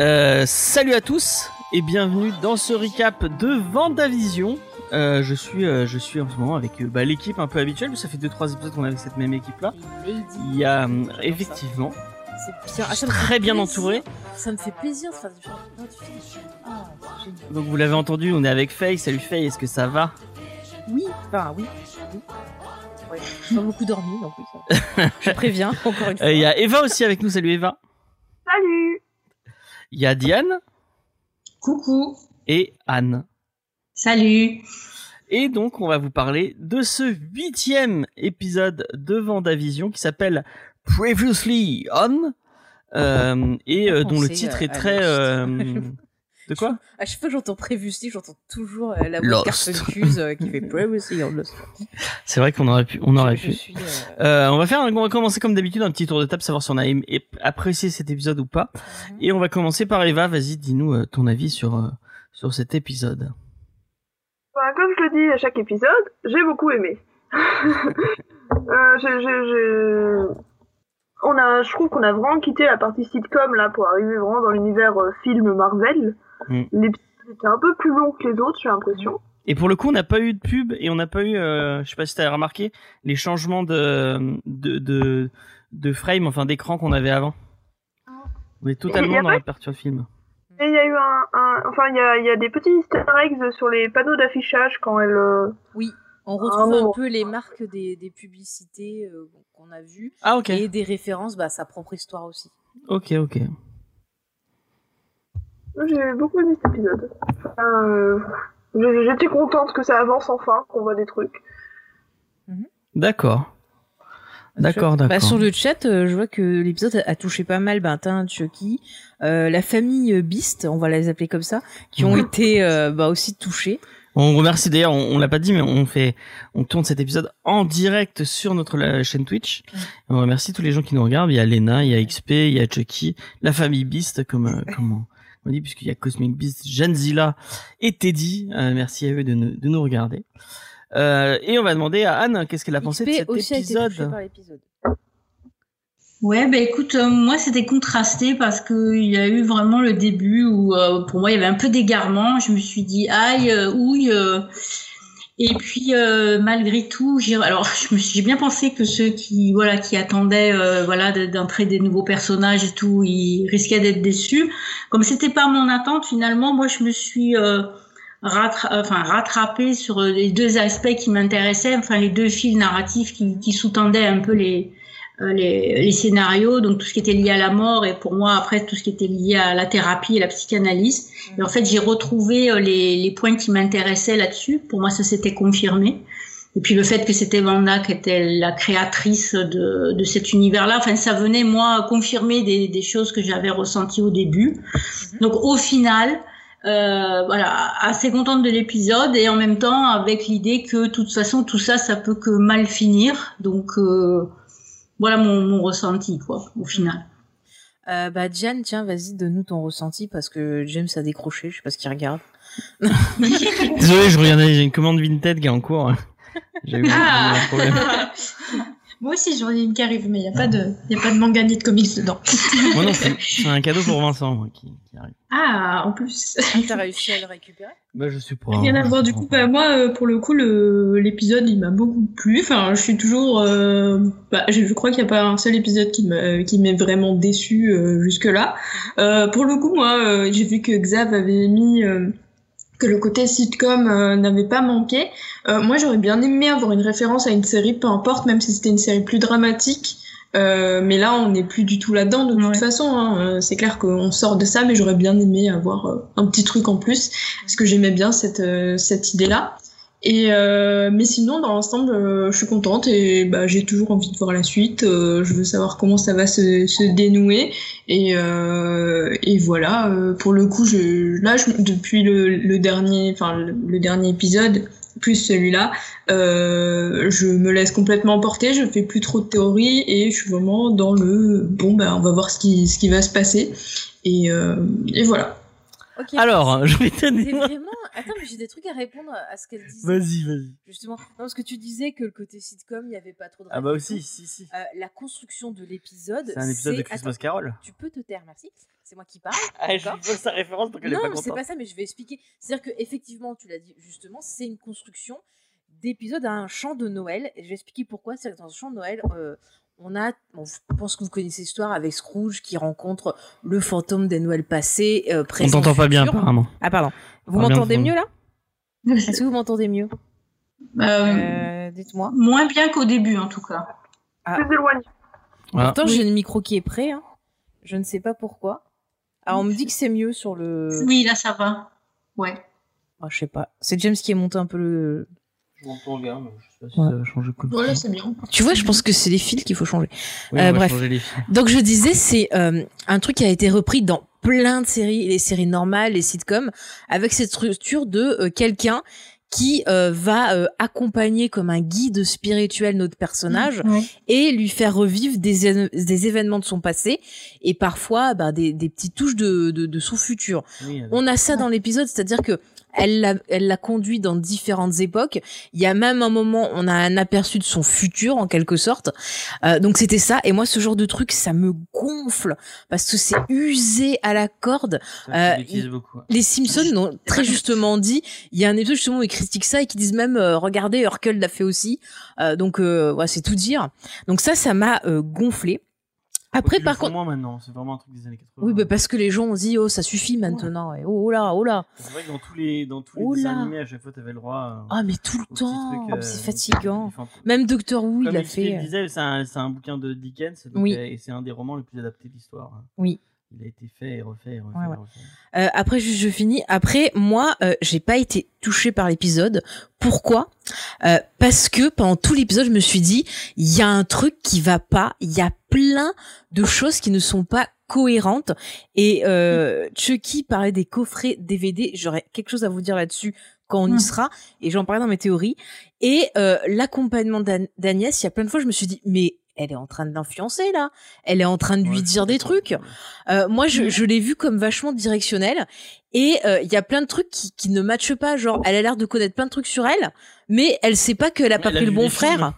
Euh, salut à tous et bienvenue dans ce recap de Vendavision. Euh, je suis, euh, je suis en ce moment avec euh, bah, l'équipe un peu habituelle. Ça fait deux trois épisodes qu'on est avec cette même équipe là. Il y a euh, effectivement C'est bien. Ah, très bien entouré. Ça me fait plaisir de faire du Ah. Donc vous l'avez entendu, on est avec Faye. Salut Faye, est-ce que ça va? Oui, enfin oui. oui. Ouais, j'ai pas beaucoup dormi, donc oui, ça. Je préviens, encore une fois. Euh, Il y a Eva aussi avec nous. Salut Eva. Salut Il y a Diane Coucou. et Anne. Salut. Et donc on va vous parler de ce huitième épisode de Vendavision qui s'appelle Previously On euh, et euh, dont le titre euh, est très euh, de quoi À chaque fois que j'entends Previously, j'entends toujours euh, la voix de. Carpencuse euh, qui fait Previously on Lost. C'est vrai qu'on aurait pu, on aurait pu. suis, euh, Euh, on va faire, un- on va commencer comme d'habitude un petit tour de table, savoir si on a aimé- et- apprécié cet épisode ou pas. Mhm. Et on va commencer par Eva. Vas-y, dis-nous euh, ton avis sur euh, sur cet épisode. Enfin, Comme je le dis à chaque épisode, j'ai beaucoup aimé. euh, On a, je trouve qu'on a vraiment quitté la partie sitcom là pour arriver vraiment dans l'univers euh, film Marvel. Mm. L'épisode était un peu plus long que les autres, j'ai l'impression. Et pour le coup, on n'a pas eu de pub et on n'a pas eu, euh, je sais pas si t'as remarqué, les changements de de de, de frame, enfin d'écran qu'on avait avant. On est totalement dans pas- la perture film. Et il y a eu un, un- enfin il y a, il y a des petits easter eggs sur les panneaux d'affichage quand elle. euh, Oui, on Ah, retrouve un peu les marques des, des publicités euh, qu'on a vues Ah ok, et des références bah, à sa propre histoire aussi. ok, ok. J'ai beaucoup aimé cet épisode. Euh, J'étais contente que ça avance enfin, qu'on voit des trucs. D'accord. D'accord, d'accord. Bah, sur le chat, euh, je vois que l'épisode a, touché pas mal Bentin, Chucky, euh, la famille Beast, on va les appeler comme ça, qui ont Mhm. été euh, bah, aussi touchés. On remercie d'ailleurs, on, on l'a pas dit, mais on fait, on tourne cet épisode en direct sur notre la chaîne Twitch. Et on remercie tous les gens qui nous regardent. Il y a Lena, il y a XP, il y a Chucky, la famille Beast, comme, euh, comme on, dit, puisqu'il y a Cosmic Beast, Janzilla et Teddy. Euh, merci à eux de nous, de nous regarder. Euh, et on va demander à Anne qu'est-ce qu'elle a pensé de cet aussi a été touché épisode. Ouais, bah écoute, euh, moi c'était contrasté parce que il y a eu vraiment le début où euh, pour moi il y avait un peu d'égarement. Je me suis dit aïe, euh, ouille. euh. Et puis euh, malgré tout, j'ai alors j'ai bien pensé que ceux qui voilà qui attendaient euh, voilà de- d'entrer des nouveaux personnages et tout, ils risquaient d'être déçus. Comme c'était pas mon attente finalement, moi je me suis euh, enfin rattrapée sur les deux aspects qui m'intéressaient, enfin les deux fils narratifs qui, qui sous-tendaient un peu les les, les scénarios, donc tout ce qui était lié à la mort et pour moi après tout ce qui était lié à la thérapie et la psychanalyse. Et en fait j'ai retrouvé euh, les, les points qui m'intéressaient là-dessus. Pour moi ça s'était confirmé. Et puis le fait que c'était Vanda qui était la créatrice de, de cet univers-là, enfin ça venait moi confirmer des, des choses que j'avais ressenties au début. Donc au final, euh, voilà, assez contente de l'épisode et en même temps avec l'idée que de toute façon tout ça ça peut que mal finir. Donc euh, voilà mon, mon ressenti quoi au final. Euh, bah Diane, tiens, vas-y, donne-nous ton ressenti parce que James a décroché, je sais pas ce qu'il regarde. Désolé, je regardais, j'ai une commande Vinted qui est en cours. J'ai eu Ah. un problème. Moi aussi, j'en ai une qui arrive, mais il n'y a, pas de- y a pas de manga ni de comics dedans. Moi non, c'est un cadeau pour Vincent moi, qui, qui arrive. Ah, en plus. Ah, T'as réussi à le récupérer? Bah, je suis pour. Rien à voir. Du coup, bah, moi, euh, pour le coup, le- l'épisode, il m'a beaucoup plu. Enfin, je suis toujours. euh, bah, je, je crois qu'il n'y a pas un seul épisode qui m'a qui m'ait vraiment déçu euh, jusque-là. Euh, pour le coup, moi, euh, j'ai vu que Xav avait mis. Que le côté sitcom euh, n'avait pas manqué. Euh, moi, j'aurais bien aimé avoir une référence à une série, peu importe, même si c'était une série plus dramatique. Euh, mais là, on n'est plus du tout là-dedans de toute Ouais. façon. hein. C'est clair qu'on sort de ça, mais j'aurais bien aimé avoir un petit truc en plus, parce que j'aimais bien cette, cette idée-là. Et euh, mais sinon, dans l'ensemble, euh, je suis contente et bah, j'ai toujours envie de voir la suite. Euh, je veux savoir comment ça va se, se dénouer. Et, euh, et voilà. euh, pour le coup, je, là, je- depuis le, le dernier, enfin le, dernier épisode, plus celui-là, euh, je me laisse complètement porter. Je fais plus trop de théories et je suis vraiment dans le bon. Bah, on va voir ce qui ce qui va se passer. Et, et voilà. Alors, je vais donner. vraiment. Attends, mais j'ai des trucs à répondre à ce qu'elle disait. Vas-y, vas-y. Justement, non, parce que tu disais que le côté sitcom, il n'y avait pas trop de. Ah bah aussi, si, si. Euh, la construction de l'épisode. C'est un épisode de Christmas Attends, Carol. Tu peux te taire, merci. C'est moi qui parle. Ah, je pose sa référence donc elle est non, pas mais c'est pas ça, mais je vais expliquer. C'est-à-dire que effectivement, tu l'as dit justement, c'est une construction d'épisode à un chant de Noël. Et je vais expliquer pourquoi. C'est que dans ce chant de Noël, euh, on a, bon, je pense que vous connaissez l'histoire avec Scrooge qui rencontre le fantôme des Noëls passés, euh, On présent, t'entend pas bien apparemment. Ah pardon. Vous m'entendez mieux là? Est-ce que vous m'entendez mieux? Euh, Euh, Dites-moi. Moins bien qu'au début, en tout cas. Plus éloigné. Voilà. Pourtant, j'ai le micro qui est prêt. hein. Je ne sais pas pourquoi. Alors, on me dit que c'est mieux sur le. Oui, là, ça va. Ouais. Ah, je sais pas. C'est James qui est monté un peu le. Je m'entends bien, mais je sais pas si Ouais. ça va changer quoi. Voilà, c'est bien. Tu vois, je pense que c'est les fils qu'il faut changer. Oui, Euh, bref. changer les films. Donc, je disais, c'est euh, un truc qui a été repris dans plein de séries, les séries normales, les sitcoms, avec cette structure de euh, quelqu'un qui euh, va euh, accompagner comme un guide spirituel notre personnage Ouais. et lui faire revivre des, événements de son passé et parfois bah, des, des petites touches de, de, de son futur. Oui, avec- On a ça dans l'épisode, c'est-à-dire que elle l'a, elle l'a conduit dans différentes époques. Il y a même un moment, on a un aperçu de son futur en quelque sorte. Euh, donc c'était ça. Et moi, ce genre de truc, ça me gonfle parce que c'est usé à la corde. ça, euh, ouais. Les Simpsons l'ont très justement dit. Il y a un épisode justement où ils critiquent ça et qui disent même, euh, regardez, Urkel l'a fait aussi. Euh, donc euh, voilà, c'est tout dire. Donc ça, ça m'a euh, gonflé. Après, par contre, moins maintenant, c'est vraiment un truc des années 80. oui, bah parce que les gens ont dit, oh, ça suffit maintenant. Et oh, oh là, oh là. C'est vrai que dans tous les, dans tous les Oh dessins animés, à chaque fois, t'avais le droit. euh, Ah, mais tout le temps, truc, euh, c'est fatigant. Même Doctor Who, Comme il a fait. euh, disait, c'est un, un bouquin de Dickens, donc, Oui. et c'est un des romans les plus adaptés de l'histoire. Oui. Il a été fait et refait et refait. Ouais, ouais. refait. Euh, après, juste, je finis. Après, moi, euh, j'ai pas été touchée par l'épisode. Pourquoi? Euh, Parce que pendant tout l'épisode, je me suis dit, il y a un truc qui va pas. Il y a plein de choses qui ne sont pas cohérentes. Et euh, Chucky parlait des coffrets DVD. J'aurais quelque chose à vous dire là-dessus quand on y Mm. sera. Et j'en parlais dans mes théories. Et euh, l'accompagnement d'Agnès, il y a plein de fois, je me suis dit, mais elle est en train de l'influencer là. Elle est en train de lui Ouais, dire des trucs. Euh, moi, je, je l'ai vu comme vachement directionnel. Et euh, il y a plein de trucs qui, qui ne matchent pas. Genre, elle a l'air de connaître plein de trucs sur elle, mais elle sait pas qu'elle a Ouais, pas elle a pris le bon frère. films.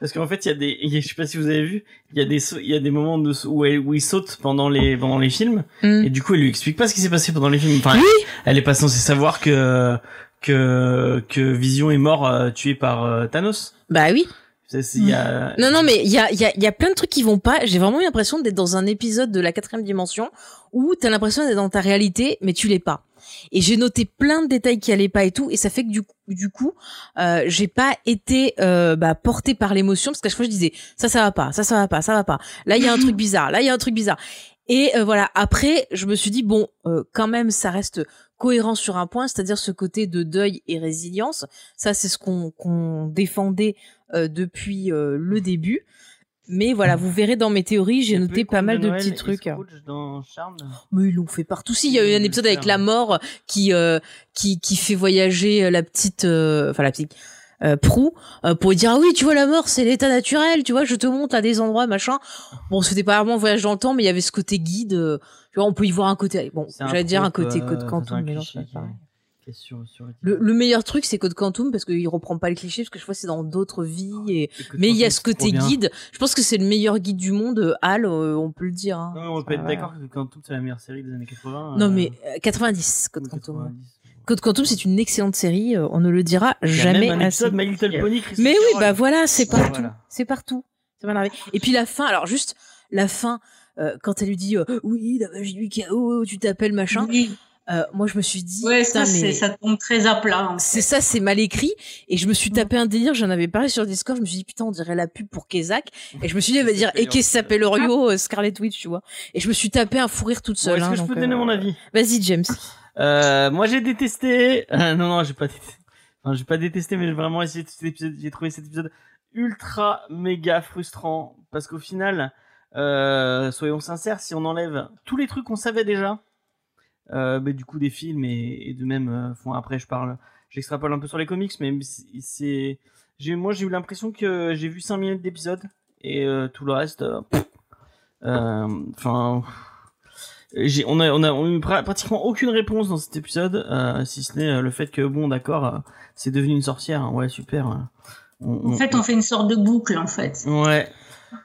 Parce qu'en fait, il y a des, y a- je sais pas si vous avez vu, il y a des, il y a des moments de, où, elle, où il saute pendant les, pendant les films, Hmm. et du coup, elle lui explique pas ce qui s'est passé pendant les films. Enfin, Oui. elle est pas censée savoir que, que, que Vision est mort, euh, tué par euh, Thanos. Bah oui. Y a, Non, non, mais il y a, il y, a, il y a plein de trucs qui vont pas. J'ai vraiment eu l'impression d'être dans un épisode de la quatrième dimension où t'as l'impression d'être dans ta réalité, mais tu l'es pas. Et j'ai noté plein de détails qui allaient pas et tout, et ça fait que du coup, du coup, euh, j'ai pas été euh, bah, portée par l'émotion parce qu'à chaque fois je disais ça, ça va pas, ça, ça va pas, ça va pas. Là, il y a un truc bizarre, là, il y a un truc bizarre. Et euh, voilà. Après, je me suis dit bon, euh, quand même, ça reste cohérent sur un point, c'est-à-dire ce côté de deuil et résilience. Ça, c'est ce qu'on défendait euh, depuis euh, le début. Mais voilà, vous verrez dans mes théories, j'ai noté pas mal de Noël petits et trucs. Dans. Mais ils l'ont fait partout. Si, il y a eu un épisode avec la mort qui euh, qui qui fait voyager euh, la petite, euh, enfin la petite euh, Prou euh, pour dire ah oui tu vois la mort c'est l'état naturel tu vois je te montre à des endroits machin bon c'était pas vraiment un voyage dans le temps mais il y avait ce côté guide euh, tu vois on peut y voir un côté bon j'allais dire un côté euh, Code Quantum mais non cliché c'est pas qui est- pareil. qui est sur- sur le, le meilleur truc c'est Code Quantum parce qu'il reprend pas les clichés parce que je vois c'est dans d'autres vies et Et Code mais il y a ce côté guide je pense que c'est le meilleur guide du monde euh, Hal euh, on peut le dire hein. Non, on peut être Ouais. d'accord que Quantum c'est la meilleure série des années 80. non euh, mais euh, 90 Code ou Quantum 90. Code Quantum, c'est une excellente série, euh, on ne le dira jamais même un assez. épisode My Little Pony. Christophe Mais oui, bah voilà, c'est partout, Voilà. c'est partout. Ça va arriver. Et puis la fin, alors juste la fin, euh, quand elle lui dit euh, oui, la magie du chaos, tu t'appelles machin. Oui. euh, moi, je me suis dit, Ouais, putain, ça, mais ça tombe très à plat. en c'est ça, c'est mal écrit. Et je me suis tapé un délire, j'en avais parlé sur Discord, je me suis dit, putain, on dirait la pub pour Kezak. Et je me suis dit, elle va dire, et qu'est-ce qui s'appelle Orio, Scarlet Witch, tu vois. Et je me suis tapé un fou rire toute Bon, seule. Est-ce hein, que je donc, peux donner euh, mon avis? Vas-y, James. Euh, moi j'ai détesté. Euh, non non j'ai pas détesté. Enfin, j'ai pas détesté, mais j'ai vraiment essayé cet épisode. J'ai trouvé cet épisode ultra méga frustrant parce qu'au final, euh, soyons sincères, si on enlève tous les trucs qu'on savait déjà, euh, bah, du coup des films et, de même, euh, après je parle, j'extrapole un peu sur les comics, mais c'est, moi j'ai eu l'impression que j'ai vu 5 minutes d'épisode et tout le reste, enfin. J'ai, on a, on a, on a eu pra- pratiquement aucune réponse dans cet épisode, euh, si ce n'est euh, le fait que bon, d'accord, euh, c'est devenu une sorcière, hein, ouais, super. euh, on- En fait, on fait une sorte de boucle, en fait. Ouais.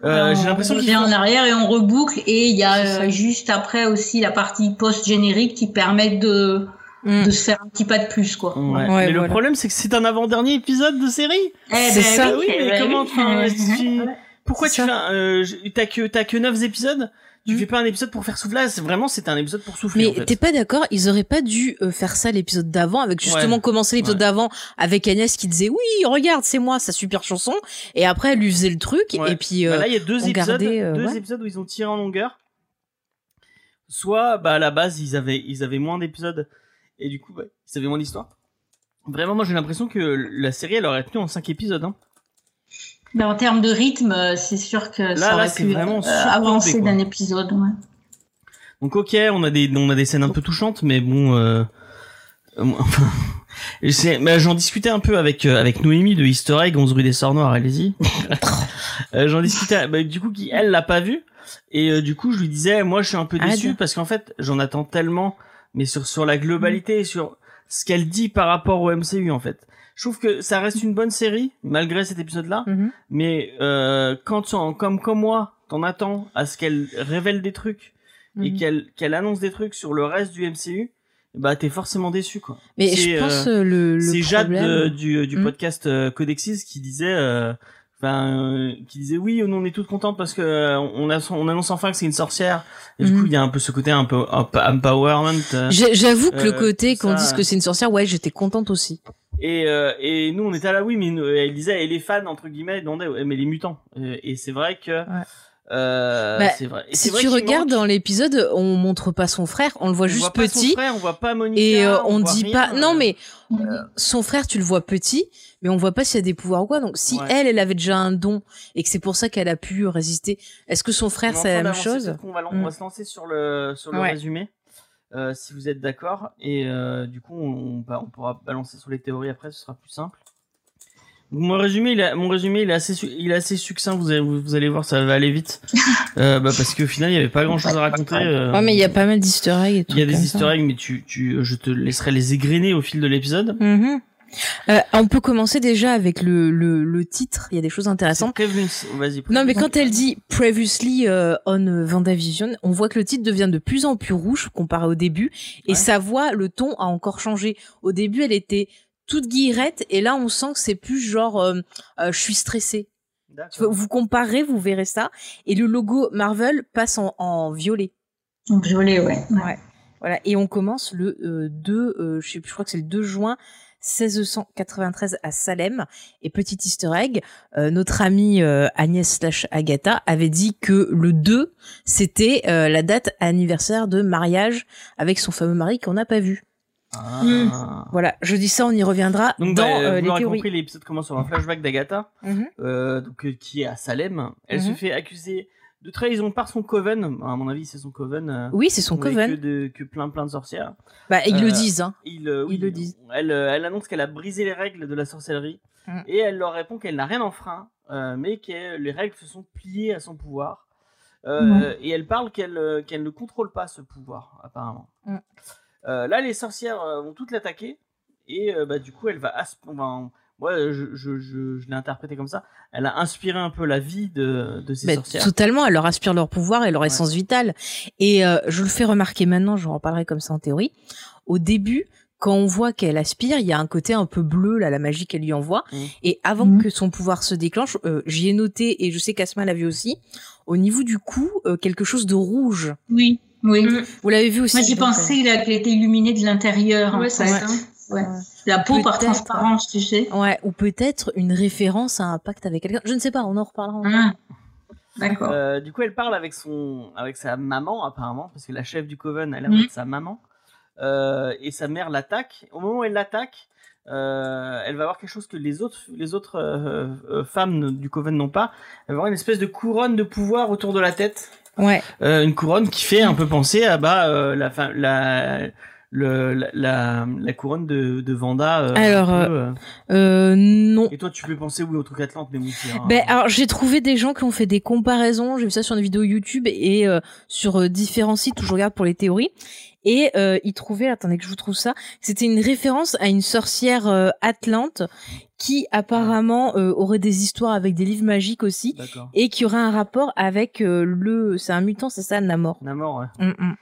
Euh, j'ai l'impression en arrière et on reboucle et il y a euh, juste après aussi la partie post-générique qui permet de, Mm. de se faire un petit pas de plus, quoi. Ouais. Ouais, mais le problème, c'est que c'est un avant-dernier épisode de série. Eh C'est ben ça. Oui, eh mais ben comment oui. tu- Pourquoi C'est tu ça. fais un, euh, je- t'as que t'as que 9 épisodes Tu Mm. fais pas un épisode pour faire souffler Là, c'est vraiment c'était un épisode pour souffler. Mais en fait. t'es pas d'accord Ils auraient pas dû euh, faire ça l'épisode d'avant, avec justement Ouais. commencer l'épisode Ouais. d'avant avec Agnès qui disait oui, regarde, c'est moi, sa super chanson, et après elle lui faisait le truc, Ouais. et puis Bah euh, là, il y a deux épisodes, gardait, euh, deux épisodes où ils ont tiré en longueur. Soit, bah à la base, ils avaient ils avaient moins d'épisodes et du coup, bah, ils avaient moins d'histoire. Vraiment, moi j'ai l'impression que la série elle aurait tenu en 5 épisodes. Hein. Ben, en termes de rythme, euh, c'est sûr que Là, ça là, aurait c'est pu vraiment euh, surpompé, avancer d'un épisode. Ouais. Donc ok, on a des on a des scènes un peu touchantes, mais bon, euh, euh, enfin, j'en discutais un peu avec euh, avec Noémie de Easter Egg 11 rue des Sorts Noirs, allez-y. Euh, j'en discutais, bah, du coup qui elle l'a pas vu et euh, du coup je lui disais moi je suis un peu Ah, déçu parce qu'en fait j'en attends tellement, mais sur sur la globalité et sur ce qu'elle dit par rapport au MCU en fait. Je trouve que ça reste une bonne série malgré cet épisode là. mhm. Mais euh, quand tu en- comme comme moi, t'en attends à ce qu'elle révèle des trucs et Mhm. qu'elle qu'elle annonce des trucs sur le reste du MCU, bah t'es forcément déçu quoi. mais C'est, je pense euh, euh, le, le c'est Jade euh, du du Mhm. podcast Codexis qui disait euh, enfin euh, qui disait oui nous on est toutes contentes parce que euh, on a on annonce enfin que c'est une sorcière et du Mhm. coup il y a un peu ce côté un peu empowerment euh, J'avoue que le côté qu'on dise que c'est une sorcière, ouais, j'étais contente aussi. Et, euh, et nous, on était là, oui, mais nous- elle disait, et les fans, entre guillemets, demandaient, ouais, mais les mutants. Euh, et c'est vrai que. Euh, Bah, c'est vrai. Et Si vrai tu regardes manque- dans l'épisode, on montre pas son frère, on le voit on juste voit pas son petit. frère, on voit pas Monica. Et euh, on, voit dit rien, pas. Non, euh, mais son frère, tu le vois petit, mais on voit pas s'il y a des pouvoirs ou quoi. Donc, si Ouais. elle, elle avait déjà un don et que c'est pour ça qu'elle a pu résister, est-ce que son frère, c'est la même chose qu'on va, on Mm. va se lancer sur le, sur le Ouais. résumé. Euh, si vous êtes d'accord. Et euh, du coup, on, bah, on pourra balancer sur les théories après, ce sera plus simple. Mon résumé, il est, mon résumé, il est assez, su- il est assez succinct. Vous allez, vous, vous allez voir, ça va aller vite. euh, bah, parce qu'au final, il y avait pas grand chose à raconter. euh, Ouais, mais il y a pas mal d'easter eggs et tout. Il y a des easter eggs, mais tu, tu, je te laisserai les égrener au fil de l'épisode. Mhm. Euh, on peut commencer déjà avec le, le, le titre. Il y a des choses intéressantes. Vas-y. Non, mais quand elle dit previously euh, on Vendavision, on voit que le titre devient de plus en plus rouge comparé au début, et Ouais. sa voix, le ton a encore changé. Au début, elle était toute guillerette, et là, on sent que c'est plus genre euh, euh, je suis stressée. D'accord. Vous comparez, vous verrez ça, et le logo Marvel passe en, en violet. Donc, violet, ouais. Ouais. Voilà, et on commence le euh, 2, euh, je sais plus, je crois que c'est le 2 juin 1693 à Salem. Et petit easter egg, euh, notre amie euh, Agnès slash Agatha avait dit que le 2, c'était euh, la date anniversaire de mariage avec son fameux mari qu'on n'a pas vu. Ah. Voilà, je dis ça, on y reviendra Donc, dans bah, euh, vous les théories. compris, l'épisode commence sur un flashback d'Agatha, Mhm. euh, donc, euh, qui est à Salem. Elle se Mhm. fait accuser de trahison par son coven. À mon avis, c'est son coven. euh, Oui, c'est son coven. Que, de, que plein plein de sorcières. Bah, ils le disent, hein. Ils, euh, oui, Ils le disent. Elle, euh, elle annonce qu'elle a brisé les règles de la sorcellerie Mm. et elle leur répond qu'elle n'a rien enfreint, euh, mais que les règles se sont pliées à son pouvoir. Euh, Et elle parle qu'elle euh, qu'elle ne contrôle pas ce pouvoir, apparemment. Euh, là, les sorcières euh, vont toutes l'attaquer et euh, bah, du coup, elle va. enfin, moi, je, je, je, je l'ai interprété comme ça. Elle a inspiré un peu la vie de, de ces Bah, sorcières. totalement, elle leur aspire leur pouvoir et leur Ouais. essence vitale. Et euh, je le fais remarquer maintenant, je en reparlerai comme ça en théorie. Au début, quand on voit qu'elle aspire, il y a un côté un peu bleu, là, la magie qu'elle lui envoie. Mhm. Et avant Mhm. que son pouvoir se déclenche, euh, j'y ai noté, et je sais qu'Asma l'a vu aussi, au niveau du cou, euh, quelque chose de rouge. Oui, oui. Mm. Vous l'avez vu aussi Moi, j'ai pensé là, qu'elle était illuminée de l'intérieur. en Ouais, c'est fait. ça. Ouais. La peau par transparence, tu sais. euh, Ouais, ou peut-être une référence à un pacte avec quelqu'un. Je ne sais pas, on en reparlera. en Ah. D'accord. Euh, du coup, elle parle avec son, avec sa maman apparemment, parce que la chef du coven, elle a Mhm. sa maman. euh, et sa mère l'attaque. Au moment où elle l'attaque, euh, elle va avoir quelque chose que les autres, les autres euh, euh, femmes du Coven n'ont pas. Elle va avoir une espèce de couronne de pouvoir autour de la tête. Ouais. Euh, une couronne qui fait un peu penser à bah euh, la, fin- la, le, la, la, la couronne de, de Vanda. euh, Alors, peu, euh. Euh, non. Et toi, tu peux penser oui au truc Atlante, mais oui. un- Ben alors j'ai trouvé des gens qui ont fait des comparaisons, j'ai vu ça sur une vidéo YouTube et sur différents sites où je regarde pour les théories et ils trouvaient attendez que je vous trouve ça, c'était une référence à une sorcière atlante qui apparemment euh, aurait des histoires avec des livres magiques aussi et qui aurait un rapport avec le c'est un mutant, c'est ça Namor. Namor, ouais. Mm, mm.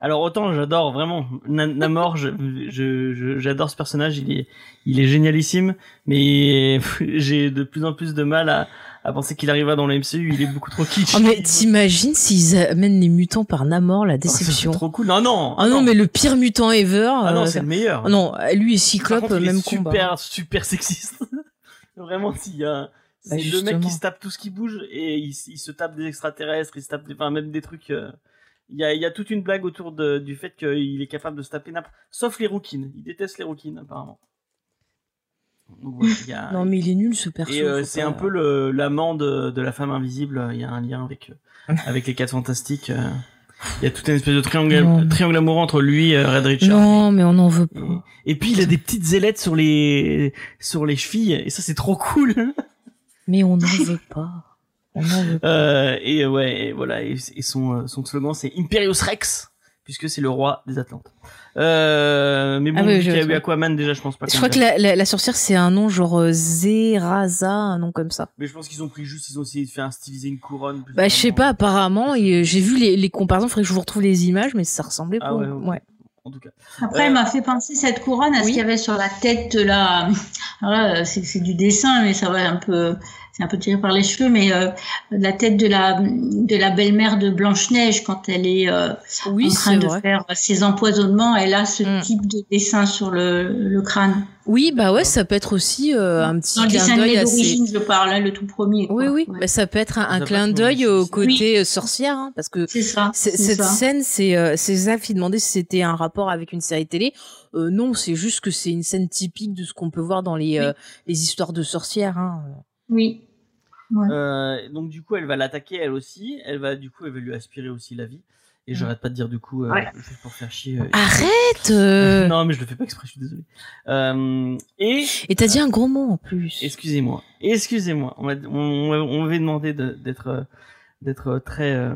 Alors autant j'adore vraiment Na- Namor, je- je- je- j'adore ce personnage, il est, il est génialissime, mais j'ai de plus en plus de mal à, à penser qu'il arrivera dans le MCU, il est beaucoup trop kitsch. Oh mais t'imagines s'ils amènent les mutants par Namor, la Oh, ça serait déception. trop cool. Non non. Ah non mais le pire mutant ever. Ah non, euh, c'est le meilleur. Ah non, lui et Cyclope, contre, il même est combat. super super sexiste. Vraiment, s'il y a c'est Bah, le mec qui se tape tout ce qui bouge et il, il se tape des extraterrestres, il se tape des, enfin même des trucs. euh, Il y, a, il y a toute une blague autour de, du fait qu'il est capable de se taper n'importe. Sauf les rouquines. Il déteste les rouquines apparemment. Donc, il y a- Non mais il est nul ce perso. et euh, c'est pas- un peu l'amant de, de la femme invisible. Il y a un lien avec avec les quatre fantastiques. euh. Il y a toute une espèce de triangle Non. triangle amoureux entre lui, euh, Red Richard. Non mais on n'en veut pas. Et, et puis il a des petites ailettes sur les sur les chevilles et ça c'est trop cool. Mais on n'en veut pas. Euh, et ouais, et voilà, et, et son euh, son slogan c'est Imperius Rex puisque c'est le roi des Atlantes. Euh, mais bon, Ah oui, qu'il y a eu Aquaman déjà, je pense pas. Je crois que la, la, la sorcière c'est un nom genre euh, Zeraza, un nom comme ça. Mais je pense qu'ils ont pris juste, ils ont essayé de faire styliser une couronne. Bah je sais pas, apparemment, euh, j'ai vu les, les comparaisons, faudrait que je vous retrouve les images, mais ça ressemblait Ah pas. ouais, Ouais. En tout cas. Après, Euh, elle m'a fait penser cette couronne à ce qu'il y avait sur la tête de la. Alors là, c'est c'est du dessin, mais ça va un peu. C'est un peu tiré par les cheveux, mais euh, la tête de la de la belle-mère de Blanche Neige quand elle est euh, Oui, en train c'est de vrai. faire ses empoisonnements, elle a ce Mm. type de dessin sur le, le crâne. Oui, bah ouais, ça peut être aussi euh, un petit Dans le clin dessin d'œil assez. d'origine, je parle, hein, le tout premier. quoi. Oui, oui, Ouais. bah, ça peut être un, clin d'œil au côté sorcière, hein, parce que C'est ça. cette ça. scène, c'est euh, Zaf qui demandait si c'était un rapport avec une série télé. Euh, non, c'est juste que c'est une scène typique de ce qu'on peut voir dans les, Oui. euh, les histoires de sorcières. Hein. Oui. Euh, donc du coup, elle va l'attaquer elle aussi. Elle va du coup, elle va lui aspirer aussi la vie. Et j'arrête pas de dire du coup, euh, Ouais. juste pour faire chier. euh, Arrête euh. non, mais je le fais pas exprès, je suis désolé. Euh, et Et t'as dit un gros mot en plus. excusez-moi, excusez-moi. On m'a- on, on m'avait demandé de- d'être d'être très euh,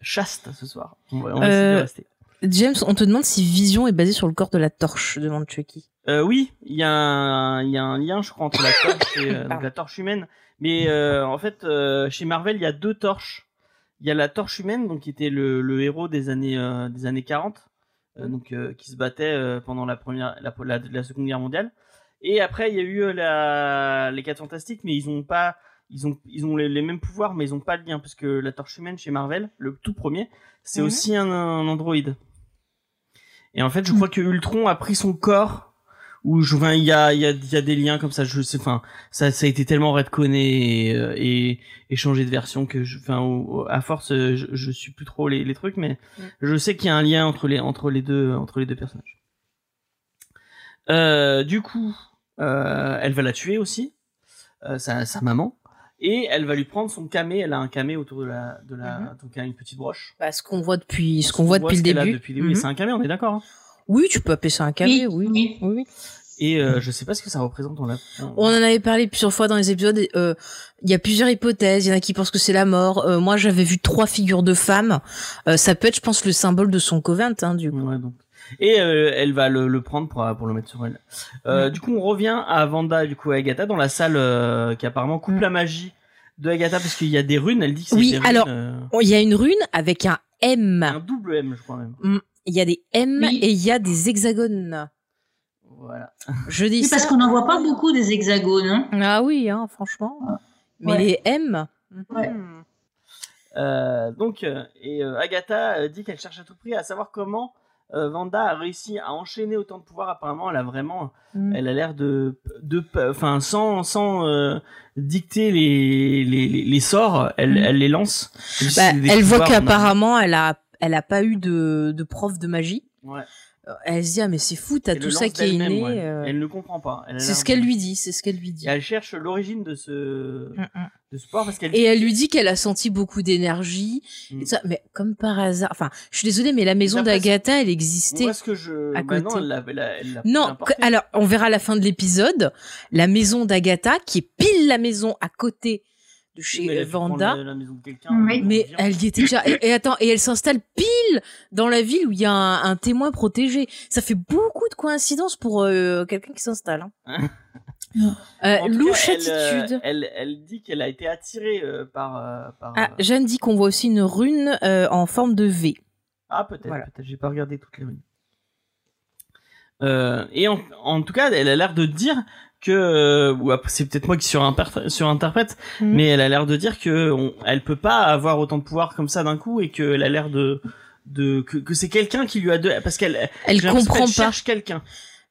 chaste ce soir. On va, on va essayer de rester. James, on te demande si Vision est basée sur le corps de la torche, demande Chucky. Euh, oui, il y, a un- il y a un lien, je crois, entre la torche et euh, donc la torche humaine. Mais euh, en fait, euh, chez Marvel, il y a deux torches. Il y a la torche humaine, donc qui était le, le héros des années euh, des années 40, euh, donc euh, qui se battait euh, pendant la première, la, la, la Seconde Guerre mondiale. Et après, il y a eu la, les quatre fantastiques, mais ils ont pas, ils ont, ils ont les, les mêmes pouvoirs, mais ils ont pas de lien parce que la torche humaine chez Marvel, le tout premier, c'est Mhm. aussi un, un androïde. Et en fait, je crois que Ultron a pris son corps où je, il y a, il y a, y a des liens comme ça. Je sais, enfin, ça, ça a été tellement redconné et, euh, et, et changé de version que, je, enfin, à force, je, je suis plus trop les, les trucs, mais Mm. je sais qu'il y a un lien entre les, entre les deux, entre les deux personnages. Euh, du coup, euh, elle va la tuer aussi, euh, sa, sa maman, et elle va lui prendre son camé. Elle a un camé autour de la, de la, Mhm. donc elle a une petite broche. Bah, ce qu'on voit depuis, ce qu'on voit depuis le début. Depuis le début. Mhm. C'est un camé, on est d'accord. hein Oui, tu peux appeler ça un camé, oui. oui. oui. oui. Et euh, je sais pas ce que ça représente dans la. On en avait parlé plusieurs fois dans les épisodes. euh, Il y a plusieurs hypothèses. Il y en a qui pensent que c'est la mort. Euh, moi, j'avais vu trois figures de femmes. Euh, ça peut être, je pense, le symbole de son covent, hein, du coup. Ouais, donc. Et euh, elle va le, le prendre pour, pour le mettre sur elle. Euh, Mm. Du coup, on revient à Vanda du coup à Agatha dans la salle euh, qui apparemment coupe Mm. la magie de Agatha parce qu'il y a des runes. Elle dit que c'est Oui, des runes, alors, Il y a une rune avec un M. un double M, je crois même. Il y a des M Oui. et il y a des hexagones. Voilà. Je dis Oui, parce ça. qu'on n'en voit pas beaucoup des hexagones. Hein. Ah oui, hein, franchement. Mais Ouais. les M. Ouais. donc, et euh, Agatha dit qu'elle cherche à tout prix à savoir comment euh, Vanda a réussi à enchaîner autant de pouvoir. Apparemment, elle a vraiment, Mm. elle a l'air de, de, enfin, sans, sans euh, dicter les, les, les, les sorts, elle, Mm. elle les lance. Bah, elle voit qu'apparemment, elle a, elle a pas eu de, de prof de magie. Ouais. Euh, Elle se dit ah mais c'est fou, t'as tout ça qui est inné. ouais. euh, Elle ne comprend pas. C'est ce qu'elle lui dit, c'est ce qu'elle lui dit. Et elle cherche l'origine de ce Mm, mm. de ce parce qu'elle Et elle lui dit qu'elle a senti beaucoup d'énergie. Mm. et ça, Mais comme par hasard, enfin, je suis désolée, mais la maison d'Agatha, elle existait. Que je à bah non, côté. elle l'a- elle Non, alors on verra à la fin de l'épisode la maison d'Agatha qui est pile la maison à côté de chez Mais euh, Vanda. La, la maison de quelqu'un. Oui. euh, Mais elle y était déjà. Et, et attends, et elle s'installe pile dans la ville où il y a un, un témoin protégé. Ça fait beaucoup de coïncidences pour euh, quelqu'un qui s'installe. Hein. Euh, En tout louche cas, elle, euh, attitude. Elle, elle dit qu'elle a été attirée euh, par. euh, par Ah, euh, Jeanne dit qu'on voit aussi une rune euh, en forme de V. Ah, peut-être, Voilà. peut-être. J'ai pas regardé toutes les runes. Euh, et en, en tout cas, elle a l'air de dire que, euh, c'est peut-être moi qui surinterprète, Mhm. mais elle a l'air de dire que on, elle peut pas avoir autant de pouvoir comme ça d'un coup et qu'elle a l'air de, de que, que c'est quelqu'un qui lui a de, parce qu'elle, Elle comprend pas. cherche quelqu'un.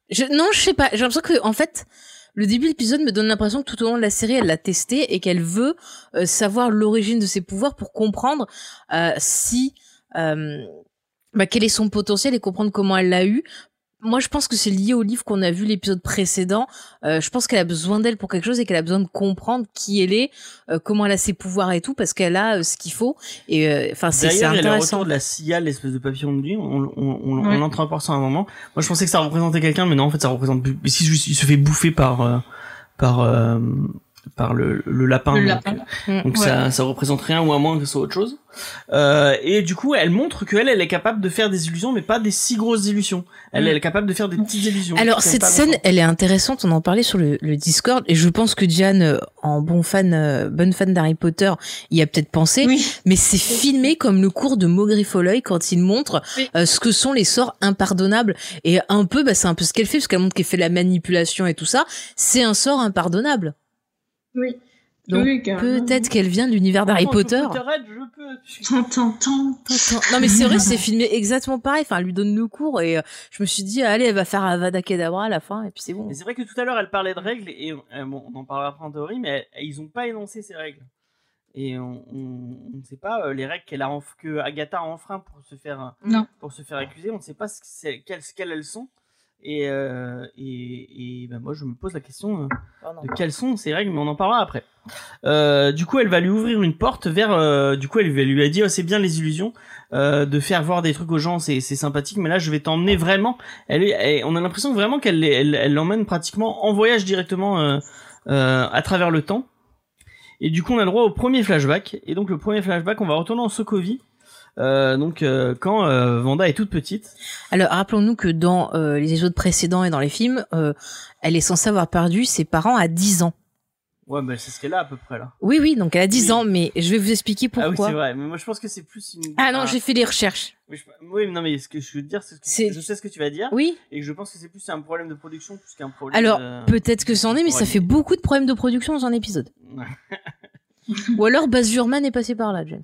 Je, non, je sais pas. J'ai l'impression que, en fait, le début de l'épisode me donne l'impression que tout au long de la série, elle l'a testé et qu'elle veut euh, savoir l'origine de ses pouvoirs pour comprendre euh, si, euh, bah, quel est son potentiel et comprendre comment elle l'a eu. Moi, je pense que c'est lié au livre qu'on a vu l'épisode précédent. Euh, je pense qu'elle a besoin d'elle pour quelque chose et qu'elle a besoin de comprendre qui elle est, euh, comment elle a ses pouvoirs et tout, parce qu'elle a euh, ce qu'il faut. Et euh, enfin, c'est c'est D'ailleurs, il y a le intéressant. retour de la cigale, l'espèce de papillon de nuit. On, on, on, Ouais. on entre par ça à un moment. Moi, je pensais que ça représentait quelqu'un, mais non, en fait, ça représente. Mais si il se fait bouffer par euh, par euh, par le, le lapin. Le donc, lapin. euh, Donc Ouais. ça ça représente rien ou à moins que ce soit autre chose. Euh, et du coup, elle montre qu'elle elle est capable de faire des illusions, mais pas des si grosses illusions. Elle, Mm. elle est capable de faire des petites illusions. Alors cette scène, longtemps. elle est intéressante. On en parlait sur le, le Discord et je pense que Diane, euh, en bon fan, euh, bonne fan d'Harry Potter, y a peut-être pensé. Oui. Mais c'est filmé comme le cours de Maugry Folloy quand il montre Oui. euh, ce que sont les sorts impardonnables. Et un peu, bah, c'est un peu ce qu'elle fait parce qu'elle montre qu'elle fait la manipulation et tout ça. C'est un sort impardonnable. Oui. Donc, oui. Peut-être qu'elle vient de l'univers d'Harry Potter. Potterhead, je peux. Tant, tant, tant. Non mais c'est vrai, c'est filmé exactement pareil. Enfin, elle lui donne le cours et euh, je me suis dit, allez, elle va faire Avada Kedavra à la fin et puis c'est bon. Mais c'est vrai que tout à l'heure, elle parlait de règles et euh, bon, on en parlera après en théorie, mais elle- ils ont pas énoncé ces règles. Et on ne sait pas euh, les règles qu'elle a enf- que Agatha a enfreint pour se faire Non. pour se faire accuser. On ne sait pas ce que c'est- quelles, quelles elles sont. Et euh, et, et ben moi je me pose la question euh, Oh de quelles sont ces règles, mais on en parlera après. Euh, du coup, elle va lui ouvrir une porte vers. euh, du coup, elle lui a dit oh, c'est bien les illusions, euh, de faire voir des trucs aux gens, c'est sympathique, mais là je vais t'emmener vraiment. Elle, elle- on a l'impression vraiment qu'elle elle elle l'emmène pratiquement en voyage directement à travers le temps. Et du coup, on a le droit au premier flashback. Et donc le premier flashback, on va retourner en Sokovie. Euh, donc euh, quand euh, Vanda est toute petite. Alors rappelons-nous que dans euh, les épisodes précédents et dans les films, euh, elle est censée avoir perdu ses parents à 10 ans. Ouais, bah c'est ce qu'elle a à peu près là. Oui, oui, donc elle a 10 Oui. ans, mais je vais vous expliquer Ah oui, pourquoi. c'est vrai. Mais moi, je pense que c'est plus une. Ah non, j'ai fait des recherches. Oui, je- oui, non, mais ce que je veux dire, c'est que je sais ce que tu vas dire. Oui, Et je pense que c'est plus un problème de production plus qu'un problème. alors de- peut-être que c'en est, mais ça fait beaucoup de problèmes de production dans un épisode. Ou alors Baz Luhrmann est passé par là, James.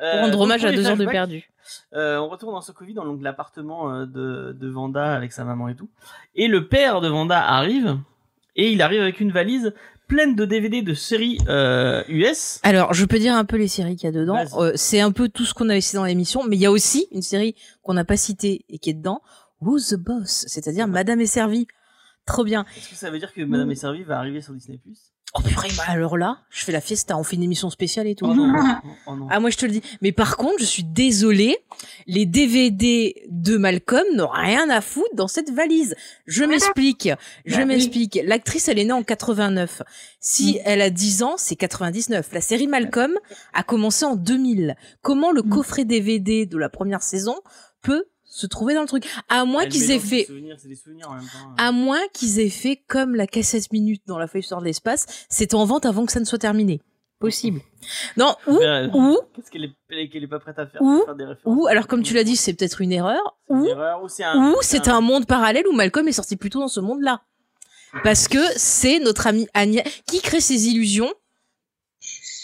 Pour Euh, rendre hommage à deux heures de perdu. euh, on retourne dans Sokovie, dans l'appartement euh, de, de Vanda avec sa maman et tout. Et le père de Vanda arrive. Et il arrive avec une valise pleine de DVD de séries euh, US. Alors, je peux dire un peu les séries qu'il y a dedans. Euh, c'est un peu tout ce qu'on avait cité dans l'émission, mais il y a aussi une série qu'on n'a pas citée et qui est dedans, Who's the Boss, c'est-à-dire Madame est servie. Trop bien. Est-ce que ça veut dire que Madame est servie va arriver sur Disney Plus? Oh purée, bah alors là, je fais la fiesta, on fait une émission spéciale et tout. Oh non, oh non. Ah moi je te le dis. Mais par contre, je suis désolée, les DVD de Malcolm n'ont rien à foutre dans cette valise. Je m'explique. Je Bah oui. m'explique. L'actrice, elle est née en 89. Si elle a 10 ans, c'est 99. La série Malcolm a commencé en 2000. Comment le Mm. coffret DVD de la première saison peut se trouver dans le truc À moins qu'ils aient fait souvenirs, C'est des souvenirs en même temps. à moins qu'ils aient fait comme la cassette minute dans la feuille de l'espace, c'est en vente avant que ça ne soit terminé. Possible. Non, ou, ou, Qu'est-ce qu'elle est, qu'elle est pas prête à faire, Ou- faire des références ou, alors comme tu l'as dit, c'est peut-être une erreur, ou, c'est un. ou c'est un monde parallèle où Malcolm est sorti plutôt dans ce monde-là. Parce que c'est notre ami Agnès qui crée ses illusions,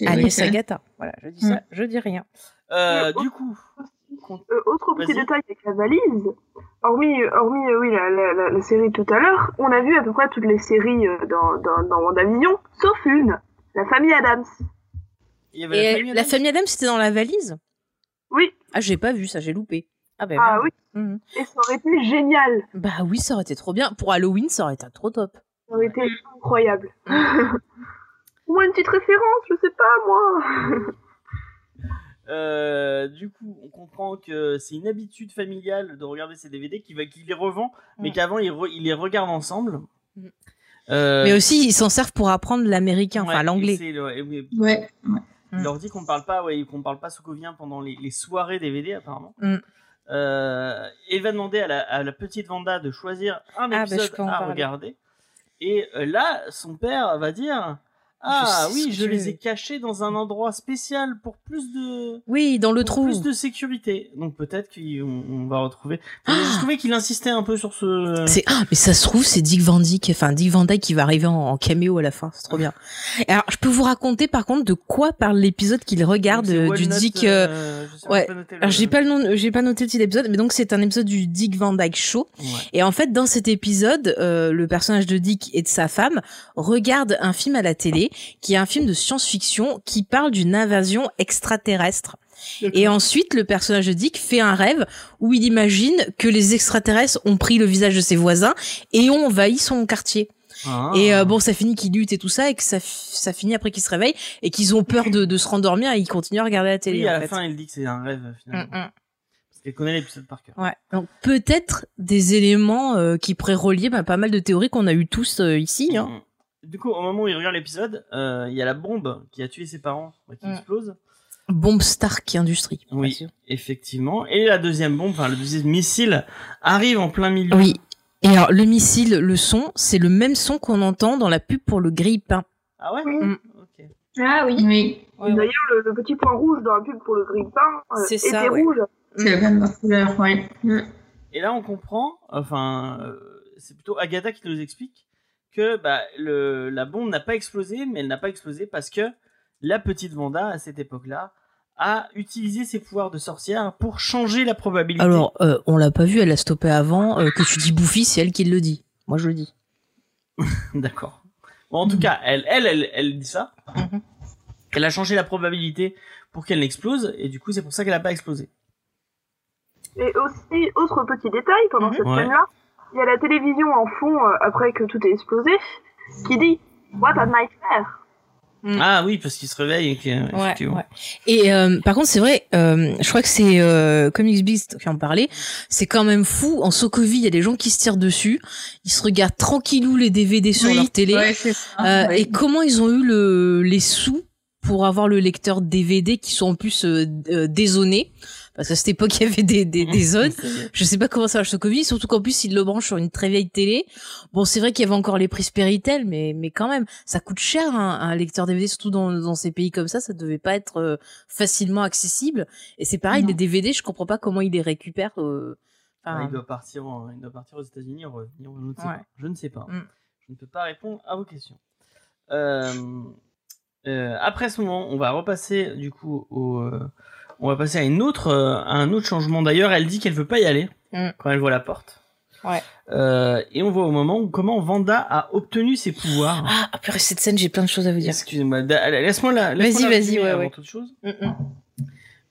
Agnès Agatha. Voilà, je dis ça, je dis rien. Euh, du coup, Euh, autre petit détail avec la valise, hormis, hormis euh, oui, la, la, la, la série tout à l'heure, on a vu à peu près toutes les séries euh, dans, dans, dans WandaVision, sauf une, la famille Adams. il y avait Et la famille. la Adams famille Adams, c'était dans la valise? Oui, Ah, j'ai pas vu ça, j'ai loupé. Ah, bah, Ah oui, Mhm. et ça aurait été génial. Bah oui, ça aurait été trop bien. Pour Halloween, ça aurait été trop top. Ça aurait été incroyable. Ou une petite référence, je sais pas moi. Euh, du coup, on comprend que c'est une habitude familiale de regarder ces DVD, qu'il va- qu'il les revend, mais Mm. qu'avant il, re- il les regarde ensemble. Mm. Euh, Mais aussi, ils s'en servent pour apprendre l'américain, enfin ouais, l'anglais. le- et oui, Ouais. Il leur dit qu'on parle pas, ouais, qu'on parle pas sokovien pendant les, les soirées DVD apparemment. Mm. Euh, et il va demander à la, à la petite Vanda de choisir un Ah, bah, épisode à parler. regarder. Et euh, là, son père va dire Ah oui, je les ai cachés dans un endroit spécial pour plus de Oui, dans le pour trou. plus de sécurité. Donc peut-être qu'on on va retrouver. Ah Je trouvais qu'il insistait un peu sur ce. C'est ah, mais ça se trouve c'est Dick Van Dyke, enfin Dick Van Dyke qui va arriver en, en caméo à la fin, c'est trop bien. Alors je peux vous raconter par contre de quoi parle l'épisode qu'il regarde euh, du Walnut, Dick. euh, euh, je sais ouais. le- Alors j'ai pas le nom, j'ai pas noté le titre d'épisode, mais donc c'est un épisode du Dick Van Dyke Show. Ouais. Et en fait dans cet épisode, le personnage de Dick et de sa femme regardent un film à la télé qui est un film de science-fiction qui parle d'une invasion extraterrestre. Et ensuite, le personnage de Dick fait un rêve où il imagine que les extraterrestres ont pris le visage de ses voisins et ont envahi son quartier. Ah. Et euh, bon, ça finit qu'ils luttent et tout ça, et que ça, finit après qu'ils se réveillent et qu'ils ont peur de, de se rendormir et ils continuent à regarder la télé. oui, en à la fait. fin, il dit que c'est un rêve finalement. Mm, mm. Parce qu'elle connaît l'épisode par cœur. Ouais. Donc peut-être des éléments euh, qui pourraient relier bah, pas mal de théories qu'on a eu tous euh, ici. Hein. Mm. Du coup, au moment où il regarde l'épisode, euh, il y a la bombe qui a tué ses parents bah, qui Mm. explose. Bombe Stark Industries. Oui, bien sûr. effectivement. Et la deuxième bombe, enfin le deuxième missile, arrive en plein milieu. Oui. Et alors le missile, le son, c'est le même son qu'on entend dans la pub pour le grille-pain. Ah ouais Mm. Ah oui. Oui. D'ailleurs, le, le petit point rouge dans la pub pour le grille-pain euh, C'est était ça, ouais. rouge. C'est la même couleur, ouais. Et là, on comprend, enfin, euh, c'est plutôt Agatha qui nous explique que bah, le, la bombe n'a pas explosé, mais elle n'a pas explosé parce que la petite Vanda, à cette époque-là, a utilisé ses pouvoirs de sorcière pour changer la probabilité. Alors, euh, on l'a pas vu, elle a stoppé avant. euh, que tu dis Bouffi, c'est elle qui le dit. Moi, je le dis. D'accord. Bon, en tout cas, elle, elle, elle, elle dit ça. Mhm. Elle a changé la probabilité pour qu'elle n'explose, et du coup, c'est pour ça qu'elle n'a pas explosé. Et aussi, autre petit détail, pendant Mhm. cette Ouais. Il y a la télévision en fond, euh, après que tout ait explosé, qui dit « What a nightmare Mm. Ah oui, parce qu'il se réveille et que. Et euh, par contre, c'est vrai, euh, je crois que c'est euh, Comics Beast qui en parlait. C'est quand même fou. En Sokovie, il y a des gens qui se tirent dessus. Ils se regardent tranquillou les DVD sur Oui, leur télé. Ouais, c'est ça. Euh, ouais. Et comment ils ont eu le, les sous pour avoir le lecteur DVD qui sont en plus euh, euh, dézonés Parce qu'à cette époque, il y avait des, des, des zones. Je sais pas comment ça marche Sokovie, surtout qu'en plus, ils le branchent sur une très vieille télé. Bon, c'est vrai qu'il y avait encore les prix Speritel, mais, mais quand même, ça coûte cher un, un lecteur DVD, surtout dans, dans ces pays comme ça, ça devait pas être euh, facilement accessible. Et c'est pareil, Non. les DVD, je comprends pas comment ils les récupèrent. euh, enfin, il doit partir, en- il doit partir aux États-Unis revenir. Je ne sais Ouais. pas. Je ne sais pas. Mm. Je ne peux pas répondre à vos questions. Euh, euh, après ce moment, on va repasser du coup au. euh, on va passer à une autre, euh, à un autre changement. D'ailleurs, elle dit qu'elle veut pas y aller Mm. quand elle voit la porte. Ouais. Euh, et on voit au moment où comment Vanda a obtenu ses pouvoirs. Ah, après cette scène, j'ai plein de choses à vous dire. Excusez-moi, laisse-moi la. Vas-y, vas-y, ouais, avant ouais. toute chose. Mm, mm.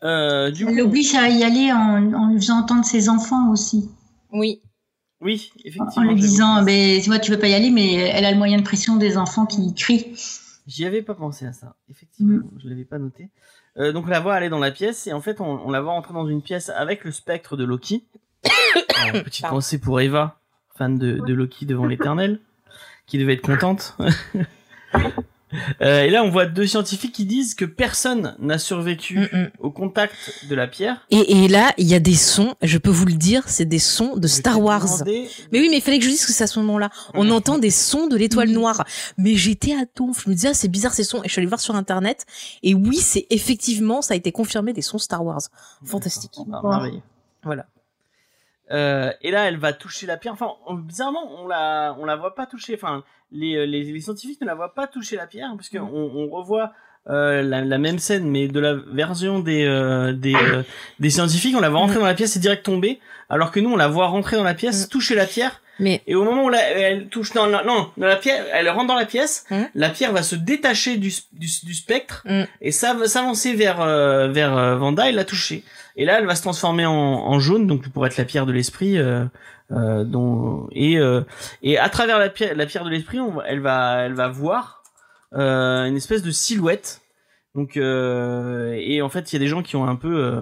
Euh, du Elle coup, l'oblige à y aller en, en lui faisant entendre ses enfants aussi. Oui. oui, effectivement. En lui disant, ben, tu vois, tu veux pas y aller, mais elle a le moyen de pression des enfants qui crient. J'y avais pas pensé à ça. Effectivement, Mm. je l'avais pas noté. Euh, donc on la voit aller dans la pièce et en fait on, on la voit entrer dans une pièce avec le spectre de Loki. Euh, petite Pardon. pensée pour Eva, fan de, de Loki devant l'éternel, qui devait être contente. Euh, et là on voit deux scientifiques qui disent que personne n'a survécu Mm, mm. au contact de la pierre. Et, et là, il y a des sons, je peux vous le dire, c'est des sons de Je Star Wars. demandé- Mais oui, mais il fallait que je dise que c'est à ce moment-là. On entend des sons de l'étoile Oui. noire. Mais j'étais à donf. Je me disais, ah, c'est bizarre ces sons. Et je suis allée voir sur Internet. Et oui, c'est effectivement, ça a été confirmé des sons Star Wars. Fantastique. Ah, merveilleux. Voilà. Euh, et là, elle va toucher la pierre. Enfin, on- bizarrement, on la, on la voit pas toucher. Enfin, les, euh, les, les scientifiques ne la voient pas toucher la pierre, puisque on, on revoit euh, la, la même scène, mais de la version des euh, des, euh, des scientifiques. On la voit rentrer dans la pièce et direct tomber, alors que nous, on la voit rentrer dans la pièce, Mm. toucher la pierre. Mais Et au moment où la- elle touche, non, non, non, dans la pierre, elle rentre dans la pièce, Mm. la pierre va se détacher du, du, du spectre Mm. et ça va s'avancer vers euh, vers Vanda et la toucher. Et là, elle va se transformer en, en jaune, donc pour être la pierre de l'esprit. Euh, euh, dont et euh, et à travers la pierre, la pierre de l'esprit, elle va elle va voir euh, une espèce de silhouette. Donc euh, et en fait, il y a des gens qui ont un peu euh,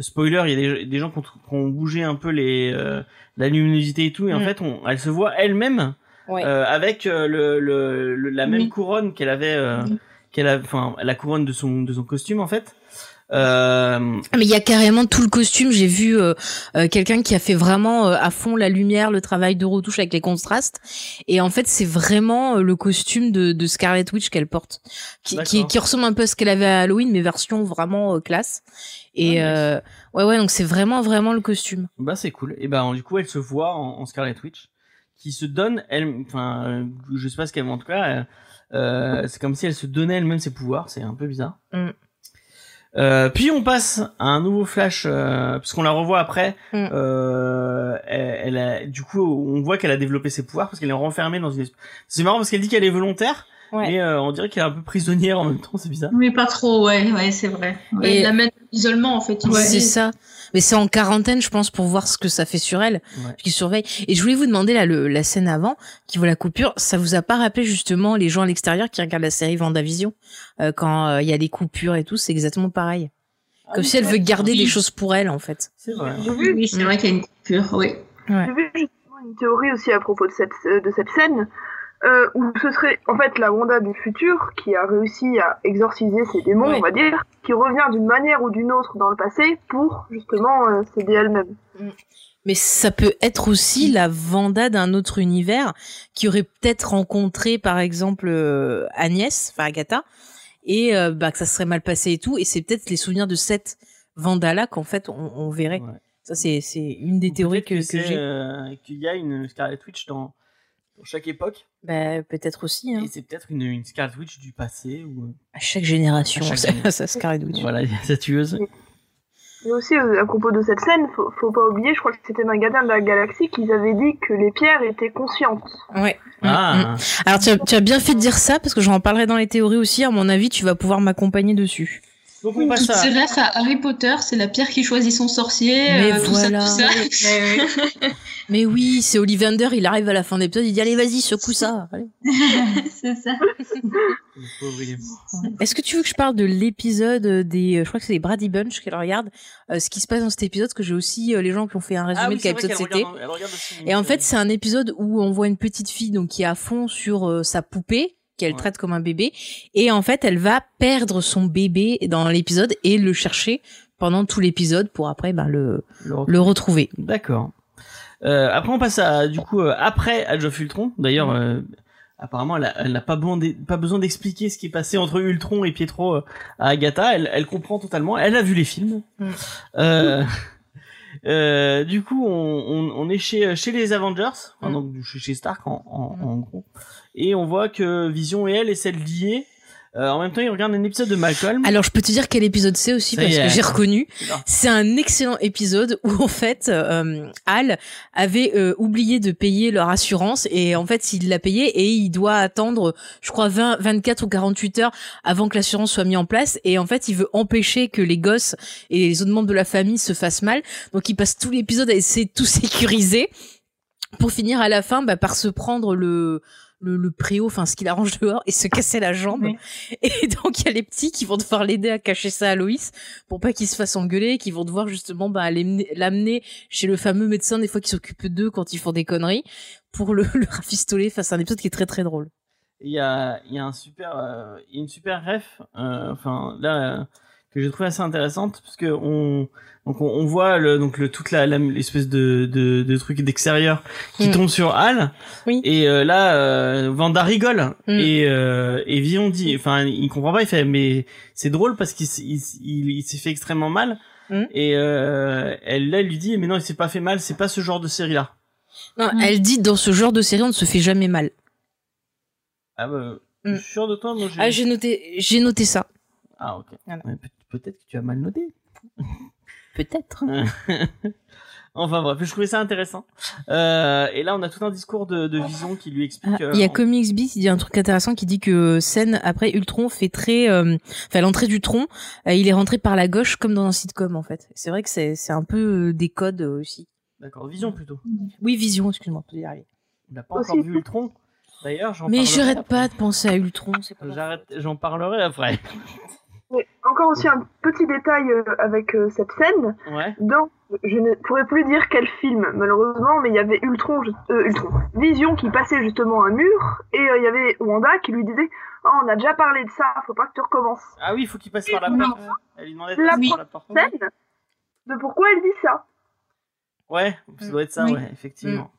spoiler, il y a des, des gens qui ont, qui ont bougé un peu les euh, la luminosité et tout, et en Mm. fait, on, elle se voit elle-même Ouais. euh, avec le, le, le- la même Oui. couronne qu'elle avait, euh, Oui. qu'elle enfin la couronne de son de son costume en fait. Euh, Mais il y a carrément tout le costume. J'ai vu euh, euh, quelqu'un qui a fait vraiment euh, à fond la lumière, le travail de retouche avec les contrastes. Et en fait, c'est vraiment euh, le costume de, de Scarlet Witch qu'elle porte, qui, qui, ressemble un peu à ce qu'elle avait à Halloween, mais version vraiment classe. Et Ah, nice. euh, ouais, ouais, donc c'est vraiment, vraiment le costume. bah c'est cool. Et ben du coup, elle se voit en, en Scarlet Witch, qui se donne elle, enfin, je sais pas ce qu'elle, en tout cas, c'est comme si elle se donnait elle-même ses pouvoirs. C'est un peu bizarre. Mm. Euh, puis on passe à un nouveau flash, euh, parce qu'on la revoit après. Mm. Euh, elle, elle a, du coup, on voit qu'elle a développé ses pouvoirs parce qu'elle est renfermée dans une. C'est marrant parce qu'elle dit qu'elle est volontaire, Ouais. mais euh, on dirait qu'elle est un peu prisonnière en même temps. C'est bizarre. Mais pas trop, ouais, ouais, c'est vrai. Ouais. Et- Et la mettre en isolement, en fait. Ouais. C'est ça. Mais c'est en quarantaine, je pense, pour voir ce que ça fait sur elle. Ouais. Qui surveille. Et je voulais vous demander là, le, la scène avant, qui voit la coupure, ça vous a pas rappelé justement les gens à l'extérieur qui regardent la série Vendavision euh, quand euh, il y a des coupures et tout, c'est exactement pareil. Comme si elle veut garder Oui. des choses pour elle en fait. C'est vrai. J'ai vu, Oui, c'est vrai qu'il y a une coupure, oui. j'ai vu justement une théorie aussi à propos de cette, euh, de cette scène, euh, où ce serait en fait la Wanda du futur qui a réussi à exorciser ses démons, Ouais. on va dire, qui revient d'une manière ou d'une autre dans le passé pour justement euh, s'aider elle-même. Mais ça peut être aussi la Vanda d'un autre univers qui aurait peut-être rencontré par exemple euh, Agnès, enfin Agatha, et euh, bah que ça serait mal passé et tout. Et c'est peut-être les souvenirs de cette Vanda là qu'en fait on, on verrait. Ouais. Ça c'est une des théories que, que c'est, j'ai. euh, qu'il y a une Scarlet Witch dans, dans chaque époque, Bah peut-être aussi. Hein. et c'est peut-être une, une Scarlet Witch du passé ou euh, À chaque génération, À chaque ça, génération. ça Scarlet Witch. voilà, il y a sa tueuse. Et aussi, euh, à propos de cette scène, faut, faut pas oublier, je crois que c'était dans Gardien de la Galaxie qu'ils avaient dit que les pierres étaient conscientes. Ouais. Mm, mm. Ah, Alors tu as, tu as bien fait de dire ça parce que j'en parlerai dans les théories aussi. À mon avis, tu vas pouvoir m'accompagner dessus. Donc on passe Toutes à. ces refs à Harry Potter, c'est la pierre qui choisit son sorcier, Mais euh, tout voilà. ça, tout ça. Mais oui, c'est Ollivander, il arrive à la fin de l'épisode, il dit allez vas-y, secoue ça. C'est ça. Est-ce que tu veux que je parle de l'épisode des, euh, je crois que c'est les Brady Bunch qu'elle regarde, euh, ce qui se passe dans cet épisode, que j'ai aussi euh, les gens qui ont fait un résumé Ah oui, de quel épisode c'était. Et en fait, c'est un épisode où on voit une petite fille donc qui est à fond sur euh, sa poupée qu'elle Ouais. traite comme un bébé et en fait, elle va perdre son bébé dans l'épisode et le chercher pendant tout l'épisode pour après ben le Le retrouver. D'accord. Euh, après, on passe à du coup euh, après Age of Ultron. D'ailleurs, euh, apparemment, elle, n'a pas besoin d'e- pas besoin d'expliquer ce qui est passé entre Ultron et Pietro à Agatha. Elle, elle comprend totalement. Elle a vu les films. Mm. Du coup, on, on, on est chez chez les Avengers, enfin, Mm. donc chez, Stark en, en, en gros, et on voit que Vision et elle essaient de lier. Euh, en même temps, ils regardent un épisode de Malcolm. Alors, je peux te dire quel épisode c'est aussi Ça parce que j'ai reconnu. C'est un excellent épisode où en fait euh, Al avait euh, oublié de payer leur assurance et en fait il l'a payé et il doit attendre je crois 20 24 ou 48 heures avant que l'assurance soit mise en place et en fait il veut empêcher que les gosses et les autres membres de la famille se fassent mal. Donc il passe tout l'épisode à essayer de tout sécuriser pour finir à la fin bah, par se prendre le le, le préau, enfin ce qu'il arrange dehors, et se casser la jambe. Oui. Et donc il y a les petits qui vont devoir l'aider à cacher ça à Loïs pour pas qu'il se fasse engueuler, qui vont devoir justement bah, l'amener l'amener chez le fameux médecin des fois qui s'occupe d'eux quand ils font des conneries pour le, le rafistoler. Enfin c'est un épisode qui est très très drôle. il y a, il y a un super, euh, une super ref, euh, enfin là euh, que j'ai trouvé assez intéressante parce que on, donc on, on voit le, donc le toute la l'espèce de, de de truc d'extérieur qui Mm. tombe sur Al. Oui. Et euh, là, euh, Vanda rigole Mm. et euh, et Vion dit, enfin il comprend pas, il fait mais c'est drôle parce qu'il s- il, s- il, il s'est fait extrêmement mal. Mm. Et euh, elle là elle lui dit mais non il s'est pas fait mal, c'est pas ce genre de série là. Non, elle dit dans ce genre de série on ne se fait jamais mal. Ah bah, je suis sûr de toi moi j'ai. Ah j'ai noté j'ai noté ça. Ah ok. Voilà. Peut-être que tu as mal noté. Peut-être. Enfin bref, je trouvais ça intéressant. Euh, et là, on a tout un discours de, de Vision qui lui explique. Ah, euh, Il y a Comics Beat qui dit un truc intéressant qui dit que scène après Ultron fait très, euh, enfin l'entrée du tronc, euh, il est rentré par la gauche comme dans un sitcom en fait. C'est vrai que c'est c'est un peu euh, des codes euh, aussi. D'accord, Vision plutôt. Oui, Vision, excuse-moi, peut y arriver. On n'a pas Aussi. encore vu Ultron. D'ailleurs, j'en Mais j'arrête pas de penser à Ultron. c'est pas J'arrête, j'en parlerai après. Encore aussi un petit détail euh, avec euh, cette scène. Ouais. Dans, je ne pourrais plus dire quel film, malheureusement, mais il y avait Ultron, euh, Ultron, Vision qui passait justement un mur, et euh, il y avait Wanda qui lui disait Oh, on a déjà parlé de ça, faut pas que tu recommences. Ah oui, il faut qu'il passe par la porte. Elle lui demandait de La passer par la porte. Scène de pourquoi elle dit ça. Ouais, ça doit être ça, Oui. ouais, effectivement.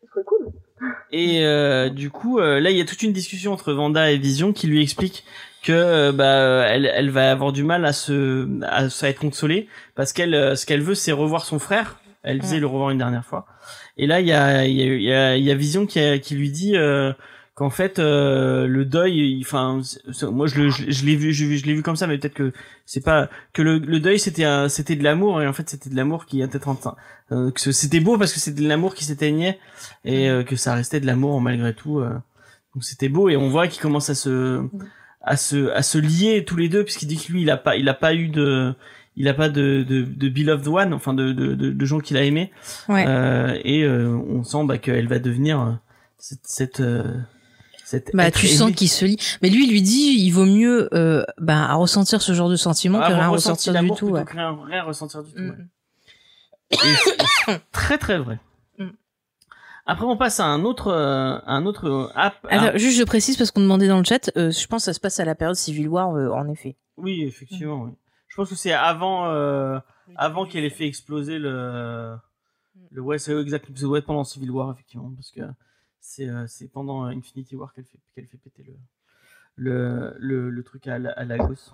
Ce serait cool. Et euh, du coup, euh, là, il y a toute une discussion entre Vanda et Vision qui lui explique que euh, bah elle, elle va avoir du mal à se à, à être consolée parce qu'elle euh, ce qu'elle veut c'est revoir son frère. Elle disait le revoir une dernière fois. Et là, il y a il y a, il y a, il y a Vision qui, a- qui lui dit euh, qu'en fait euh, le deuil, il- enfin moi je le je, je l'ai vu je, je l'ai vu comme ça, mais peut-être que c'est pas que le, le deuil c'était c'était de l'amour et en fait c'était de l'amour qui était en train euh, que c'était beau parce que c'était de l'amour qui s'éteignait et euh, que ça restait de l'amour malgré tout. euh. donc c'était beau et on voit qu'ils commencent à se à se à se lier tous les deux puisqu'il dit que lui il a pas il a pas eu de il a pas de de, de beloved one enfin de de, de, de gens qu'il a aimé Ouais. euh, et euh, on sent bah, qu'elle va devenir euh, cette cette, euh, cette Bah, tu sens qu'il se lit. Mais lui, il lui dit, il vaut mieux euh, bah, à ressentir ce genre de sentiment Ah, que rien ressenti ressentir du tout. plutôt ouais. que rien, ressentir du tout. ouais. Mm. Et très très vrai. Après, on passe à un autre, euh, un autre euh, app. Ah, juste je précise parce qu'on demandait dans le chat, euh, je pense que ça se passe à la période Civil War euh, en effet. oui, effectivement. Oui. Je pense que c'est avant, avant qu'elle ait fait exploser le, le ouais, c'est exactement, ça doit être pendant Civil War effectivement, parce que c'est, c'est pendant Infinity War qu'elle fait, qu'elle fait péter le, le, le, le truc à, la- à Lagos.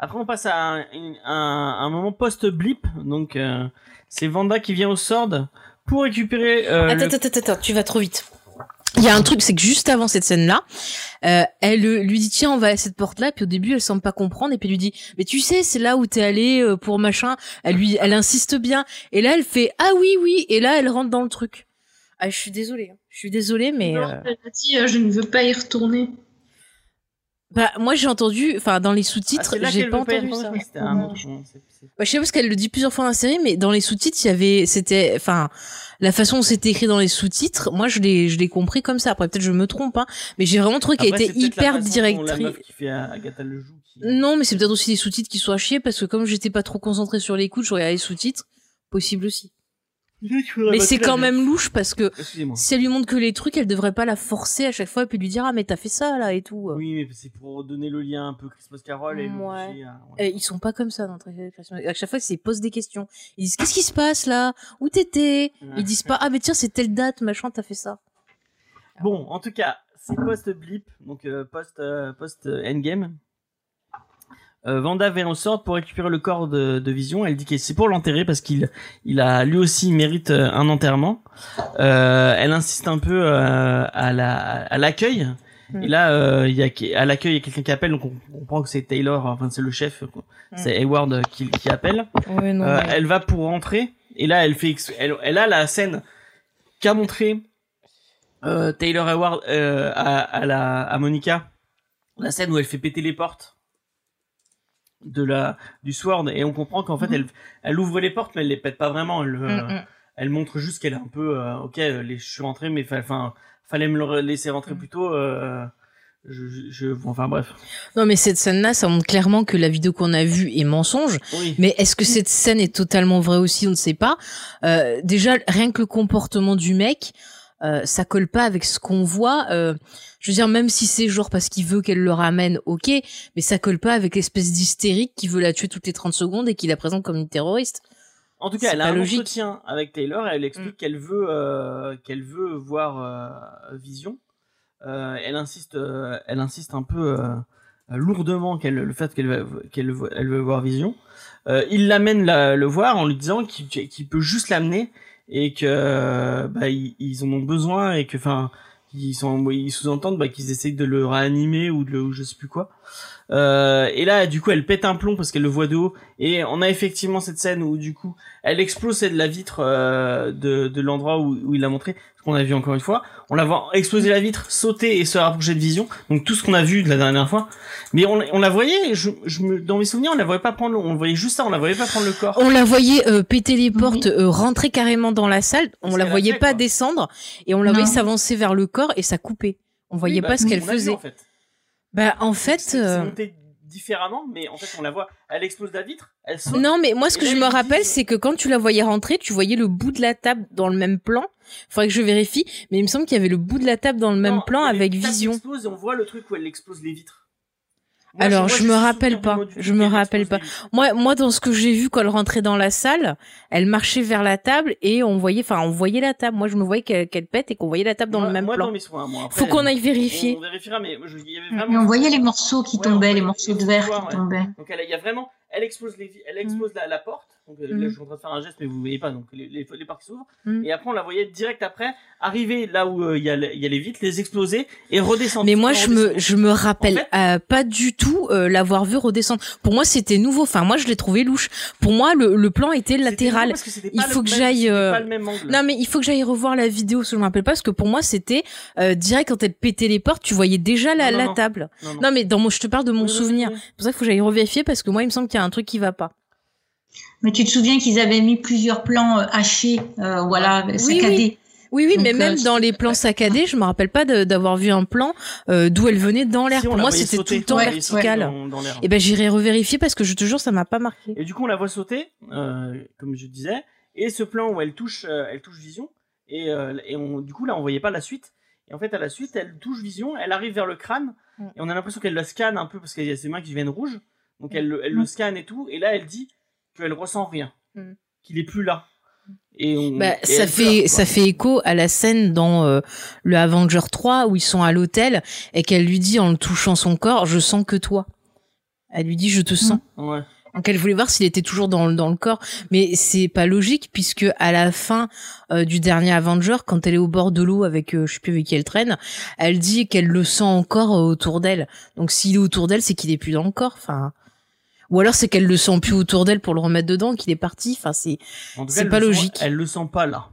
Après, on passe à un, une- un, un moment post-blip. Donc, euh, c'est Vanda qui vient au Sword pour récupérer. Euh, Attends, le- attends, attends, attends, tu vas trop vite. Il y a un truc, c'est que juste avant cette scène-là, euh, elle euh, lui dit tiens on va à cette porte-là, puis au début elle semble pas comprendre, et puis elle lui dit mais tu sais c'est là où t'es allé pour machin. Elle lui, elle insiste bien, et là elle fait ah oui oui, et là elle rentre dans le truc. Ah je suis désolée, hein. je suis désolée mais euh, elle a dit, je ne veux pas y retourner. Bah moi j'ai entendu, enfin dans les Ah, sous-titres là j'ai pas entendu ça. C'était un c'est- Bah, je sais pas parce qu'elle le dit plusieurs fois dans la série, mais dans les sous-titres, il y avait, c'était, enfin, la façon dont c'était écrit dans les sous-titres, moi je l'ai, je l'ai compris comme ça. Après peut-être je me trompe, hein, mais j'ai vraiment trouvé qu'elle était hyper directrice. Qui. Non, mais c'est peut-être aussi des sous-titres qui sont à chier parce que comme j'étais pas trop concentrée sur l'écoute, je regardais les sous-titres, possible aussi. Mais c'est quand même louche parce que si elle lui montre que les trucs, elle devrait pas la forcer à chaque fois et puis lui dire ah mais t'as fait ça là et tout. Oui, mais c'est pour donner le lien un peu Christmas Carol et Ouais. ouais. Euh, ils sont pas comme ça dans Christmas. À chaque fois, ils posent des questions. Ils disent qu'est-ce qui se passe là? Où t'étais? Ils disent pas ah mais tiens c'est telle date machin t'as fait ça. Bon, en tout cas, c'est post-blip, donc euh, post, euh, post-endgame. Euh, Vanda vient au sort pour récupérer le corps de, de Vision. Elle dit que c'est pour l'enterrer parce qu'il il a lui aussi mérite euh, un enterrement. Euh, elle insiste un peu euh, à la à l'accueil. Mm. Et là, euh, il y a à l'accueil il y a quelqu'un qui appelle, donc on comprend que c'est Taylor, enfin c'est le chef, c'est Hayward qui, qui appelle. Ouais non. Euh, mais- elle va pour rentrer et là elle fait elle, elle a la scène qu'a montré euh, Taylor Hayward euh, à, à la à Monica la scène où elle fait péter les portes de la du Sword et on comprend qu'en fait elle elle ouvre les portes mais elle les pète pas vraiment elle euh, Mm, mm. elle montre juste qu'elle est un peu euh, ok euh, les, je suis rentré mais enfin fallait me le laisser rentrer Mm. plus tôt euh, je, je, enfin bref Non mais cette scène-là, ça montre clairement que la vidéo qu'on a vue est mensonge. oui Mais est-ce que cette scène est totalement vraie aussi? On ne sait pas. Déjà, rien que le comportement du mec, euh, ça colle pas avec ce qu'on voit. Euh, je veux dire, même si c'est genre parce qu'il veut qu'elle le ramène, ok, mais ça colle pas avec l'espèce d'hystérique qui veut la tuer toutes les 30 secondes et qui la présente comme une terroriste. En tout cas, elle a un logique. entretien avec Taylor et elle explique Mm. qu'elle veut euh, qu'elle veut voir Vision. Elle insiste, elle insiste un peu lourdement qu'elle le fait qu'elle veut- elle veut voir Vision. Il l'amène la- le voir en lui disant qu'il qu'il peut juste l'amener et que bah, ils, ils en ont besoin et que enfin ils sont ils sous-entendent bah, qu'ils essayent de le réanimer ou de le ou je sais plus quoi. Euh, et là, du coup, elle pète un plomb parce qu'elle le voit de haut. Et on a effectivement cette scène où, du coup, elle explose de la vitre euh, de, de l'endroit où, où il l'a montré, qu'on a vu encore une fois. On la voit exploser la vitre, sauter et se rapprocher de Vision. Donc tout ce qu'on a vu de la dernière fois. Mais on, on la voyait, je, je me, dans mes souvenirs, on la voyait pas prendre, le- on le voyait juste ça, on la voyait pas prendre le corps. On la voyait euh, péter les portes, euh, rentrer carrément dans la salle. On la voyait fait, pas quoi. descendre et on la Non. voyait s'avancer vers le corps et ça coupait. On voyait Oui, bah, pas ce qu'elle vu, faisait. en fait. Bah en fait, C'est- c'est euh, monté différemment, mais en fait, on la voit, elle explose la vitre, elle saute. non mais moi ce que je me rappelle c'est que quand tu la voyais rentrer, tu voyais le bout de la table dans le même plan. Faudrait que je vérifie, mais il me semble qu'il y avait le bout de la table dans le même plan avec Vision. explose et on voit le truc où elle explose les vitres. Moi, Alors, moi, je me rappelle pas. Je me rappelle pas. Moi, moi, dans ce que j'ai vu quand elle rentrait dans la salle, elle marchait vers la table et on voyait, enfin, on voyait la table. Moi, je me voyais qu'elle pète et qu'on voyait la table dans Moi- le même moi, plan. dans mes souvenirs, moi, après, Faut qu'on aille vérifier. On vérifiera, mais moi, je- il y avait Et vraiment. on voyait les morceaux qui Ouais, tombaient, voyait les morceaux de verre qui ouais. tombaient. Donc elle, il y a vraiment, elle explose les, elle explose la, la porte. Donc là, Mm. je suis en train de faire un geste, mais vous voyez pas. Donc les, les, les portes qui s'ouvrent. Mm. Et après, on la voyait direct après arriver là où euh, il y a, y les vitres, les exploser et redescendre. Mais moi, je me, je me rappelle En euh, pas du tout euh, l'avoir vu redescendre. Pour moi, c'était nouveau. Enfin, moi, je l'ai trouvé louche. Pour moi, le, le plan était latéral. parce que Il faut que j'aille, euh. Non, mais il faut que j'aille revoir la vidéo, que je me rappelle pas, parce que pour moi, c'était euh, direct quand elle pétait les portes, tu voyais déjà la, Non, la non. table. Non, non. Mais dans mon, je te parle de mon souvenir. C'est pour ça qu'il faut que j'aille revérifier, parce que moi, il me semble qu'il y a un truc qui va pas. Mais tu te souviens qu'ils avaient mis plusieurs plans euh, hachés, euh, voilà, saccadés. Oui, oui, Donc, mais même euh, dans les plans saccadés, je me rappelle pas d'avoir vu un plan euh, d'où elle venait dans l'air. Si, Pour moi, c'était tout le temps vertical. dans-. Et ben, j'irai revérifier parce que je te jure, ça m'a pas marqué. Et du coup, on la voit sauter, euh, comme je disais, et ce plan où elle touche, euh, elle touche Vision, et, euh, et on, du coup là, on voyait pas la suite. Et en fait, à la suite, elle touche Vision, elle arrive vers le crâne, Mm. et on a l'impression qu'elle la scanne un peu parce qu'il y a ses mains qui deviennent rouges. Donc elle, le- elle Mm. le scanne et tout, et là, elle dit qu'elle ressent rien, Mm. qu'il est plus là. Et on, Bah, et ça fait pleure, ça fait écho à la scène dans euh, le Avenger 3 où ils sont à l'hôtel et qu'elle lui dit en le touchant son corps, je sens que toi. Elle lui dit je te sens. Ouais. Donc elle voulait voir s'il était toujours dans, le- dans le corps, mais c'est pas logique puisque à la fin euh, du dernier Avenger, quand elle est au bord de l'eau avec euh, je sais plus avec qui elle traîne, elle dit qu'elle le sent encore euh, autour d'elle. Donc s'il est autour d'elle, c'est qu'il est plus dans le corps. Enfin, ou alors c'est qu'elle le sent plus autour d'elle pour le remettre dedans, qu'il est parti. Enfin c'est En tout C'est cas, elle pas le sent- logique. elle le sent pas là.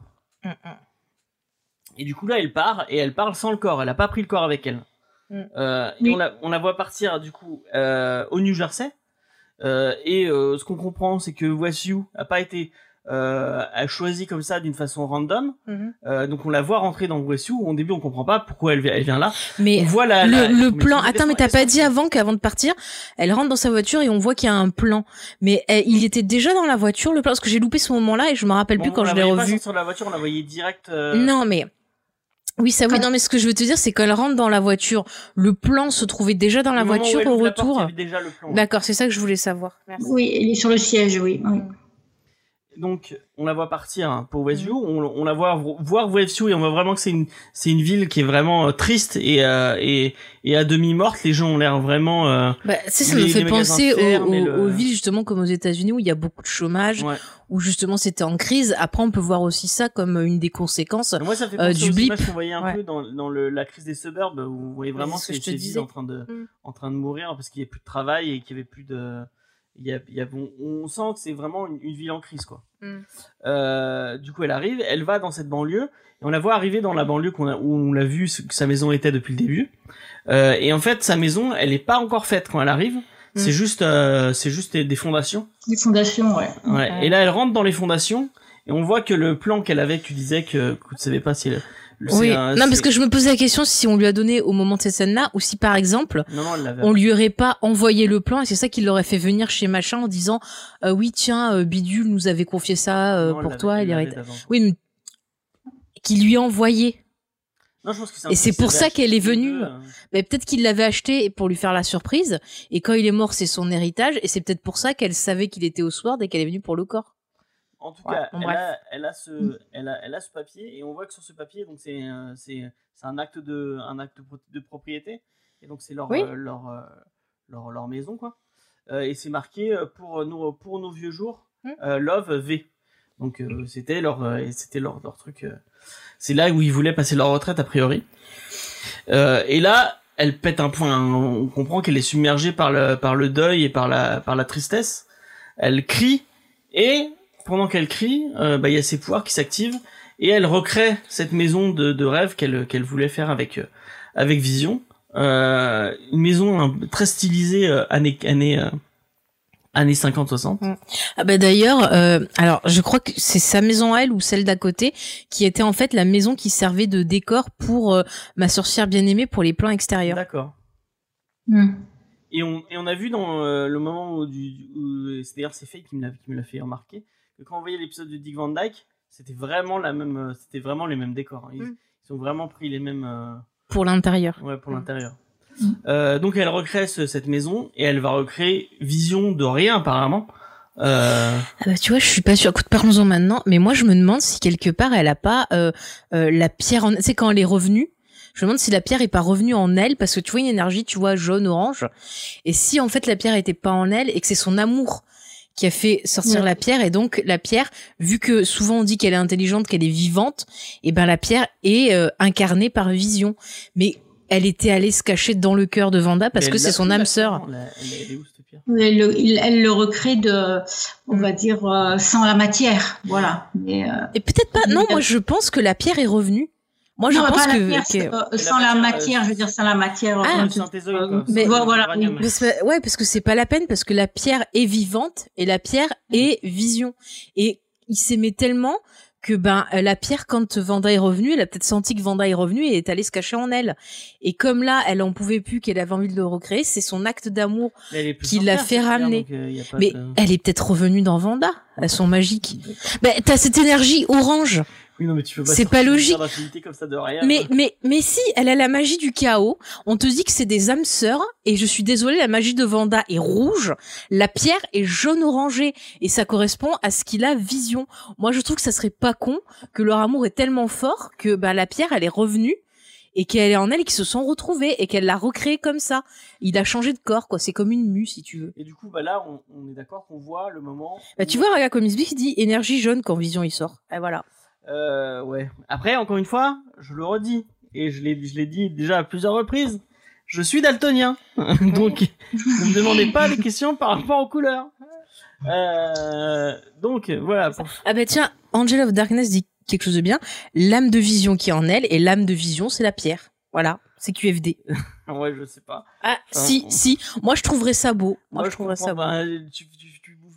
Et du coup là, elle part et elle part sans le corps. Elle a pas pris le corps avec elle. Mm. Euh, et on la, on la voit partir du coup euh, au New Jersey. Euh, et euh, ce qu'on comprend, c'est que Wasu a pas été euh, a choisi comme ça d'une façon random. Euh, donc on la voit rentrer dans Wasu. Au début, on comprend pas pourquoi elle, vi- elle vient là. Mais on voit la, le, la- le plan. Attends, mais t'as pas dit avant qu'avant de partir, elle rentre dans sa voiture et on voit qu'il y a un plan. Mais euh, il était déjà dans la voiture le plan parce que j'ai loupé ce moment-là et je me rappelle Bon, plus on quand je l'ai revu. de la voiture, on la voyait direct. euh, Non, mais oui, ça oui. Non, mais ce que je veux te dire, c'est qu'elle rentre dans la voiture. Le plan se trouvait déjà dans la voiture elle au retour. le. D'accord, c'est ça que je voulais savoir. Merci. Oui, il est sur le siège, oui. oui. Donc on la voit partir hein, pour Westview, on, on la voit vo- voir Westview et on voit vraiment que c'est une c'est une ville qui est vraiment euh, triste et euh, et et à demi morte. Les gens ont l'air vraiment euh, Bah, sais, ça me fait penser aux, ferment et aux- le- aux villes justement comme aux États-Unis où il y a beaucoup de chômage, ouais. où justement c'était en crise. Après, on peut voir aussi ça comme une des conséquences. Moi ça fait Euh, penser du blip. qu'on voyait un Ouais. peu dans dans le, la crise des suburbs où vous voyez vraiment c'est ce que je te disais. en train de Mm. en train de mourir parce qu'il y a plus de travail et qu'il y avait plus de y a, il y a on, on sent que c'est vraiment une, une ville en crise quoi. Mm. Euh, du coup elle arrive, elle va dans cette banlieue et on la voit arriver dans la banlieue qu'on a, où on l'a vu que sa maison était depuis le début. Euh, et en fait sa maison elle est pas encore faite quand elle arrive. C'est juste euh, c'est juste des fondations. Les fondations, ouais. Ouais. Ouais. Et là elle rentre dans les fondations et on voit que le plan qu'elle avait, tu disais que, que tu savais pas si elle, Oui. un- non, parce que je me posais la question si on lui a donné au moment de cette scène-là ou si par exemple non non on lui aurait pas envoyé le plan et c'est ça qui l'aurait fait venir chez machin en disant euh, oui tiens euh, Bidule nous avait confié ça euh, Non, pour toi il oui mais qui lui a envoyé Non, je pense que Et c'est pour ça qu'elle est venue. euh, mais peut-être qu'il l'avait acheté pour lui faire la surprise et quand il est mort c'est son héritage et c'est peut-être pour ça qu'elle savait qu'il était au soir dès qu'elle est venue pour le corps En tout Ouais, cas, bon, elle, a, elle, a ce, elle, a, elle a ce papier et on voit que sur ce papier, donc c'est euh, c'est c'est un acte de un acte de pro- de propriété et donc c'est leur, Oui. euh, leur, euh, leur leur maison quoi. Euh, et c'est marqué pour nos pour nos vieux jours, euh, Love V. Donc c'était leur c'était leur leur truc. c'est là où ils voulaient passer leur retraite a priori. Et là, elle pète un point. On comprend qu'elle est submergée par le par le deuil et par la par la tristesse. Elle crie et pendant qu'elle crie, euh, bah il y a ses pouvoirs qui s'activent et elle recrée cette maison de, de rêve qu'elle qu'elle voulait faire avec euh, avec Vision. Euh, une maison hein, très stylisée euh, années années euh, années 50-60. Ah bah d'ailleurs, euh, alors je crois que c'est sa maison à elle ou celle d'à côté qui était en fait la maison qui servait de décor pour euh, ma sorcière bien aimée pour les plans extérieurs. D'accord. Hmm. Et on, et on a vu dans euh, le moment où, du, où- c'est d'ailleurs c'est Faye qui me l'a qui me l'a fait remarquer que quand on voyait l'épisode de Dick Van Dyke, c'était vraiment la même, euh, c'était vraiment les mêmes décors. hein. Ils, Mm. ils ont vraiment pris les mêmes, euh, Pour l'intérieur. ouais, pour Mm. l'intérieur. Mm. Euh, donc elle recrée ce- cette maison et elle va recréer Vision de rien apparemment. Euh, Ah bah tu vois, je suis pas sûre. Écoute, parlons-en maintenant. Mais moi, je me demande si quelque part elle a pas euh, euh, la pierre. En... C'est quand elle est revenue. Je me demande si la pierre est pas revenue en elle parce que tu vois une énergie, tu vois jaune, orange. Et si en fait la pierre était pas en elle et que c'est son amour qui a fait sortir Ouais. la pierre et donc la pierre, vu que souvent on dit qu'elle est intelligente, qu'elle est vivante, et ben la pierre est euh, incarnée par Vision. Mais elle était allée se cacher dans le cœur de Vanda parce mais que c'est son âme sœur. Elle, elle est où cette pierre? Elle, le- recrée de, on va dire, euh, sans la matière. Voilà. Mais, euh, Et peut-être pas. Non, Oui, moi je pense que la pierre est revenue. Moi je non, pense pas que, euh, sans la matière, matière, euh, je veux dire sans la matière. Ah, euh, euh, mais- voilà, pas- ouais, parce que c'est pas la peine, parce que la pierre est vivante et la pierre est vision. Et il s'aimait tellement que ben la pierre, quand Vanda est revenue, elle a peut-être senti que Vanda est revenue et est allée se cacher en elle. Et comme là, elle en pouvait plus, qu'elle avait envie de le recréer, c'est son acte d'amour. Qui l'a fait ramener. euh, Mais de- elle est peut-être revenue dans Vanda. Elles sont magiques. Ben t'as cette énergie orange. Oui, non, mais tu peux pas c'est pas logique. comme ça de rien. Mais, mais, mais si, elle a la magie du chaos. On te dit que c'est des âmes sœurs. Et je suis désolée, la magie de Vanda est rouge. La pierre est jaune orangé. Et ça correspond à ce qu'il a vision. Moi, je trouve que ça serait pas con que leur amour est tellement fort que, bah, la pierre, elle est revenue. Et qu'elle est en elle et qu'ils se sont retrouvés. Et qu'elle l'a recréé comme ça. Il a changé de corps, quoi. C'est comme une mue, si tu veux. Et du coup, bah là, on, on est d'accord qu'on voit le moment. Bah, où- tu vois, regarde comme Isbik dit énergie jaune quand vision il sort. Et voilà. Euh, ouais. Après, encore une fois, je le redis et je l'ai, je l'ai dit déjà à plusieurs reprises. Je suis daltonien, donc ne me demandez pas des questions par rapport aux couleurs. Euh, donc voilà. pour- Ah bah tiens, Angel of Darkness dit quelque chose de bien. L'âme de vision qui est en elle et l'âme de vision c'est la pierre. Voilà, c'est QFD. Ouais, je sais pas. Ah si on- si, moi je trouverais ça beau. Moi, je trouverais comprends ça beau. Tu, tu,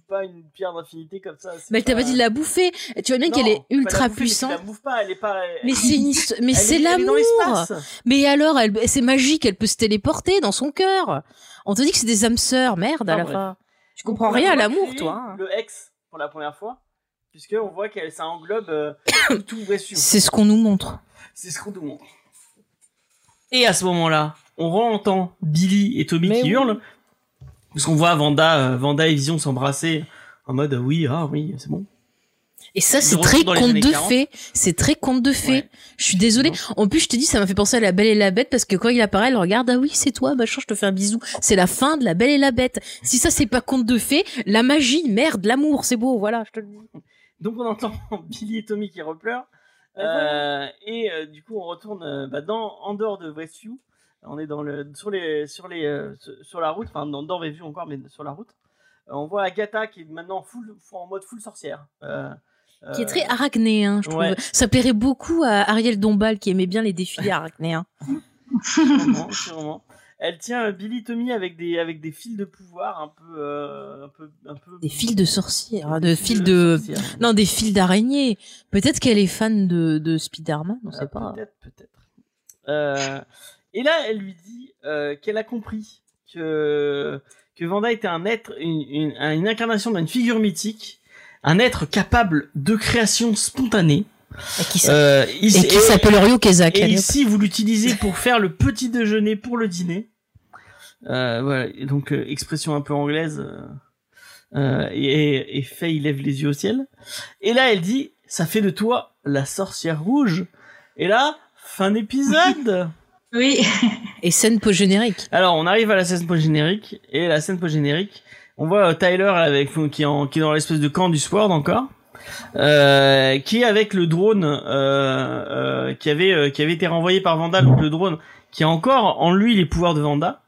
pas une pierre d'infinité comme ça. Mais elle t'a pas dit de la bouffer. Tu vois bien qu'elle est ultra mais puissante. la bouffes pas, elle est pas. elle- Mais c'est une mais c'est l'amour. Mais alors, elle, c'est magique, elle peut se téléporter dans son cœur. On te dit que c'est des âmes sœurs, merde à Ah, la bref. fin. Tu comprends rien à l'amour, toi. hein. Le ex pour la première fois, puisque on voit que ça englobe euh, tout. C'est ce qu'on nous montre. C'est ce qu'on nous montre. Et à ce moment-là, on entend Billy et Mais qui oui. hurlent, parce qu'on voit Vanda, euh, Vanda et Vision s'embrasser en mode euh, oui, ah oui, c'est bon. Et ça, c'est très conte de 40. fées. C'est très conte de fées. Ouais. Je suis désolée. En plus, je te dis, ça m'a fait penser à La Belle et la Bête parce que quand il apparaît, elle regarde, ah oui, c'est toi, machin, je te fais un bisou. C'est la fin de La Belle et la Bête. Si ça, c'est pas conte de fées, la magie, merde, l'amour, c'est beau, voilà, je te le dis. Donc on entend Billy et Tommy qui repleurent. Euh, et euh, du coup, on retourne bah, dans, en dehors de Westview. On est dans le, sur, les, sur, les, euh, sur- la route, enfin dans, dans Westview encore, mais sur la route. Euh, on voit Agatha qui est maintenant full, en mode full sorcière. Euh, Qui est euh, très arachnéen, je trouve. Ça plairait beaucoup à Ariel Dombal qui aimait bien les défilés arachnéens. sûrement, sûrement. Elle tient euh, Billy Tommy avec des, avec des fils de pouvoir un peu. euh, un peu, un peu Des fils de sorcière, hein, de fils de... Non, des fils d'araignée. Peut-être qu'elle est fan de, de Spider-Man, on Ah, sait pas. Peut-être, peut-être. Euh, et là, elle lui dit euh, qu'elle a compris que, que Vanda était un être, une, une, une incarnation d'une figure mythique, un être capable de création spontanée. Et qui Euh, s'appelle Ryo Kezak. et ici, vous l'utilisez pour faire le petit déjeuner pour le dîner. Euh, voilà, donc euh, expression un peu anglaise. euh, euh, et, et Faye lève les yeux au ciel. Et là, elle dit, ça fait de toi la sorcière rouge. Et là, fin d'épisode. Oui. Et scène post-générique. Alors, on arrive à la scène post-générique. Et la scène post-générique, on voit euh, Tyler avec qui est, en, qui est dans l'espèce de camp du Sword encore. Euh, qui est avec le drone euh, euh, qui avait euh, qui avait été renvoyé par Vandal donc le drone qui a encore en lui les pouvoirs de Vanda.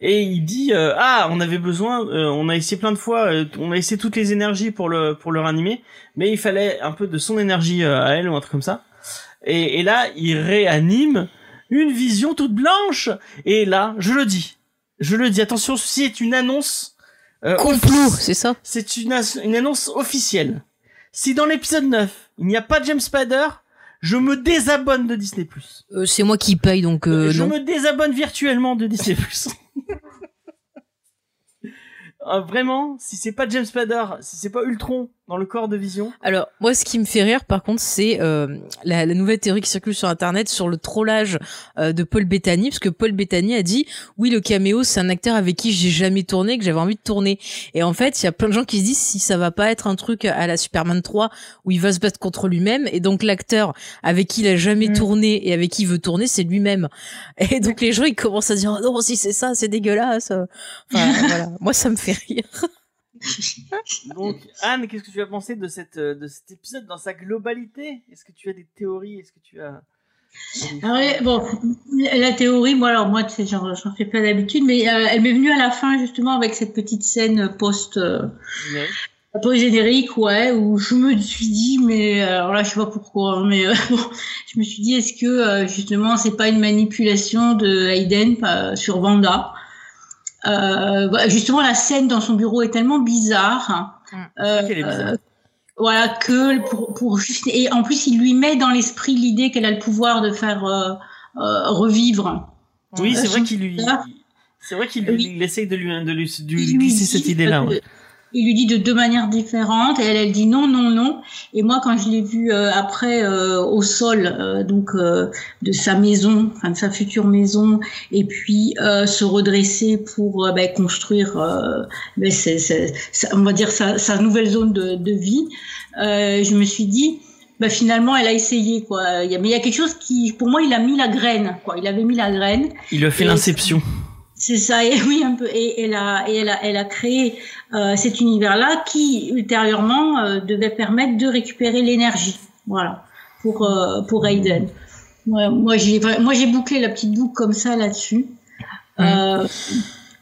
Et il dit euh, ah on avait besoin, euh, on a essayé plein de fois, euh, on a essayé toutes les énergies pour le pour le ranimer, mais il fallait un peu de son énergie à elle ou un truc comme ça. Et, et là il réanime une vision toute blanche. Et là je le dis, je le dis attention ceci est une annonce euh, Complot, c'est ça? C'est une, annonce officielle. Si dans l'épisode 9, il n'y a pas James Spader, je me désabonne de Disney+. Euh, C'est moi qui paye, donc euh, je non. me désabonne virtuellement de Disney+. Ah, vraiment, si c'est pas James Spader, si c'est pas Ultron dans le corps de Vision, Alors, moi, ce qui me fait rire, par contre, c'est euh, la, la nouvelle théorie qui circule sur Internet sur le trollage euh, de Paul Bettany, parce que Paul Bettany a dit, oui, le caméo, c'est un acteur avec qui j'ai jamais tourné, que j'avais envie de tourner. Et en fait, il y a plein de gens qui se disent si ça va pas être un truc à la Superman 3 où il va se battre contre lui-même, et donc l'acteur avec qui il a jamais Mm. tourné et avec qui il veut tourner, c'est lui-même. Et donc les gens, ils commencent à dire, oh non, si c'est ça, c'est dégueulasse. Enfin, voilà. Moi, ça me fait rire. donc Anne, qu'est-ce que tu as pensé de cette euh, de cet épisode dans sa globalité? Est-ce que tu as des théories? Est-ce que tu as Ah bon, la théorie, moi, alors moi, tu sais, j'en fais pas d'habitude, mais euh, elle m'est venue à la fin justement avec cette petite scène post euh, post générique, ouais, où je me suis dit, mais alors là, je sais pas pourquoi, hein, mais euh, bon, je me suis dit, est-ce que justement, c'est pas une manipulation de Hayden sur Vanda euh, bah, Justement, la scène dans son bureau est tellement bizarre. hein, Mm. euh, Qu'elle est bizarre. euh, voilà que pour, pour juste et en plus il lui met dans l'esprit l'idée qu'elle a le pouvoir de faire euh, revivre. Oui, c'est vrai qu'il lui c'est vrai qu'il Oui. essaye de lui de lui, de lui glisser cette idée-là. ouais. Il lui dit de deux manières différentes et elle, elle dit non, non, non. Et moi, quand je l'ai vu euh, après euh, au sol, euh, donc de sa maison, enfin de sa future maison, et puis se redresser pour ben, construire, ben, on va dire sa, sa nouvelle zone de, de vie, je me suis dit. Bah finalement, elle a essayé quoi. Il y a, mais il y a quelque chose qui, pour moi, il a mis la graine quoi. Il avait mis la graine Il lui a fait l'inception. C'est ça, et oui un peu. Et elle a, et elle a, elle a créé euh, cet univers-là qui ultérieurement euh, devait permettre de récupérer l'énergie, voilà, pour euh, pour Aiden. Ouais, moi j'ai, vra- moi j'ai bouclé la petite boucle comme ça là-dessus. Euh,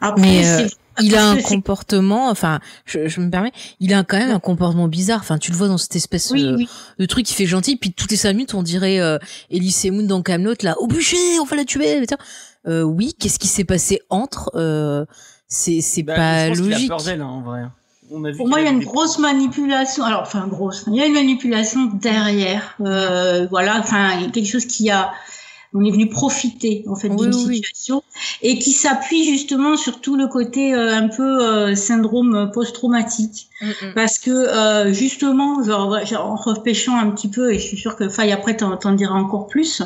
après, Mais, il a un comportement, enfin, je, je me permets, il a quand même un comportement bizarre. Enfin, tu le vois dans cette espèce oui, oui. de truc qui fait gentil, puis toutes les cinq minutes, on dirait euh, Elise Moon dans Camelot, là, au bûcher, on va la tuer. putain. Euh, oui, qu'est-ce qui s'est passé entre euh, C'est Bah, pas je pense qu'il logique. a peur d'elle hein, en vrai. On a vu Pour moi, il y a une des- grosse manipulation. Alors, enfin, grosse. Il y a une manipulation derrière. Euh, voilà, enfin, il y a quelque chose qui a. On est venu profiter en fait Oui, d'une oui, situation et qui s'appuie justement sur tout le côté euh, un peu euh, syndrome post-traumatique. Mm, mm. Parce que euh, justement, genre, genre, en repêchant un petit peu, et je suis sûre que Faye après t'en, t'en diras encore plus,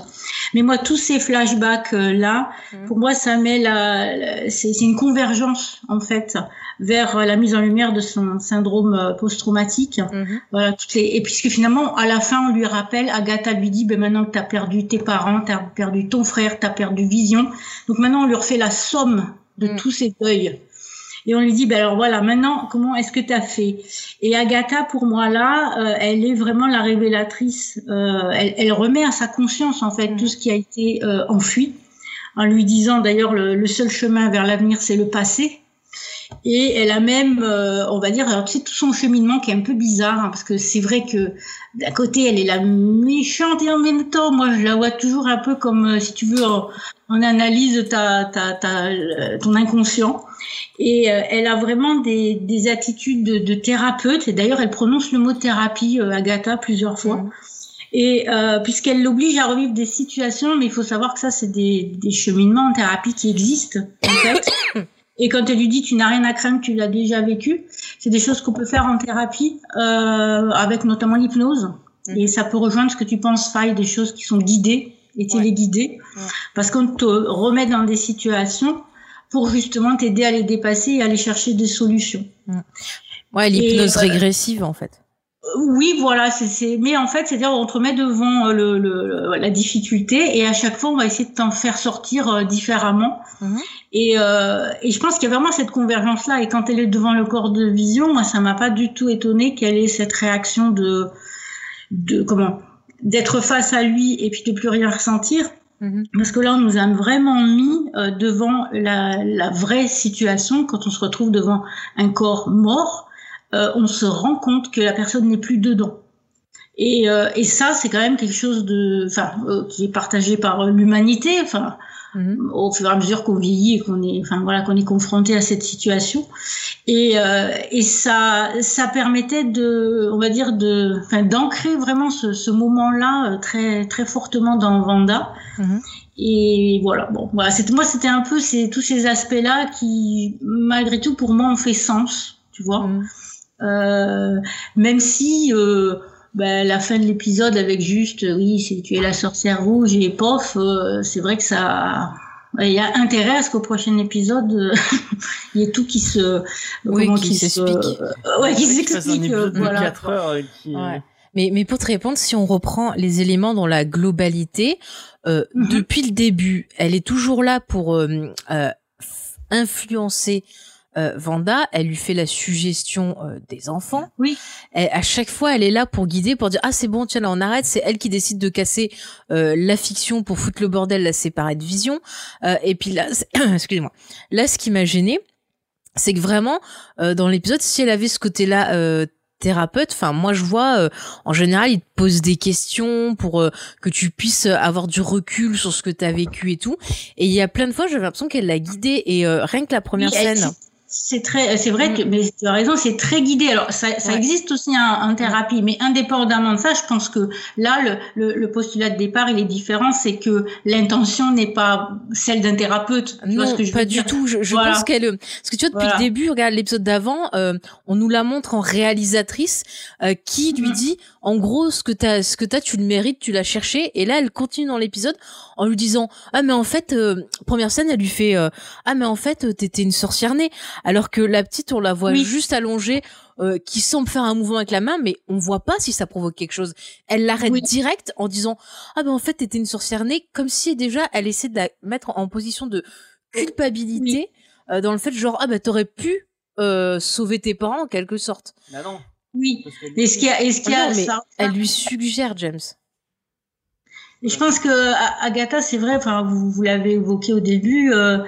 mais moi tous ces flashbacks euh, là, Mhm. pour moi ça met la, la- c'est, une convergence en fait vers euh, la mise en lumière de son syndrome euh, post-traumatique. Voilà, toutes les... Et puisque finalement, à la fin, on lui rappelle, Agatha lui dit, ben maintenant que tu as perdu tes parents, perdu ton frère, tu as perdu Vision, donc maintenant on lui refait la somme de Mm. tous ces deuils. Et on lui dit, ben alors voilà, maintenant, comment est-ce que tu as fait? Et Agatha, pour moi, là, euh, elle est vraiment la révélatrice. Euh, elle, elle remet à sa conscience, en fait, Mm. tout ce qui a été euh, enfui, en lui disant, d'ailleurs, le, le seul chemin vers l'avenir, c'est le passé. Et elle a même, euh, on va dire, alors sais, tout son cheminement qui est un peu bizarre, hein, parce que c'est vrai que d'un côté, elle est la méchante et en même temps, moi, je la vois toujours un peu comme, euh, si tu veux, en, en analyse ta, ta, ta, euh, ton inconscient. Et euh, elle a vraiment des, des attitudes de, de thérapeute. Et d'ailleurs, elle prononce le mot thérapie, Agatha, plusieurs fois. Mhm. Et euh, puisqu'elle l'oblige à revivre des situations, mais il faut savoir que ça, c'est des, des cheminements en thérapie qui existent, en fait. Et quand elle lui dit tu n'as rien à craindre, tu l'as déjà vécu, c'est des choses qu'on peut faire en thérapie, euh, avec notamment l'hypnose. Mhm. Et ça peut rejoindre ce que tu penses, Faille, des choses qui sont guidées et téléguidées, Ouais. parce qu'on te remet dans des situations pour justement t'aider à les dépasser et à aller chercher des solutions. Ouais, l'hypnose euh, régressive, en fait. Oui, voilà, c'est, mais en fait, c'est-à-dire on te remet devant euh, le, le, le- la difficulté et à chaque fois on va essayer de t'en faire sortir euh, différemment. Mhm. Et, euh, et je pense qu'il y a vraiment cette convergence-là. Et quand elle est devant le corps de vision, moi, ça m'a pas du tout étonné qu'elle ait cette réaction de, de comment, d'être face à lui et puis de plus rien ressentir. Mhm. Parce que là, on nous a vraiment mis euh, devant la, la, vraie situation. Quand on se retrouve devant un corps mort, euh, on se rend compte que la personne n'est plus dedans. Et, euh, et ça, c'est quand même quelque chose de, enfin, euh, qui est partagé par l'humanité. Enfin, Mhm. au fur et à mesure qu'on vieillit et qu'on est, enfin voilà, qu'on est confronté à cette situation. Et, euh, et ça, ça permettait de, on va dire de, enfin, d'ancrer vraiment ce, ce moment-là euh, très, très fortement dans Vanda. Mhm. Et voilà, bon, voilà, c'était moi, c'était un peu ces, tous ces aspects-là qui, malgré tout, pour moi, ont fait sens, tu vois. Mhm. Euh, même si euh, ben, la fin de l'épisode avec juste euh, oui c'est tu es la sorcière rouge et pof euh, c'est vrai que ça il y a intérêt à ce qu'au prochain épisode euh, il y ait tout qui se Oui, comment qui qui se s'explique. euh, ouais qui s'explique euh, voilà 4 heures euh, qui. Ouais. Mais, mais pour te répondre, si on reprend les éléments dans la globalité, euh, Mhm. depuis le début, elle est toujours là pour euh, euh, influencer euh, Vanda. Elle lui fait la suggestion euh, des enfants. Oui. Elle- à chaque fois, elle est là pour guider, pour dire ah c'est bon, tiens là on arrête. C'est elle qui décide de casser euh, la fiction pour foutre le bordel, la séparer de Vision. Euh, et puis là, excusez-moi. Là, ce qui m'a gêné, c'est que vraiment euh, dans l'épisode, si elle avait ce côté-là euh, thérapeute, enfin moi je vois euh, en général il te pose des questions pour euh, que tu puisses avoir du recul sur ce que tu as vécu et tout. Et il y a plein de fois j'avais l'impression qu'elle l'a guidé et euh, rien que la première Oui, scène. C'est très c'est vrai que mais tu as raison c'est très guidé alors ça, ça Ouais. existe aussi en, en thérapie mais indépendamment de ça je pense que là le, le, le postulat de départ il est différent c'est que l'intention n'est pas celle d'un thérapeute tu vois Non, ce que je veux pas dire du tout. Je, je Voilà. pense qu'elle, euh, parce que tu vois depuis Voilà. le début, regarde l'épisode d'avant, euh, on nous la montre en réalisatrice euh, qui lui Mhm. dit, en gros, ce que t'as, ce que t'as, tu le mérites, tu l'as cherché. Et là, elle continue dans l'épisode en lui disant, ah mais en fait, euh, première scène, elle lui fait, euh, ah mais en fait, euh, t'étais une sorcière née, alors que la petite, on la voit Oui. juste allongée. euh, qui semble faire un mouvement avec la main, mais on voit pas si ça provoque quelque chose. Elle l'arrête Oui. direct en disant ah ben en fait t'étais une sorcière née, comme si déjà elle essaie de la mettre en position de culpabilité euh, dans le fait genre ah ben t'aurais pu euh, sauver tes parents en quelque sorte. Bah non. oui parce qu'elle- est-ce qu'il y a est-ce qu'il y a Ah non, mais ça Elle lui suggère James. Et je pense que Agatha c'est vrai enfin vous, vous l'avez évoqué au début euh,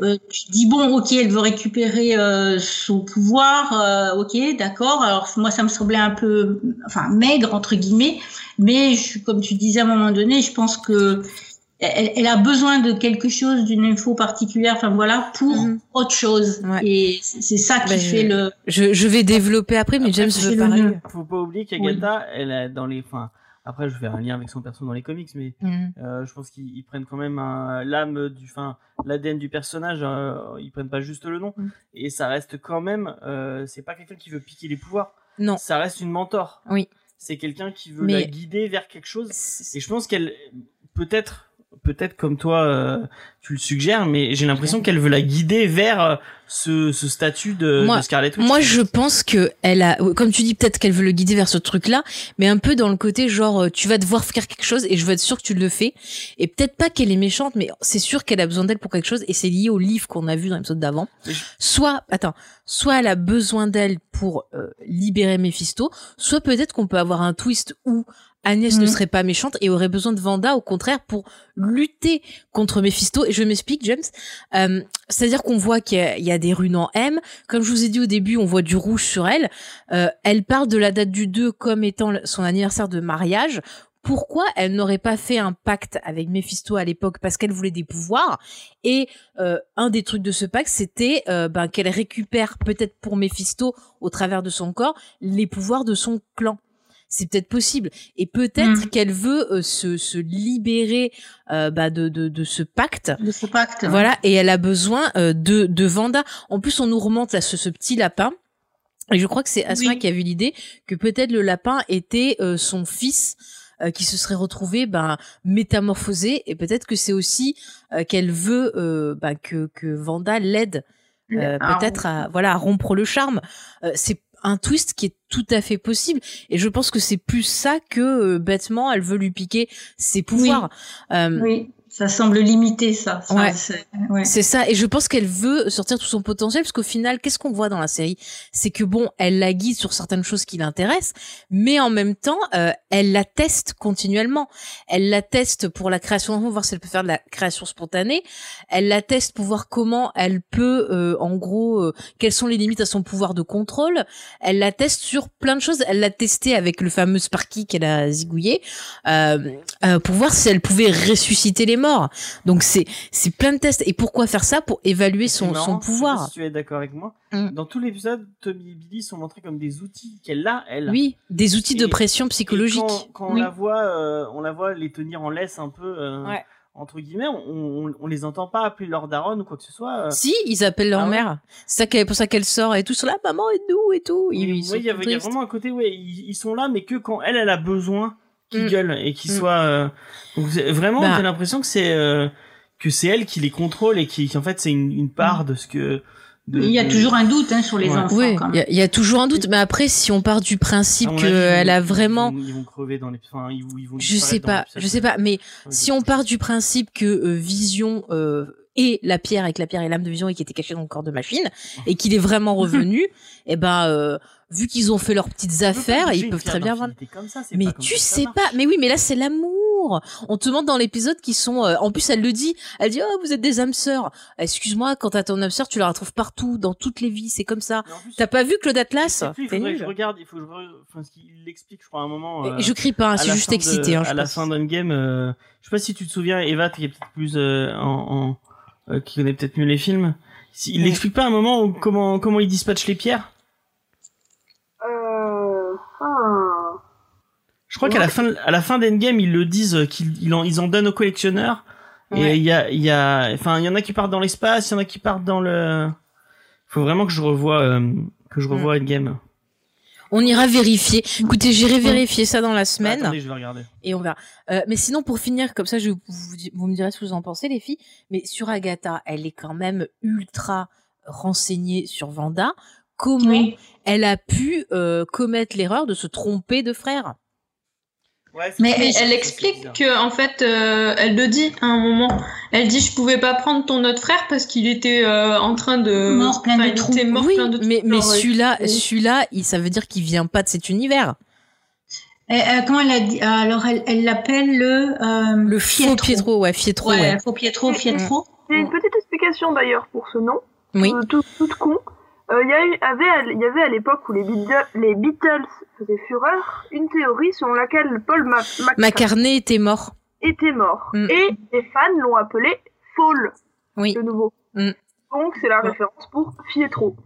euh, tu dis bon ok elle veut récupérer euh, son pouvoir euh, ok d'accord alors moi ça me semblait un peu enfin maigre entre guillemets mais je, comme tu disais à un moment donné je pense que elle, elle a besoin de quelque chose d'une info particulière enfin voilà pour Mhm. autre chose Ouais. et c'est ça qui Ben, fait je- le Je, je vais développer après, mais Après, James veut le parler. Faut pas oublier qu'Agatha, elle a dans les. Enfin, après, je vais faire un lien avec son perso dans les comics, mais Mhm. euh, je pense qu'ils ils prennent quand même l'âme du. Enfin, l'ADN du personnage, euh, ils prennent pas juste le nom. Mm. Et ça reste quand même. euh, c'est pas quelqu'un qui veut piquer les pouvoirs. Non. Ça reste une mentor. Oui. C'est quelqu'un qui veut Mais- la guider vers quelque chose. Et je pense qu'elle, peut-être, peut-être comme toi, euh, tu le suggères, mais j'ai l'impression qu'elle veut la guider vers euh, ce, ce statut de, Moi- de Scarlet Witch. Moi, je pense que elle a, comme tu dis, peut-être qu'elle veut le guider vers ce truc-là, mais un peu dans le côté genre, euh, tu vas devoir faire quelque chose et je veux être sûr que tu le fais. Et peut-être pas qu'elle est méchante, mais c'est sûr qu'elle a besoin d'elle pour quelque chose et c'est lié au livre qu'on a vu dans l'épisode d'avant. Soit, attends, soit elle a besoin d'elle pour euh, libérer Mephisto, soit peut-être qu'on peut avoir un twist où Agnès ne Mhm. serait pas méchante et aurait besoin de Vanda au contraire pour lutter contre Mephisto. Et je m'explique, James. Euh, C'est-à-dire qu'on voit qu'il y, a- il y a des runes en M. Comme je vous ai dit au début, on voit du rouge sur elle. Euh, elle parle de la date du 2 comme étant son anniversaire de mariage. Pourquoi elle n'aurait pas fait un pacte avec Mephisto à l'époque? Parce qu'elle voulait des pouvoirs et euh, un des trucs de ce pacte c'était euh, ben, qu'elle récupère peut-être pour Mephisto au travers de son corps les pouvoirs de son clan c'est peut-être possible et peut-être Mhm. qu'elle veut euh, se, se libérer euh, bah, de, de, de ce pacte de ce pacte ouais. voilà, et elle a besoin euh, de, de Vanda. En plus, on nous remonte là ce, ce petit lapin. Et je crois que c'est Asma Oui. qui a vu l'idée que peut-être le lapin était euh, son fils euh, qui se serait retrouvé ben, métamorphosé. Et peut-être que c'est aussi euh, qu'elle veut euh, ben, que, que Vanda l'aide peut-être à, voilà, à rompre le charme. Euh, c'est un twist qui est tout à fait possible. Et je pense que c'est plus ça que euh, bêtement elle veut lui piquer ses pouvoirs. Euh, oui ça semble limité ça. ça Ouais. c'est- ouais. Ça, et je pense qu'elle veut sortir tout son potentiel, parce qu'au final, qu'est-ce qu'on voit dans la série? C'est que bon, elle la guide sur certaines choses qui l'intéressent, mais en même temps, euh, elle la teste continuellement. Elle la teste pour la création d'enfants, voir si elle peut faire de la création spontanée. Elle la teste pour voir comment elle peut, euh, en gros, euh, quelles sont les limites à son pouvoir de contrôle. Elle la teste sur plein de choses. Elle l'a testé avec le fameux Sparky qu'elle a zigouillé, euh, pour voir si elle pouvait ressusciter les morts. Donc c'est c'est plein de tests. Et pourquoi faire ça? Pour évaluer son, marrant, son je sais pas pouvoir. si tu es d'accord avec moi. Mm. Dans tout l'épisode, Tommy et Billy sont montrés comme des outils qu'elle a, elle. Oui, des outils de pression psychologique. Quand, quand Oui. on la voit, euh, on la voit les tenir en laisse un peu, euh, Ouais. entre guillemets. On, on, on les entend pas appeler leur daronne ou quoi que ce soit. euh. Si, ils appellent leur Ah ouais mère. C'est ça pour ça qu'elle sort et tout. Sur la maman et nous et tout. Ils, Oui, il y, a- y vraiment un côté, ouais, ils, ils sont là, mais que quand elle, elle a besoin qu'ils Mm. gueulent et qu'ils Mm. soient. euh, donc vraiment, Bah. t'as l'impression que c'est euh, que c'est elle qui les contrôle et qui, qui, en fait, c'est une, une part de ce que. de- Il y a de- toujours un doute hein, sur les Ouais. enfants. Oui, quand il y, a- il y a toujours un doute. Mais après, si on part du principe qu'elle a ils vraiment vont- Ils vont crever dans les. Enfin, ils, vont- ils vont Je sais pas, je sais pas, mais Ouais, si on part du principe que euh, Vision euh, est la pierre et que la pierre est l'âme de Vision et qui était cachée dans le corps de machine et qu'il est vraiment revenu, et ben euh, vu qu'ils ont fait leurs petites affaires, ils peuvent très bien vendre. ça, Mais pas tu sais pas, mais oui, mais là c'est l'amour. On te montre dans l'épisode qu'ils sont. euh, en plus, elle le dit. Elle dit oh vous êtes des âmes sœurs. Excuse-moi, quand t'as ton âme sœur, tu la retrouves partout, dans toutes les vies. C'est comme ça. T'as pas vu Claude je Atlas plus, il faudrait que je regarde, il faut que je re... enfin, qu'il l'explique, je crois, à un moment. euh, Et Je crie pas, hein, la juste de- excité. Hein, je à la fin d'un game, euh, je sais pas si tu te souviens, Eva, qui est peut-être plus euh, en, en euh, qui connaît peut-être mieux les films. Il Ouais. explique pas à un moment où- comment comment il dispatche les pierres? Euh... ah. Je crois qu'à la fin à la fin d'Endgame, ils le disent euh, qu'ils ils en ils en donnent aux collectionneurs. Et Ouais. il y a il y a enfin il y en a qui partent dans l'espace, il y en a qui partent dans le. Faut vraiment que je revoie euh, que je revoie Endgame. On ira vérifier. Écoutez, j'irai vérifier ça dans la semaine. Attendez, je vais regarder. et on verra. Euh, mais sinon, pour finir, comme ça, je, vous, vous me direz ce que vous en pensez, les filles. Mais sur Agatha, elle est quand même ultra renseignée sur Vanda. Comment Oui. elle a pu euh, commettre l'erreur de se tromper de frère? Ouais, Mais elle explique que en fait, euh, elle le dit à un moment. Elle dit je pouvais pas prendre ton autre frère parce qu'il était euh, en train de Mort, plein de enfin, il trous. Oui, plein de mais, mais euh, celui-là, oui. celui-là, il, ça veut dire qu'il vient pas de cet univers. Et, euh, comment elle a dit Alors, elle elle l'appelle le euh, Le faux Pietro, ouais, Pietro, ouais. Ouais, faux Pietro, Pietro. J'ai une petite explication d'ailleurs pour ce nom. Oui. Euh, tout, toute con. Euh, Il y, avait, il y avait à l'époque où les Beatles, les Beatles faisaient fureur une théorie selon laquelle Paul Ma- McCartney était mort. était mort. Mm. Et les fans l'ont appelé Fall Oui. de nouveau. Mm. Donc c'est la référence pour Pietro.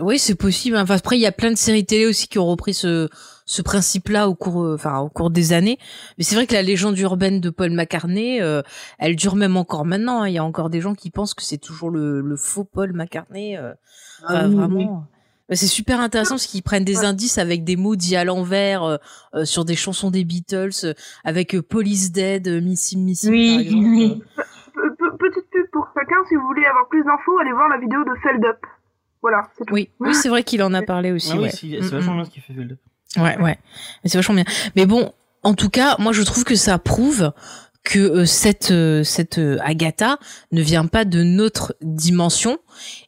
Oui, c'est possible. Enfin, après, il y a plein de séries télé aussi qui ont repris ce, ce principe-là au cours, euh, enfin, au cours des années. Mais c'est vrai que la légende urbaine de Paul McCartney, euh, elle dure même encore maintenant. hein. Il y a encore des gens qui pensent que c'est toujours le, le faux Paul McCartney. euh. Ah oui, vraiment. C'est super intéressant parce qu'ils prennent des indices avec des mots dits à l'envers euh, euh, sur des chansons des Beatles, euh, avec euh, Police Dead, euh, Missy Missy Oui, par exemple. oui. Pe- pe- petite pub pour chacun, si vous voulez avoir plus d'infos, allez voir la vidéo de Feld Up. Voilà, c'est tout. Oui, oui, c'est vrai qu'il en a parlé aussi. Ah ouais. c'est Mm, c'est vachement mm. bien ce qu'il fait. Feld. Ouais, ouais. Mais c'est vachement bien. Mais bon, en tout cas, moi je trouve que ça prouve que euh, cette euh, cette euh, Agatha ne vient pas de notre dimension.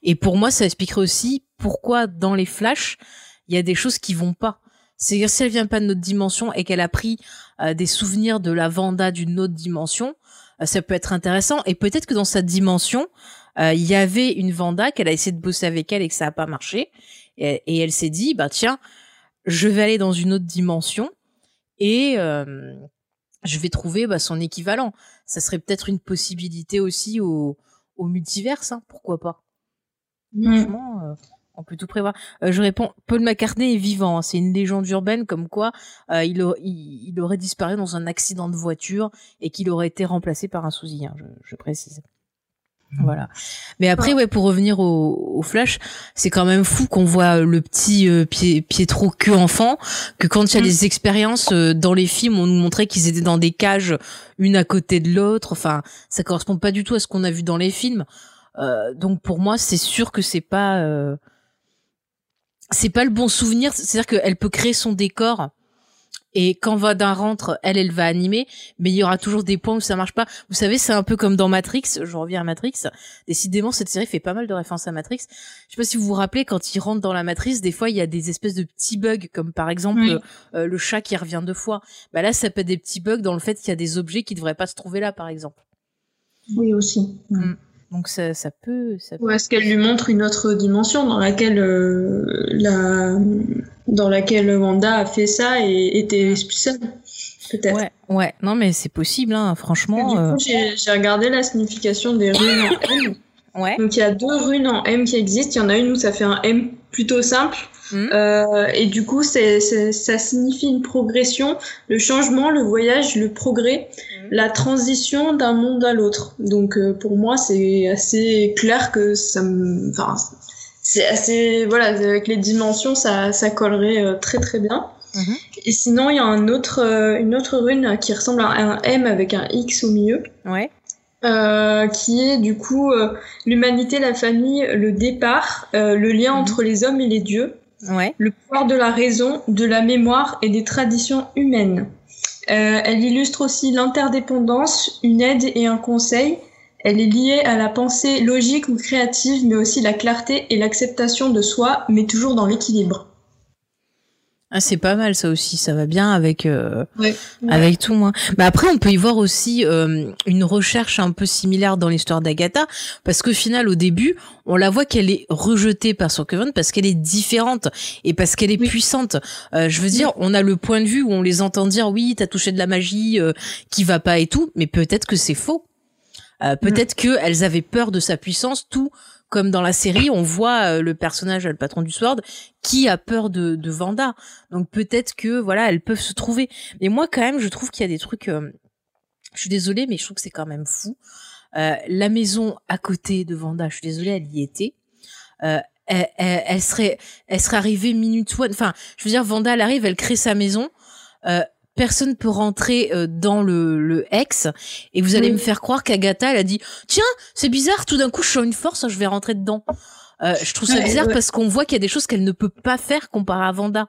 Et pour moi, ça expliquerait aussi pourquoi dans les flashs, il y a des choses qui vont pas. C'est-à-dire si elle vient pas de notre dimension et qu'elle a pris euh, des souvenirs de la Vanda d'une autre dimension, euh, ça peut être intéressant. Et peut-être que dans cette dimension, euh, il y avait une Vanda qu'elle a essayé de bosser avec elle et que ça a pas marché. Et, et elle s'est dit, bah tiens, je vais aller dans une autre dimension et euh, je vais trouver bah, son équivalent. Ça serait peut-être une possibilité aussi au, au multiverse, hein, pourquoi pas. Mm. Franchement, euh, on peut tout prévoir. Euh, je réponds, Paul McCartney est vivant. hein. C'est une légende urbaine comme quoi il, au- il, il aurait disparu dans un accident de voiture et qu'il aurait été remplacé par un sosie. hein, je, je précise. Voilà. Mais après, ouais, pour revenir au, au Flash, c'est quand même fou qu'on voit le petit euh, Pie- Pietro que enfant, que quand il y a Mm. des expériences euh, dans les films, on nous montrait qu'ils étaient dans des cages, une à côté de l'autre. Enfin, ça correspond pas du tout à ce qu'on a vu dans les films. Euh, donc pour moi, c'est sûr que c'est pas euh, c'est pas le bon souvenir. C'est-à-dire qu'elle peut créer son décor Et quand Vanda rentre, elle, elle va animer, mais il y aura toujours des points où ça marche pas. Vous savez, c'est un peu comme dans Matrix. Je reviens à Matrix. Décidément, cette série fait pas mal de références à Matrix. Je sais pas si vous vous rappelez, quand il rentre dans la matrice, des fois, il y a des espèces de petits bugs, comme par exemple Oui. euh, euh, le chat qui revient deux fois. Bah là, ça peut être des petits bugs dans le fait qu'il y a des objets qui devraient pas se trouver là, par exemple. Oui, aussi. Mm. Donc ça, ça peut, ça peut. Ou est-ce qu'elle lui montre une autre dimension dans laquelle euh, la dans laquelle Wanda a fait ça et était seule peut-être. Ouais, ouais. Non, mais c'est possible, hein, franchement. euh, j'ai regardé la signification des runes en M. Ouais. Donc il y a deux runes en M qui existent. Il y en a une où ça fait un M plutôt simple. Mhm. Euh, et du coup, c'est, c'est- ça signifie une progression, le changement, le voyage, le progrès, Mhm. la transition d'un monde à l'autre. Donc euh, pour moi, c'est assez clair que ça me... Enfin, c'est assez... Voilà, avec les dimensions, ça, ça collerait euh, très très bien. Mhm. Et sinon, il y a un autre, une autre rune qui ressemble à un M avec un X au milieu Ouais. euh, qui est du coup euh, l'humanité, la famille, le départ, euh, le lien entre les hommes et les dieux, Le pouvoir de la raison, de la mémoire et des traditions humaines. Euh, elle illustre aussi l'interdépendance, une aide et un conseil. Elle est liée à la pensée logique ou créative, mais aussi la clarté et l'acceptation de soi, mais toujours dans l'équilibre. Ah, c'est pas mal ça aussi, ça va bien avec euh, Ouais. avec tout moi. Mais après on peut y voir aussi euh, une recherche un peu similaire dans l'histoire d'Agatha parce qu'au final au début, on la voit qu'elle est rejetée par son Coven parce qu'elle est différente et parce qu'elle est Oui. puissante. Euh, je veux dire, on a le point de vue où on les entend dire oui, t'as touché de la magie euh, qui va pas et tout, mais peut-être que c'est faux. Euh, peut-être que elles avaient peur de sa puissance, tout comme dans la série, on voit euh, le personnage, le patron du Sword, qui a peur de, de Vanda. Donc peut-être que voilà, elles peuvent se trouver. Mais moi quand même, je trouve qu'il y a des trucs. euh, je suis désolée, mais je trouve que c'est quand même fou. Euh, la maison à côté de Vanda, je suis désolée, elle y était. Euh, elle, serait, elle serait arrivée minute one. Enfin, je veux dire, Vanda, elle arrive, elle crée sa maison. Personne peut rentrer euh, dans le, le ex et vous allez Oui. me faire croire qu'Agatha elle a dit tiens c'est bizarre tout d'un coup je sens une force je vais rentrer dedans euh, je trouve ça bizarre ouais. parce qu'on voit qu'il y a des choses qu'elle ne peut pas faire comparé à Vanda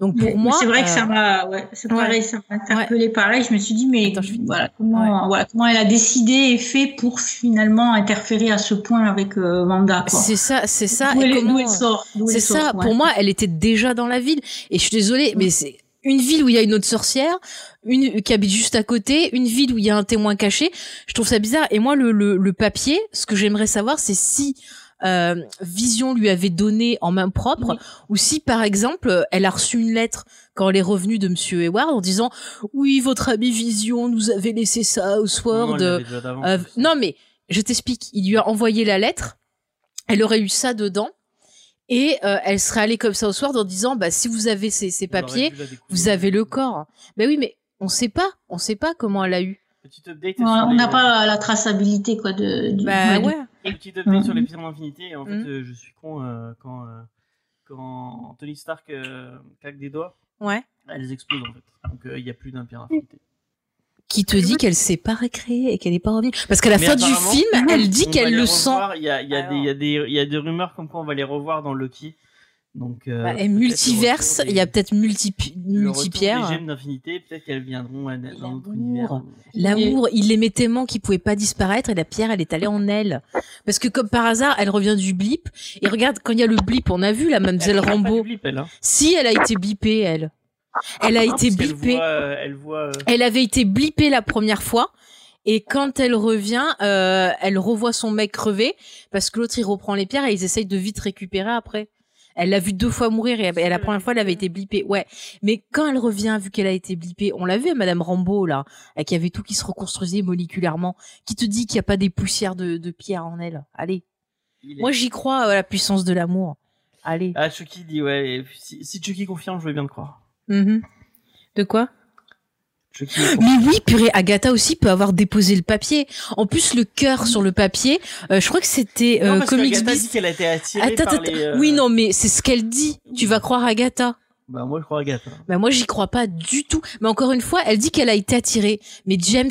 donc pour Mais- moi c'est vrai que euh, ça m'a, ouais, ouais. pareil, ça m'a interpellé pareil. Je me suis dit, mais Attends, je finis. voilà, comment, voilà, comment elle a décidé et fait pour finalement interférer à ce point avec euh, quoi. c'est ça c'est ça D'où et elle, elle sort, d'où C'est ça. Pour moi, elle était déjà dans la ville. Et je suis désolée, mais c'est une ville où il y a une autre sorcière, une qui habite juste à côté, une ville où il y a un témoin caché. Je trouve ça bizarre. Et moi, le, le, le papier, ce que j'aimerais savoir, c'est si euh, Vision lui avait donné en main propre, Oui. ou si, par exemple, elle a reçu une lettre quand elle est revenue de Monsieur Hayward en disant oui, votre ami Vision nous avait laissé ça au déjà d'avant, Euh, non, mais je t'explique. Il lui a envoyé la lettre. Elle aurait eu ça dedans. Et euh, elle serait allée comme ça au soir en disant bah si vous avez ces, papiers, vous avez le corps. Ben oui, mais on sait pas, on sait pas comment elle a eu. Petit update. Ouais, sur on les- n'a pas la traçabilité, quoi, de, du, Bah ouais, du- ouais. Petit update sur Mhm. l'épisode d'Infinité. En fait, Mhm. euh, je suis con euh, quand, euh, quand Tony Stark euh, claque des doigts, Ouais. elles explosent en fait. Donc euh, il n'y a plus d'un pierre infinité. Qui te dit qu'elle s'est pas récréée et qu'elle est pas revenue Parce qu'à la Mais fin du film, elle dit qu'elle les le sent. Il y a, il y, a Alors. des- y, y a rumeurs comme quoi on va les revoir dans Loki. Donc, euh, Bah, et multiverse, il y a peut-être multi le retour multipierre. des gemmes d'infinité, peut-être qu'elles viendront dans l'amour. notre univers. L'amour, il l'aimait tellement qu'il pouvait pas disparaître et la pierre, elle est allée en elle. Parce que comme par hasard, elle revient du blip. Et regarde, quand il y a le blip, on a vu la Elle mademoiselle Rambo. du blip, elle, hein. Si, elle a été blippée, elle. Elle a Non, été blippée. voit, euh, Elle voit. euh, Elle avait été blippée la première fois. Et quand elle revient, euh, elle revoit son mec crever parce que l'autre il reprend les pierres et ils essayent de vite récupérer après. Elle l'a vu deux fois mourir et, et la première fois elle avait été blippée. Ouais, mais quand elle revient, vu qu'elle a été blippée, on l'a vu à Madame Rambo là, euh, qui avait tout qui se reconstruisait moléculairement, qui te dit qu'il n'y a pas des poussières de, de pierre en elle. Allez, est- moi j'y crois à la puissance de l'amour. Allez. Ah, Chucky dit ouais. Si, si Chucky confirme, je veux bien le croire. Mhm. De quoi. Mais oui, purée, Agatha aussi peut avoir déposé le papier. En plus, le cœur sur le papier, euh, je crois que c'était euh, non, parce Comics Beast. dit qu'elle a été attirée Attends, par attends, les. euh, oui, non, mais c'est ce qu'elle dit. Tu vas croire Agatha. Bah moi je crois Agatha. Bah moi, j'y crois pas du tout. Mais encore une fois, elle dit qu'elle a été attirée. Mais James,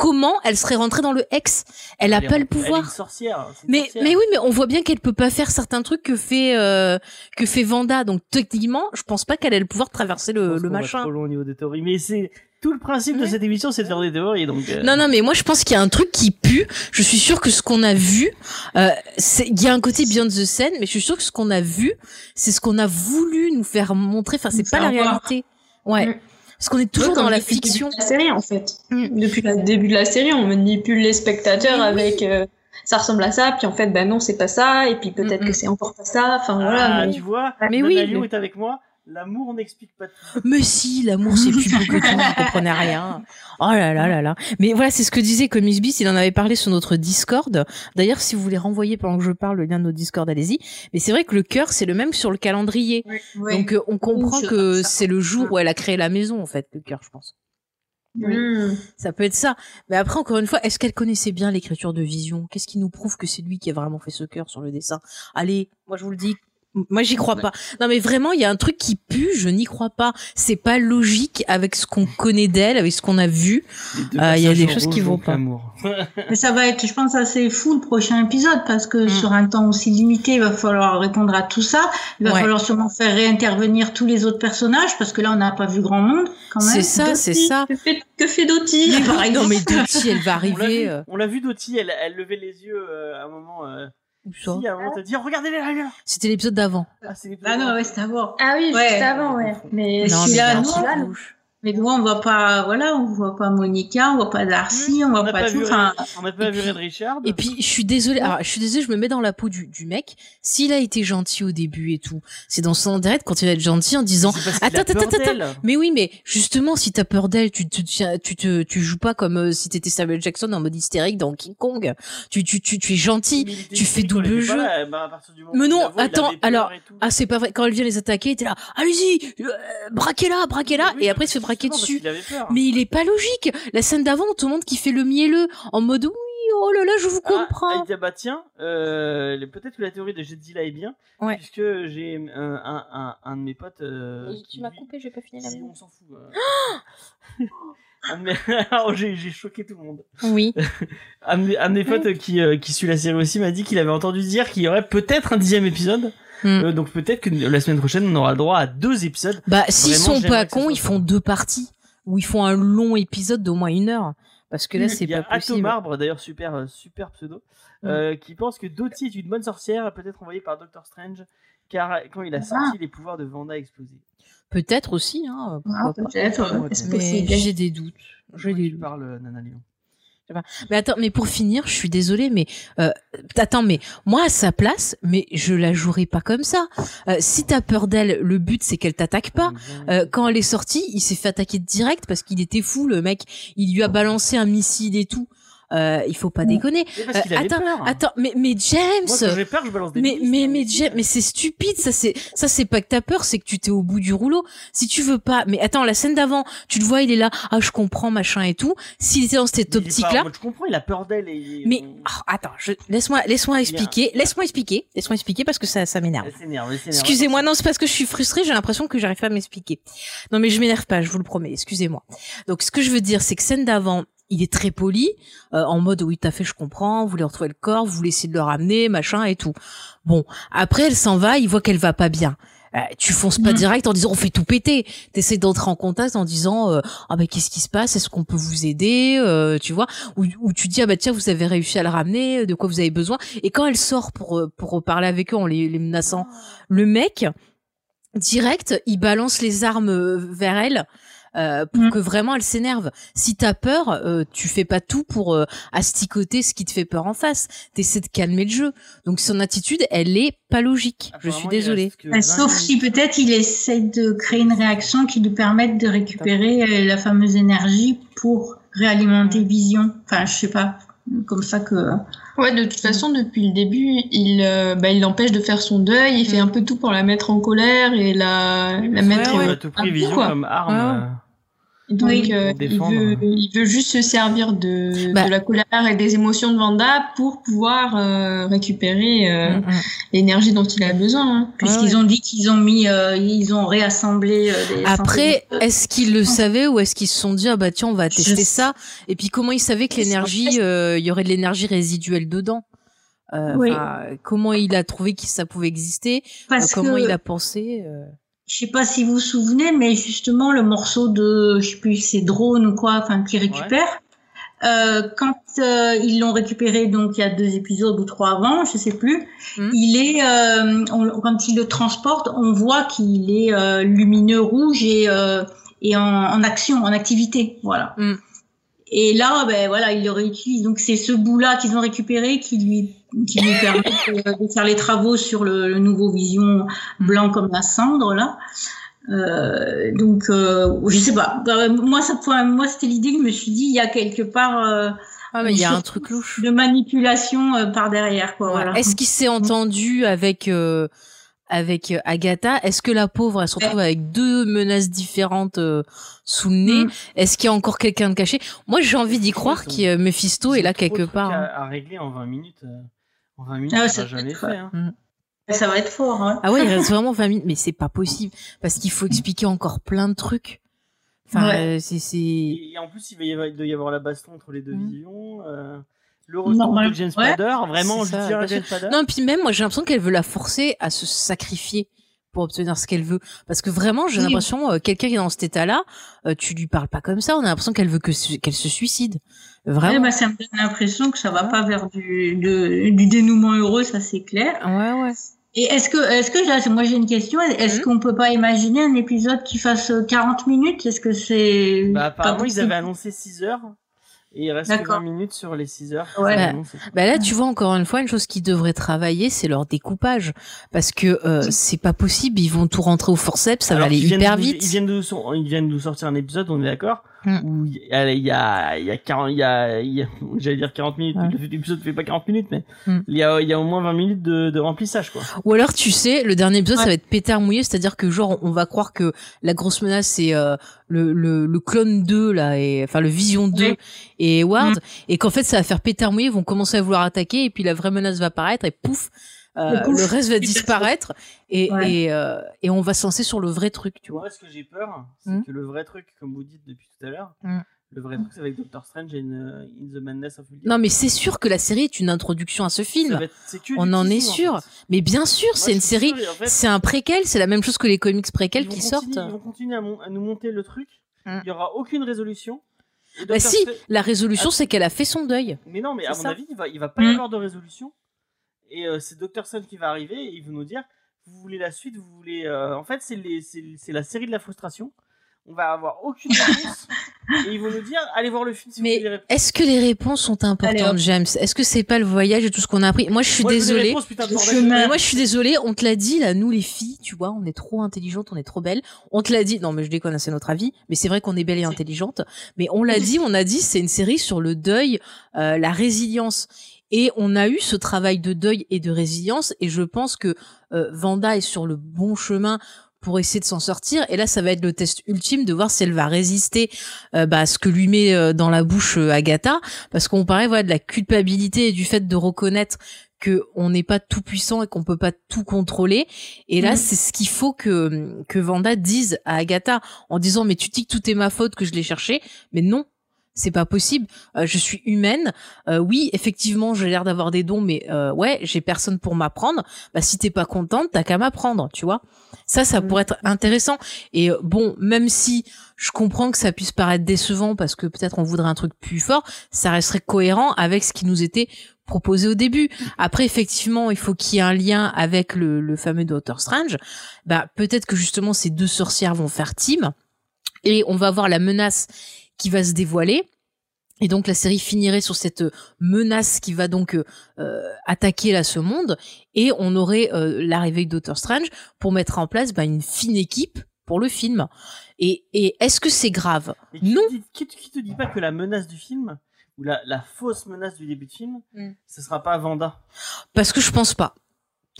comment elle serait rentrée dans le ex Elle a Elle est- pas le Elle est une pouvoir. sorcière. une Mais sorcière. mais oui, mais on voit bien qu'elle peut pas faire certains trucs que fait euh, que fait Vanda. Donc techniquement, je pense pas qu'elle ait le pouvoir de traverser Je le, pense le va machin. trop loin au niveau des théories. Mais c'est tout le principe de cette émission, c'est de faire des théories. Donc. euh, Non, non, mais moi je pense qu'il y a un truc qui pue. Je suis sûre que ce qu'on a vu, euh, c'est- il y a un côté beyond the scene, mais je suis sûre que ce qu'on a vu, c'est ce qu'on a voulu nous faire montrer. Enfin, c'est pas la voir. réalité. Ouais. Mm. Parce qu'on est toujours Ouais, dans la depuis le début fiction. de La série, en fait. Mm. Depuis le début de la série, on manipule les spectateurs avec euh, ça ressemble à ça, puis en fait, bah non, c'est pas ça, et puis peut-être Mm, mm. que c'est encore pas ça. Enfin voilà. Ah, mais- tu vois, Mais oui, est avec moi. L'amour n'explique pas tout. Mais si, l'amour c'est plus beau que tout, vous comprenez rien. Oh là là là là. Mais voilà, c'est ce que disait Comics Beast, il en avait parlé sur notre Discord. D'ailleurs, si vous voulez renvoyer pendant que je parle le lien de notre Discord, allez-y. Mais c'est vrai que le cœur, c'est le même sur le calendrier. Ouais. Donc euh, on comprend que c'est le jour où elle a créé la maison, en fait, le cœur, je pense. Oui. Mm. Ça peut être ça. Mais après, encore une fois, est-ce qu'elle connaissait bien l'écriture de Vision? Qu'est-ce qui nous prouve que c'est lui qui a vraiment fait ce cœur sur le dessin? Allez, moi je vous le dis. Moi j'y crois pas. Non mais vraiment, il y a un truc qui pue, je n'y crois pas. C'est pas logique avec ce qu'on connaît d'elle, avec ce qu'on a vu. Ah, il y a des choses qui vont pas. Mais ça va être, je pense, assez fou le prochain épisode parce que Mm. sur un temps aussi limité, il va falloir répondre à tout ça. Il va Ouais. falloir sûrement faire réintervenir tous les autres personnages parce que là, on n'a pas vu grand monde quand même. C'est ça, c'est ça. Que fait, que par Non mais Dottie, elle va On l'a vu, arriver. euh, on l'a vu Dottie, elle, elle levait les yeux euh, à un moment. Ça si, un moment, t'as dit regardez les là. C'était l'épisode d'avant. Ah, ah non, ouais, à voir. Ah oui, Ouais. juste avant, ouais. Mais Non, si mais nous, on voit pas, voilà, on voit pas Monica, on voit pas Darcy, on On voit pas, pas, tout. vu, Enfin, on n'a pas vu Red Richard. Et puis, je suis désolée. Alors, je suis désolée, je me mets dans la peau du, du mec. S'il a été gentil au début et tout, c'est dans son intérêt de continuer à être gentil en disant Attends, attends, attends. Mais oui, mais justement, si t'as peur d'elle, tu te, tiens- tu te, tu joues pas comme euh, si t'étais Samuel Jackson en mode hystérique dans King Kong. Tu, tu, tu, tu es gentil. Mais il tu fais quand double il jeu. là, bah, Mais il non, il attends, alors. Ah, c'est pas vrai. Quand elle vient les attaquer, t'es là, allez-y, euh, braquez-la, braquez-la. Oui, et après, il se fait dessus. Mais il est pas logique. La scène d'avant, on te montre qu'il fait le mielleux en mode oui, oh là là, je vous Ah, comprends. il dit, ah bah tiens, euh, le- peut-être que la théorie de Jedzilla est bien, Ouais. puisque j'ai un, un, un, un de mes potes euh, qui lui- coupé, j'ai pas fini Si, on s'en fout. euh. Alors, j'ai choqué tout le monde. Oui. Un de mes, potes qui, euh, qui suit la série aussi m'a dit qu'il avait entendu dire qu'il y aurait peut-être un dixième épisode. Hmm. Euh, donc peut-être que la semaine prochaine on aura le droit à deux épisodes. Bah, s'ils sont pas cons, soit ils font deux parties. Ou ils font un long épisode d'au moins une heure. Parce que là, c'est Il y a pas possible. Atom Marbre, d'ailleurs super euh, super pseudo, euh, qui pense que Dottie est une bonne sorcière, peut-être envoyée par Doctor Strange, car quand il a senti les pouvoirs de Vanda exploser. Peut-être aussi, hein. ah, pas. peut-être. Possible j'ai des doutes. J'ai des tu doutes. parles, euh, Nana Lyon Mais attends, mais pour finir, je suis désolée, mais euh, attends, mais moi à sa place, mais je la jouerai pas comme ça. Euh, si t'as peur d'elle, le but c'est qu'elle t'attaque pas. Euh, quand elle est sortie, il s'est fait attaquer direct parce qu'il était fou, le mec. Il lui a balancé un missile et tout. Euh, il faut pas déconner. Mais parce Euh, avait attends, peur. Attends, mais mais James, Moi, quand j'ai peur, je balance des mais mais hein. mais James, mais c'est stupide, ça c'est ça c'est pas que t'as peur, c'est que tu t'es au bout du rouleau. Si tu veux pas, mais attends, la scène d'avant, tu le vois, il est là, ah je comprends machin et tout. S'il était dans cette Il est pas en optique là, mode, Je comprends, il a peur d'elle. et- mais oh, attends, je, laisse-moi laisse-moi expliquer, laisse-moi expliquer, laisse-moi expliquer parce que ça ça m'énerve. Excusez-moi, non, c'est parce que je suis frustrée, j'ai l'impression que j'arrive pas à m'expliquer. Non, mais je m'énerve pas, je vous le promets, excusez-moi. Donc, ce que je veux dire, c'est que scène d'avant, il est très poli, euh, en mode oui, t'as fait, je comprends, vous voulez retrouver le corps, vous voulez essayer de le ramener, machin et tout. Bon, après, elle s'en va, il voit qu'elle va pas bien. Euh, tu fonces pas Mhm. direct en disant on fait tout péter. T'essaies d'entrer en contact en disant euh, ah bah qu'est-ce qui se passe, est-ce qu'on peut vous aider, euh, tu vois, ou, ou tu dis ah bah tiens vous avez réussi à le ramener, de quoi vous avez besoin. Et quand elle sort pour euh, pour parler avec eux en les, les menaçant, le mec direct il balance les armes euh, vers elle euh, pour Mm. que vraiment elle s'énerve. Si t'as peur, euh, tu fais pas tout pour euh, asticoter ce qui te fait peur en face. T'essaies de calmer le jeu. Donc son attitude, elle est pas logique. Je suis désolée. Euh, 20 Sauf si peut-être il essaie de créer une réaction qui lui permette de récupérer euh, la fameuse énergie pour réalimenter Vision. Enfin, je sais pas. Comme ça que. Ouais, de toute façon, depuis le début, il, euh, bah, il l'empêche de faire son deuil, il fait un peu tout pour la mettre en colère et la, la mettre. Il ouais. a tout pris un Vision quoi. comme arme. Donc, Oui. euh, il, veut, il veut juste se servir de, Bah. de la colère et des émotions de Vanda pour pouvoir euh, récupérer euh, Mm, mm. l'énergie dont il a besoin. hein. Puisqu'ils ont dit qu'ils ont mis, euh, ils ont réassemblé. euh, des Après, de- est-ce qu'ils le savaient ou est-ce qu'ils se sont dit ah bah tiens on va tester ça et puis comment ils savaient que l'énergie euh, il y aurait de l'énergie résiduelle dedans? Euh, Oui. Comment il a trouvé que ça pouvait exister? Parce Euh, Comment que, il a pensé euh, je sais pas si vous vous souvenez, mais justement le morceau de, je sais plus, c'est drone ou quoi, enfin qui récupère. Euh, quand euh, ils l'ont récupéré, donc il y a deux épisodes ou trois avant, je sais plus. Mhm. Il est, euh, on- quand il le transporte, on voit qu'il est euh, lumineux rouge et euh, et en, en action, en activité, voilà. Mhm. Et là, ben voilà, il le réutilise. Donc c'est ce bout-là qu'ils ont récupéré qui lui qui lui permet de, de faire les travaux sur le, le nouveau Vision blanc comme la cendre là. Euh, donc euh, je sais pas. Euh, moi ça, moi c'était l'idée que je me suis dit il y a quelque part euh, Ah mais il y a un truc louche. de manipulation euh, par derrière quoi. Ouais. Voilà. Est-ce qu'il s'est entendu avec euh, avec Agatha? Est-ce que la pauvre elle se retrouve avec deux menaces différentes euh, sous le nez? Mm. Est-ce qu'il y a encore quelqu'un de caché? Moi j'ai envie d'y croire que Mephisto est là quelque part. À, à régler en 20 minutes. Euh, En 20 minutes, Ah ouais, ça ça va peut jamais être, fait. Hein. Ça va être fort. Hein. Ah ouais, il reste vraiment 20 minutes, mais c'est pas possible parce qu'il faut expliquer encore plein de trucs. Enfin, Ouais. euh, c'est Et, et en plus, il, va y avoir, il doit y avoir la baston entre les deux Mhm. visions. euh, le retour Normal. de James Ouais. Spader. Vraiment, je ça, dirais James Spader. non, puis même moi j'ai l'impression qu'elle veut la forcer à se sacrifier pour obtenir ce qu'elle veut parce que vraiment j'ai Oui. l'impression euh, quelqu'un qui est dans cet état-là, euh, tu lui parles pas comme ça, on a l'impression qu'elle veut que qu'elle se suicide. Ouais, Vraiment. bah, ça me donne l'impression que ça va pas vers du, de, du dénouement heureux, ça c'est clair. Ouais ouais. Et est-ce que, est-ce que là, moi j'ai une question, est-ce Mhm. qu'on peut pas imaginer un épisode qui fasse euh, 40 minutes? Est-ce que c'est Bah, pas apparemment, ils avaient annoncé 6 heures. Et il reste que D'accord. 20 minutes sur les 6 heures. Ouais. qu'ils Bah. Bah là, tu vois encore une fois une chose qui devrait travailler, c'est leur découpage, parce que euh, c'est pas possible, ils vont tout rentrer au forceps, ça Alors va aller qu'ils hyper de- vite. Ils viennent de, ils viennent de nous sortir un épisode, on est d'accord Mm. Où il y a, il y a, il y a 40, il y a, il y a- j'allais dire 40 minutes. Ouais. L'épisode fait pas 40 minutes, mais Mm. il y a, il y a au moins 20 minutes de, de remplissage, quoi. Ou alors, tu sais, le dernier épisode, ça va être pétard mouillé, c'est-à-dire que genre, on va croire que la grosse menace, c'est euh, le, le, le clone 2, là, et, enfin, le Vision 2 Oui. et Ward, Mm. et qu'en fait, ça va faire pétard mouillé, ils vont commencer à vouloir attaquer, et puis la vraie menace va apparaître, et pouf, euh, le reste va disparaître, et, Ouais. et, euh, et on va se lancer sur le vrai truc, tu vois. Moi, ce que j'ai peur, c'est Mm. que le vrai truc, comme vous dites depuis tout à l'heure, Mm. le vrai truc, c'est avec Doctor Strange et In, In the Madness of Ultimate. Non, mais c'est sûr que la série est une introduction à ce film. être- On en est sûr. fait. Mais bien sûr, c'est une série, en fait, c'est un préquel, c'est la même chose que les comics préquels qui sortent. Ils vont continuer à, mon- à nous monter le truc. Mm. Il y aura aucune résolution. Bah si, Strange- la résolution, c'est qu'elle a fait son deuil. Mais non, mais à mon ça. avis, il va, il va pas y avoir de résolution. Et euh, c'est Dr. Stone qui va arriver et il va nous dire vous voulez la suite, vous voulez. euh, En fait, c'est les- c'est c'est la série de la frustration. On va avoir aucune réponse. et ils vont nous dire allez voir le film si vous voulez les Mais est-ce que les réponses sont importantes. James? Est-ce que c'est pas le voyage et tout ce qu'on a appris? Moi, je suis Moi, je désolée. réponses, putain moi, je suis désolée. On te l'a dit, là, nous, les filles, tu vois, on est trop intelligentes, on est trop belles. On te l'a dit. Non, mais je déconne, c'est notre avis. Mais c'est vrai qu'on est belles et intelligentes. Mais on l'a dit, on a dit, c'est une série sur le deuil, euh, la résilience. Et on a eu ce travail de deuil et de résilience. Et je pense que euh, Vanda est sur le bon chemin pour essayer de s'en sortir. Et là, ça va être le test ultime de voir si elle va résister euh, bah, à ce que lui met euh, dans la bouche euh, Agatha. Parce qu'on parlait voilà, de la culpabilité et du fait de reconnaître que on n'est pas tout puissant et qu'on peut pas tout contrôler. Et là, Mhm. c'est ce qu'il faut que que Vanda dise à Agatha en disant mais tu dis que tout est ma faute que je l'ai cherché, mais non. C'est pas possible. Euh, je suis humaine. Euh, oui, effectivement, j'ai l'air d'avoir des dons, mais euh, ouais, j'ai personne pour m'apprendre. Bah, si t'es pas contente, t'as qu'à m'apprendre, tu vois. Ça, ça Mhm. pourrait être intéressant. Et euh, bon, même si je comprends que ça puisse paraître décevant parce que peut-être on voudrait un truc plus fort, ça resterait cohérent avec ce qui nous était proposé au début. Après, effectivement, il faut qu'il y ait un lien avec le, le fameux Doctor Strange. Bah, peut-être que justement ces deux sorcières vont faire team et on va voir la menace qui va se dévoiler. Et donc la série finirait sur cette euh, menace qui va donc euh, euh, attaquer là ce monde et on aurait euh, l'arrivée de Doctor Strange pour mettre en place bah, une fine équipe pour le film. Et, et est-ce que c'est grave? Mais qui, Non. te dit- qui, te- qui te dit pas que la menace du film, ou la, la fausse menace du début de film, Mm. ce sera pas Vanda? Parce que je pense pas.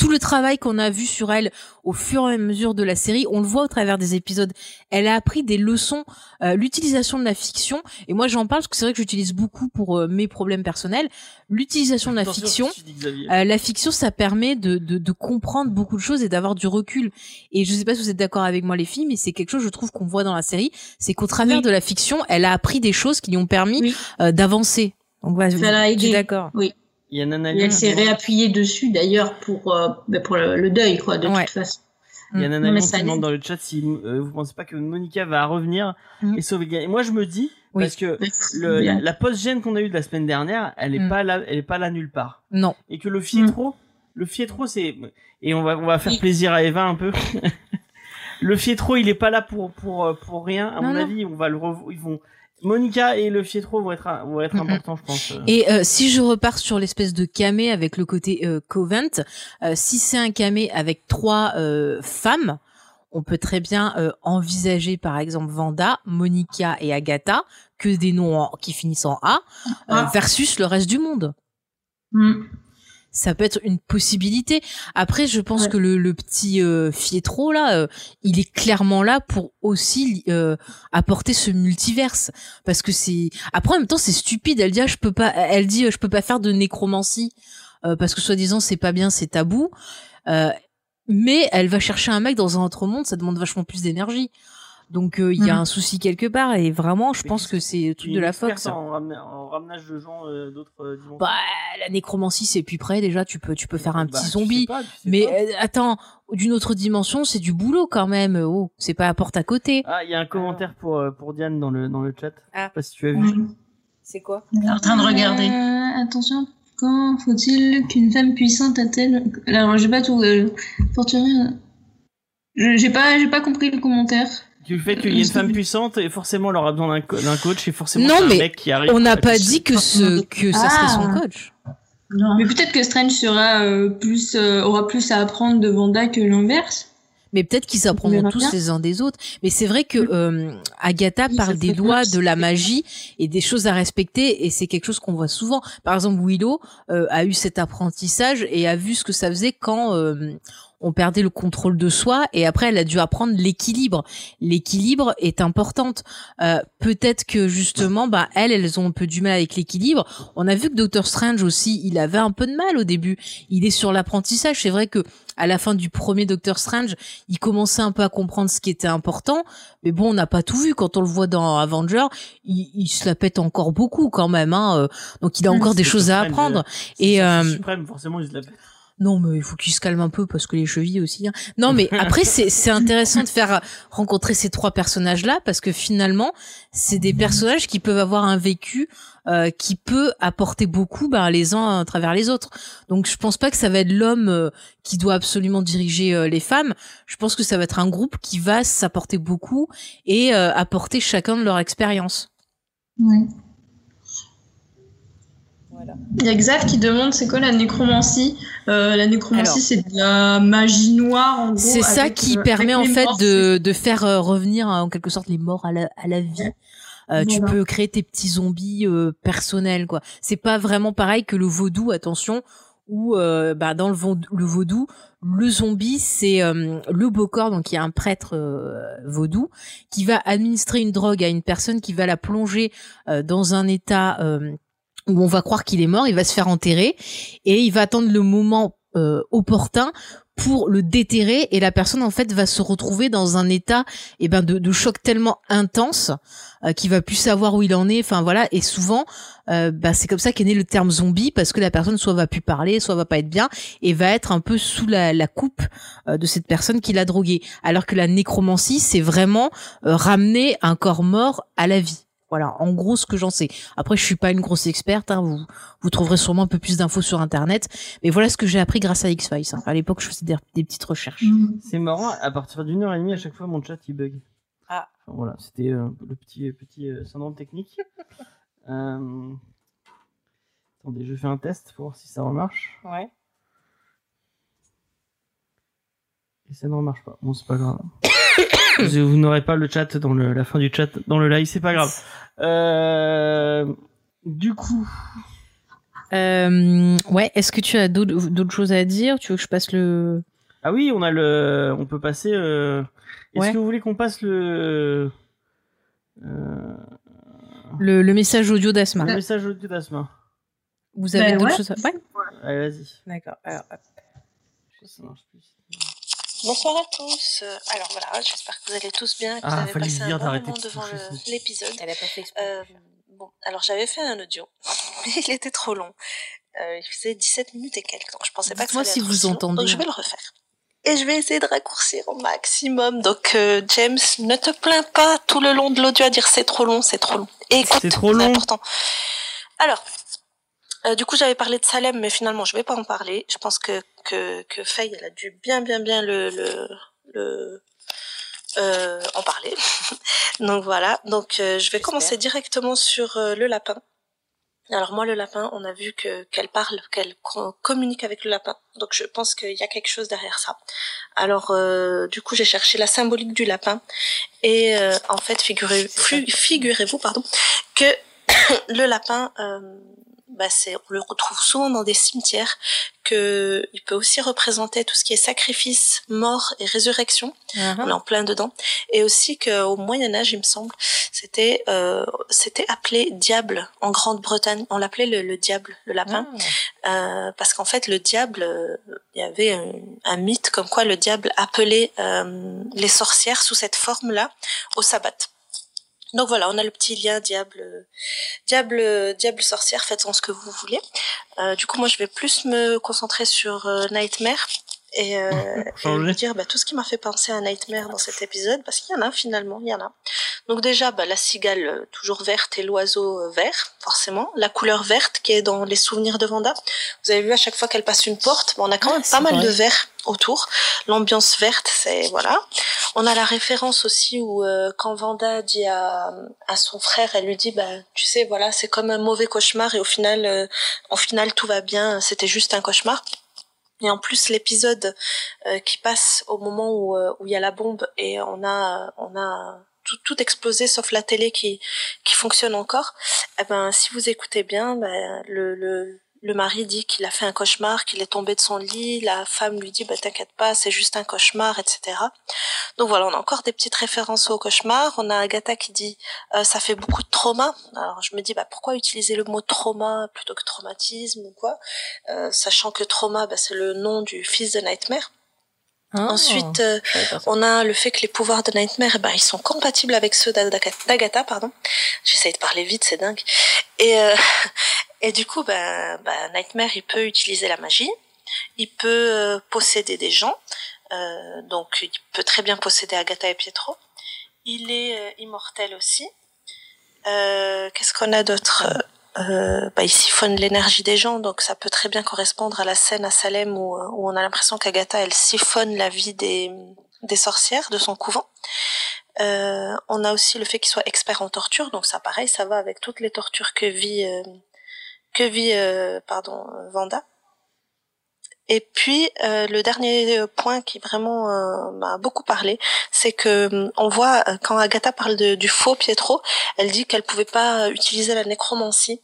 Tout le travail qu'on a vu sur elle au fur et à mesure de la série, on le voit au travers des épisodes. Elle a appris des leçons, euh, l'utilisation de la fiction. Et moi, j'en parle parce que c'est vrai que j'utilise beaucoup pour euh, mes problèmes personnels. L'utilisation de la Attention, fiction. dis. Euh, la fiction, ça permet de, de, de comprendre beaucoup de choses et d'avoir du recul. Et je sais pas si vous êtes d'accord avec moi, les filles, mais c'est quelque chose, je trouve, qu'on voit dans la série. C'est qu'au travers Oui. de la fiction, elle a appris des choses qui lui ont permis Oui. euh, d'avancer. Donc voilà, Ça l'a je suis d'accord. Il y a Nana Et Lyon elle s'est réappuyée dessus d'ailleurs pour, euh, bah, pour le, le deuil, quoi, de Ouais. toute façon. Il y a Mm. Nana Non, qui demande dans le chat si euh, vous pensez pas que Monica va revenir Mm. et sauver Gaël. Et moi je me dis Oui. parce que le, la, la post-gène qu'on a eue de la semaine dernière, elle est Mm. pas là, elle est pas là nulle part. Non. Et que le fiétro, le fiétro c'est et on va on va faire Oui. plaisir à Eva un peu. le fiétro, il est pas là pour pour pour rien à Non, mon non. avis, on va le ils vont Monica et le fiétro vont être vont être Mhm. importants je pense. Et euh, si je repars sur l'espèce de camé avec le côté euh, Covent, euh, si c'est un camé avec trois euh, femmes, on peut très bien euh, envisager par exemple Vanda, Monica et Agatha, que des noms en- qui finissent en A, euh, Ah. versus le reste du monde. Mm. Ça peut être une possibilité. Après, je pense Ouais. que le, le petit euh, Fietro là, euh, il est clairement là pour aussi euh, apporter ce multiverse, parce que c'est. Après, en même temps, c'est stupide. Elle dit, ah, je peux pas. Elle dit, euh, je peux pas faire de nécromancie euh, parce que soi-disant c'est pas bien, c'est tabou. Euh, mais elle va chercher un mec dans un autre monde, ça demande vachement plus d'énergie. Donc euh, il y a Mhm. un souci quelque part et vraiment, je Mais pense que c'est le Tu truc es de la Fox. en, ramena- en ramenage de gens euh, d'autres euh, dimensions. Bah, la nécromancie, c'est plus près déjà. Tu peux, tu peux faire un Bah, petit tu zombie. sais pas, tu sais Mais euh, attends, d'une autre dimension, c'est du boulot quand même. Oh, c'est pas à porte à côté. Ah, il y a un commentaire pour, euh, pour Diane dans le, dans le chat. Ah. Je sais pas si tu as vu. C'est quoi? Elle est en train de regarder. Euh, attention, quand faut-il qu'une femme puissante atteigne Alors, j'ai pas tout. Euh, Fortuné, je- j'ai pas, j'ai pas compris le commentaire. Du fait qu'il y a une femme puissante et forcément elle aura besoin d'un co- d'un coach et forcément Non, un mais mec qui arrive. On n'a pas dit que ce que ça serait son Ah. coach. Non. Mais peut-être que Strange sera euh, plus, euh, aura plus à apprendre de Vanda que l'inverse. Mais peut-être qu'ils apprendront tous bien. les uns des autres. Mais c'est vrai que euh, Agatha Oui, parle des bien. de la magie et des choses à respecter, et c'est quelque chose qu'on voit souvent. Par exemple, Willow euh, a eu cet apprentissage et a vu ce que ça faisait quand euh, on perdait le contrôle de soi, et après elle a dû apprendre l'équilibre. L'équilibre est importante. Euh, Peut-être que justement, bah elles, elles ont un peu du mal avec l'équilibre. On a vu que Doctor Strange aussi, il avait un peu de mal au début. Il est sur l'apprentissage. C'est vrai que à la fin du premier Doctor Strange, il commençait un peu à comprendre ce qui était important, mais bon, on n'a pas tout vu. Quand on le voit dans Avenger, il, il se la pète encore beaucoup quand même, hein. euh, Donc il a encore des choses à apprendre. C'est Et, euh, suprême, forcément, il se la pète. Non, mais il faut qu'il se calme un peu parce que les chevilles aussi. hein. Non, mais après c'est intéressant de faire rencontrer ces trois personnages-là parce que finalement c'est des personnages qui peuvent avoir un vécu euh, qui peut apporter beaucoup ben, les uns à travers les autres. Donc je pense pas que ça va être l'homme euh, qui doit absolument diriger euh, les femmes. Je pense que ça va être un groupe qui va s'apporter beaucoup et apporter chacun de leur expérience. Ouais. Il y a Xav qui demande c'est quoi la nécromancie. Euh, la nécromancie, c'est de la magie noire en gros. C'est ça avec, qui euh, permet en fait morts. de, de faire euh, revenir euh, en quelque sorte les morts à la, à la vie. Euh, Tu Voilà. peux créer tes petits zombies euh, personnels quoi. C'est pas vraiment pareil que le vaudou, attention. Où euh, bah, dans le, vaud- le vaudou, le zombie c'est euh, le Bokor, donc il y a un prêtre euh, vaudou qui va administrer une drogue à une personne qui va la plonger euh, dans un état euh, où on va croire qu'il est mort, il va se faire enterrer et il va attendre le moment euh, opportun pour le déterrer et la personne en fait va se retrouver dans un état eh ben de, choc tellement intense euh, qu'il va plus savoir où il en est. Enfin voilà. Et souvent euh, bah, c'est comme ça qu'est né le terme zombie parce que la personne soit va plus parler soit va pas être bien et va être un peu sous la, la coupe euh, de cette personne qui l'a drogué alors que la nécromancie c'est vraiment euh, ramener un corps mort à la vie voilà, en gros ce que j'en sais. Après, je suis pas une grosse experte. Hein, vous vous trouverez sûrement un peu plus d'infos sur internet. Mais voilà ce que j'ai appris grâce à X Files. Hein. À l'époque, je faisais des, des petites recherches. Mm. C'est marrant, à partir d'une heure et demie, à chaque fois, mon chat il bug. Ah. Enfin, voilà, c'était euh, le petit, petit euh, syndrome technique. Euh, Attendez, je fais un test pour voir si ça remarche. Ouais. Et ça ne remarche pas. Bon, c'est pas grave. vous vous n'aurez pas le chat dans le, la fin du chat dans le live, c'est pas grave. Euh, du coup, Euh, ouais, est-ce que tu as d'autres choses à dire? Tu veux que je passe le Ah oui, on a le, on peut passer. euh, Est-ce Ouais. que vous voulez qu'on passe le, euh, le, le message audio d'Asma le message audio d'Asma Vous avez Ben d'autres ouais. choses à... Ouais. Allez, vas-y. D'accord. Alors, hop. Ça marche plus. Bonsoir à tous. Euh, Alors voilà, j'espère que vous allez tous bien et que Ah, vous avez passé un bon moment de devant l'épisode. Elle a pas fait Euh, bon, alors j'avais fait un audio, mais il était trop long. Euh, il faisait 17 minutes et quelques, donc je pensais pas que ça allait si être vous aussi long, entendez, Donc je hein. vais le refaire. Et je vais essayer de raccourcir au maximum. Donc euh, James, ne te plains pas tout le long de l'audio à dire c'est trop long, c'est trop long. Et écoute, C'est trop long. important. Alors, euh, du coup, j'avais parlé de Salem, mais finalement, je vais pas en parler. Je pense que que que Faye, elle a dû bien, bien, bien le le, le euh, en parler. Donc voilà. Donc euh, je vais commencer directement sur le lapin. Alors moi, le lapin, on a vu que qu'elle parle, qu'elle co- communique avec le lapin. Donc je pense qu'il y a quelque chose derrière ça. Alors euh, du coup, j'ai cherché la symbolique du lapin et euh, en fait, figurez, fi- figurez-vous, pardon, que le lapin, euh, bah on le retrouve souvent dans des cimetières, que il peut aussi représenter tout ce qui est sacrifice, mort et résurrection. On est en plein dedans. Et aussi qu'au Moyen Âge, il me semble, c'était euh, c'était appelé diable en Grande-Bretagne. On l'appelait le, le diable, le lapin, Euh, parce qu'en fait, le diable, euh, il y avait un, un mythe comme quoi le diable appelait euh, les sorcières sous cette forme-là au sabbat. Donc voilà, on a le petit lien diable, diable, diable sorcière. Faites-en ce que vous voulez. Euh, du coup, moi, je vais plus me concentrer sur euh, Nightmare et, euh, et dire bah, tout ce qui m'a fait penser à Nightmare dans cet épisode, parce qu'il y en a finalement, il y en a. Donc déjà, bah, la cigale euh, toujours verte et l'oiseau euh, vert, forcément. La couleur verte qui est dans les souvenirs de Vanda. Vous avez vu à chaque fois qu'elle passe une porte, bah, on a quand même pas mal vrai. de vert autour. L'ambiance verte, c'est voilà. On a la référence aussi où euh, quand Vanda dit à, à son frère, elle lui dit bah tu sais voilà c'est comme un mauvais cauchemar et au final euh, au final tout va bien, c'était juste un cauchemar. Et en plus l'épisode euh, qui passe au moment où euh, où il y a la bombe et on a on a tout, tout explosé sauf la télé qui qui fonctionne encore. Eh ben si vous écoutez bien, ben, le le le mari dit qu'il a fait un cauchemar, qu'il est tombé de son lit. La femme lui dit, bah t'inquiète pas, c'est juste un cauchemar, etc. Donc voilà, on a encore des petites références au cauchemar. On a Agatha qui dit, euh, ça fait beaucoup de trauma. Alors je me dis, bah pourquoi utiliser le mot trauma plutôt que traumatisme ou quoi, Euh, sachant que trauma, bah, c'est le nom du fils de Nightmare. Ah, Ensuite, euh, on a le fait que les pouvoirs de Nightmare, eh ben, ils sont compatibles avec ceux d'Agatha, d'Agatha, pardon. J'essaye de parler vite, c'est dingue. Et, euh, et du coup, ben, ben, Nightmare, il peut utiliser la magie. Il peut euh, posséder des gens. Euh, donc, il peut très bien posséder Agatha et Pietro. Il est euh, immortel aussi. Euh, Qu'est-ce qu'on a d'autre? Euh, bah, il siphonne l'énergie des gens, donc ça peut très bien correspondre à la scène à Salem où, euh, où on a l'impression qu'Agatha elle siphonne la vie des, des sorcières de son couvent. On a aussi le fait qu'il soit expert en torture, donc ça pareil, ça va avec toutes les tortures que vit que vit euh, pardon Vanda. Et puis euh, le dernier euh, point qui vraiment euh, m'a beaucoup parlé, c'est que on voit quand Agatha parle du faux Pietro, elle dit qu'elle pouvait pas utiliser la nécromancie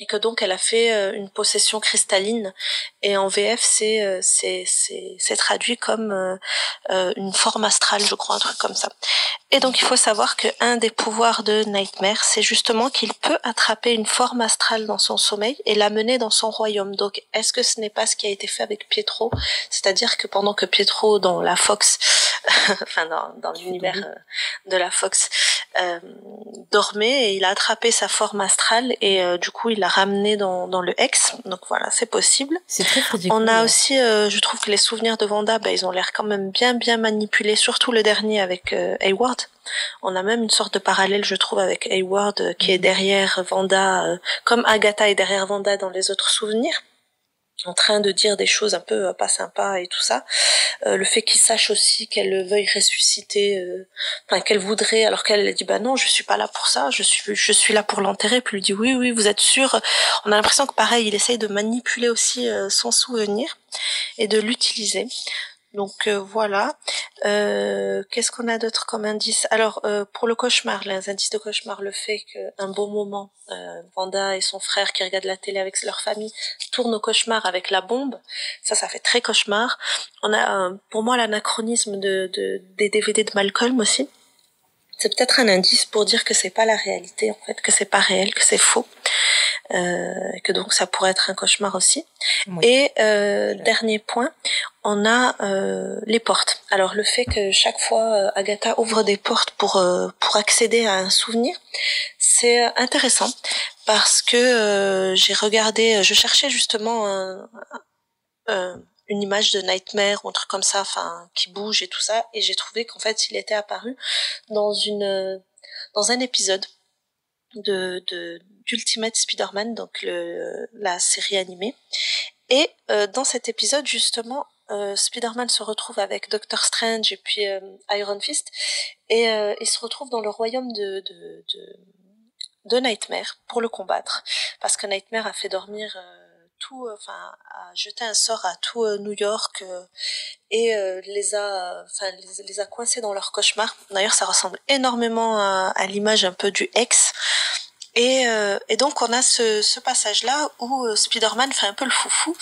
et que donc elle a fait euh, une possession cristalline. Et en VF c'est euh, c'est c'est c'est traduit comme euh, une forme astrale je crois un truc comme ça. Et donc il faut savoir que un des pouvoirs de Nightmare c'est justement qu'il peut attraper une forme astrale dans son sommeil et l'amener dans son royaume. Donc est-ce que ce n'est pas ce qui a été fait avec Pietro? C'est-à-dire que pendant que Pietro dans la Fox enfin dans dans l'univers de la Fox dormait et il a attrapé sa forme astrale et euh, du coup il l'a ramené dans, dans le Hex. Donc voilà, c'est possible. C'est très On a Krueger. aussi, euh, je trouve que les souvenirs de Vanda, bah, ils ont l'air quand même bien bien manipulés, surtout le dernier avec euh, Hayward. On a même une sorte de parallèle, je trouve, avec Hayward euh, qui est derrière Vanda, euh, comme Agatha est derrière Vanda dans les autres souvenirs en train de dire des choses un peu euh, pas sympas et tout ça. Euh, le fait qu'il sache aussi qu'elle veuille ressusciter, euh, enfin qu'elle voudrait, alors qu'elle elle dit bah non, je suis pas là pour ça, je suis je suis là pour l'enterrer. Puis lui dit oui oui, vous êtes sûr. On a l'impression que pareil, il essaye de manipuler aussi euh, son souvenir et de l'utiliser. Donc euh, voilà. Euh, Qu'est-ce qu'on a d'autre comme indice? Alors euh, pour le cauchemar, les indices de cauchemar, le fait qu'un beau moment, Vanda et son frère qui regardent la télé avec leur famille tournent au cauchemar avec la bombe, ça, ça fait très cauchemar. On a pour moi l'anachronisme de, de, des DVD de Malcolm aussi. C'est peut-être un indice pour dire que c'est pas la réalité en fait, que c'est pas réel, que c'est faux, euh, que donc ça pourrait être un cauchemar aussi. Oui. Et euh, dernier point, on a euh, les portes. Alors le fait que chaque fois euh, Agatha ouvre des portes pour euh, pour accéder à un souvenir, c'est intéressant parce que euh, j'ai regardé, je cherchais justement un- un- une image de Nightmare ou un truc comme ça, enfin qui bouge et tout ça, et j'ai trouvé qu'en fait il était apparu dans une dans un épisode de d'Ultimate Spider-Man, donc le, la série animée. Et euh, dans cet épisode, justement, euh, Spider-Man se retrouve avec Doctor Strange et puis euh, Iron Fist, et euh, il se retrouve dans le royaume de, de, de, de Nightmare pour le combattre, parce que Nightmare a fait dormir euh, tout, euh, enfin, a jeté un sort à tout euh, New York euh, et les a, enfin, les, a coincés dans leur cauchemar. D'ailleurs, ça ressemble énormément à, à l'image un peu du ex. Et, et donc on a ce, ce passage-là où Spider-Man fait un peu le foufou.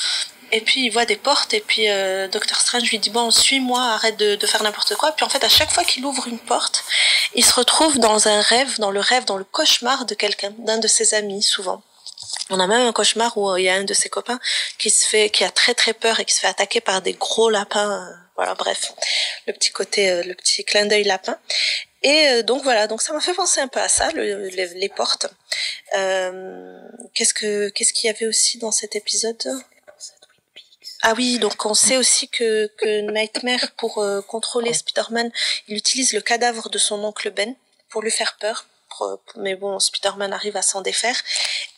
Et puis il voit des portes et puis euh, Doctor Strange lui dit bon suis-moi arrête de, de faire n'importe quoi. Puis en fait à chaque fois qu'il ouvre une porte, il se retrouve dans un rêve, dans le rêve, dans le cauchemar de quelqu'un, d'un de ses amis souvent. On a même un cauchemar où euh, il y a un de ses copains qui se fait, qui a très très peur et qui se fait attaquer par des gros lapins. euh, voilà, bref, le petit côté, euh, le petit clin d'œil lapin. Et donc voilà, donc ça m'a fait penser un peu à ça, le- les, les portes. Euh, qu'est-ce que qu'est-ce qu'il y avait aussi dans cet épisode? Ah oui, donc on sait aussi que, que Nightmare, pour euh, contrôler Spider-Man, il utilise le cadavre de son oncle Ben pour lui faire peur. Pour- Mais bon, Spider-Man arrive à s'en défaire.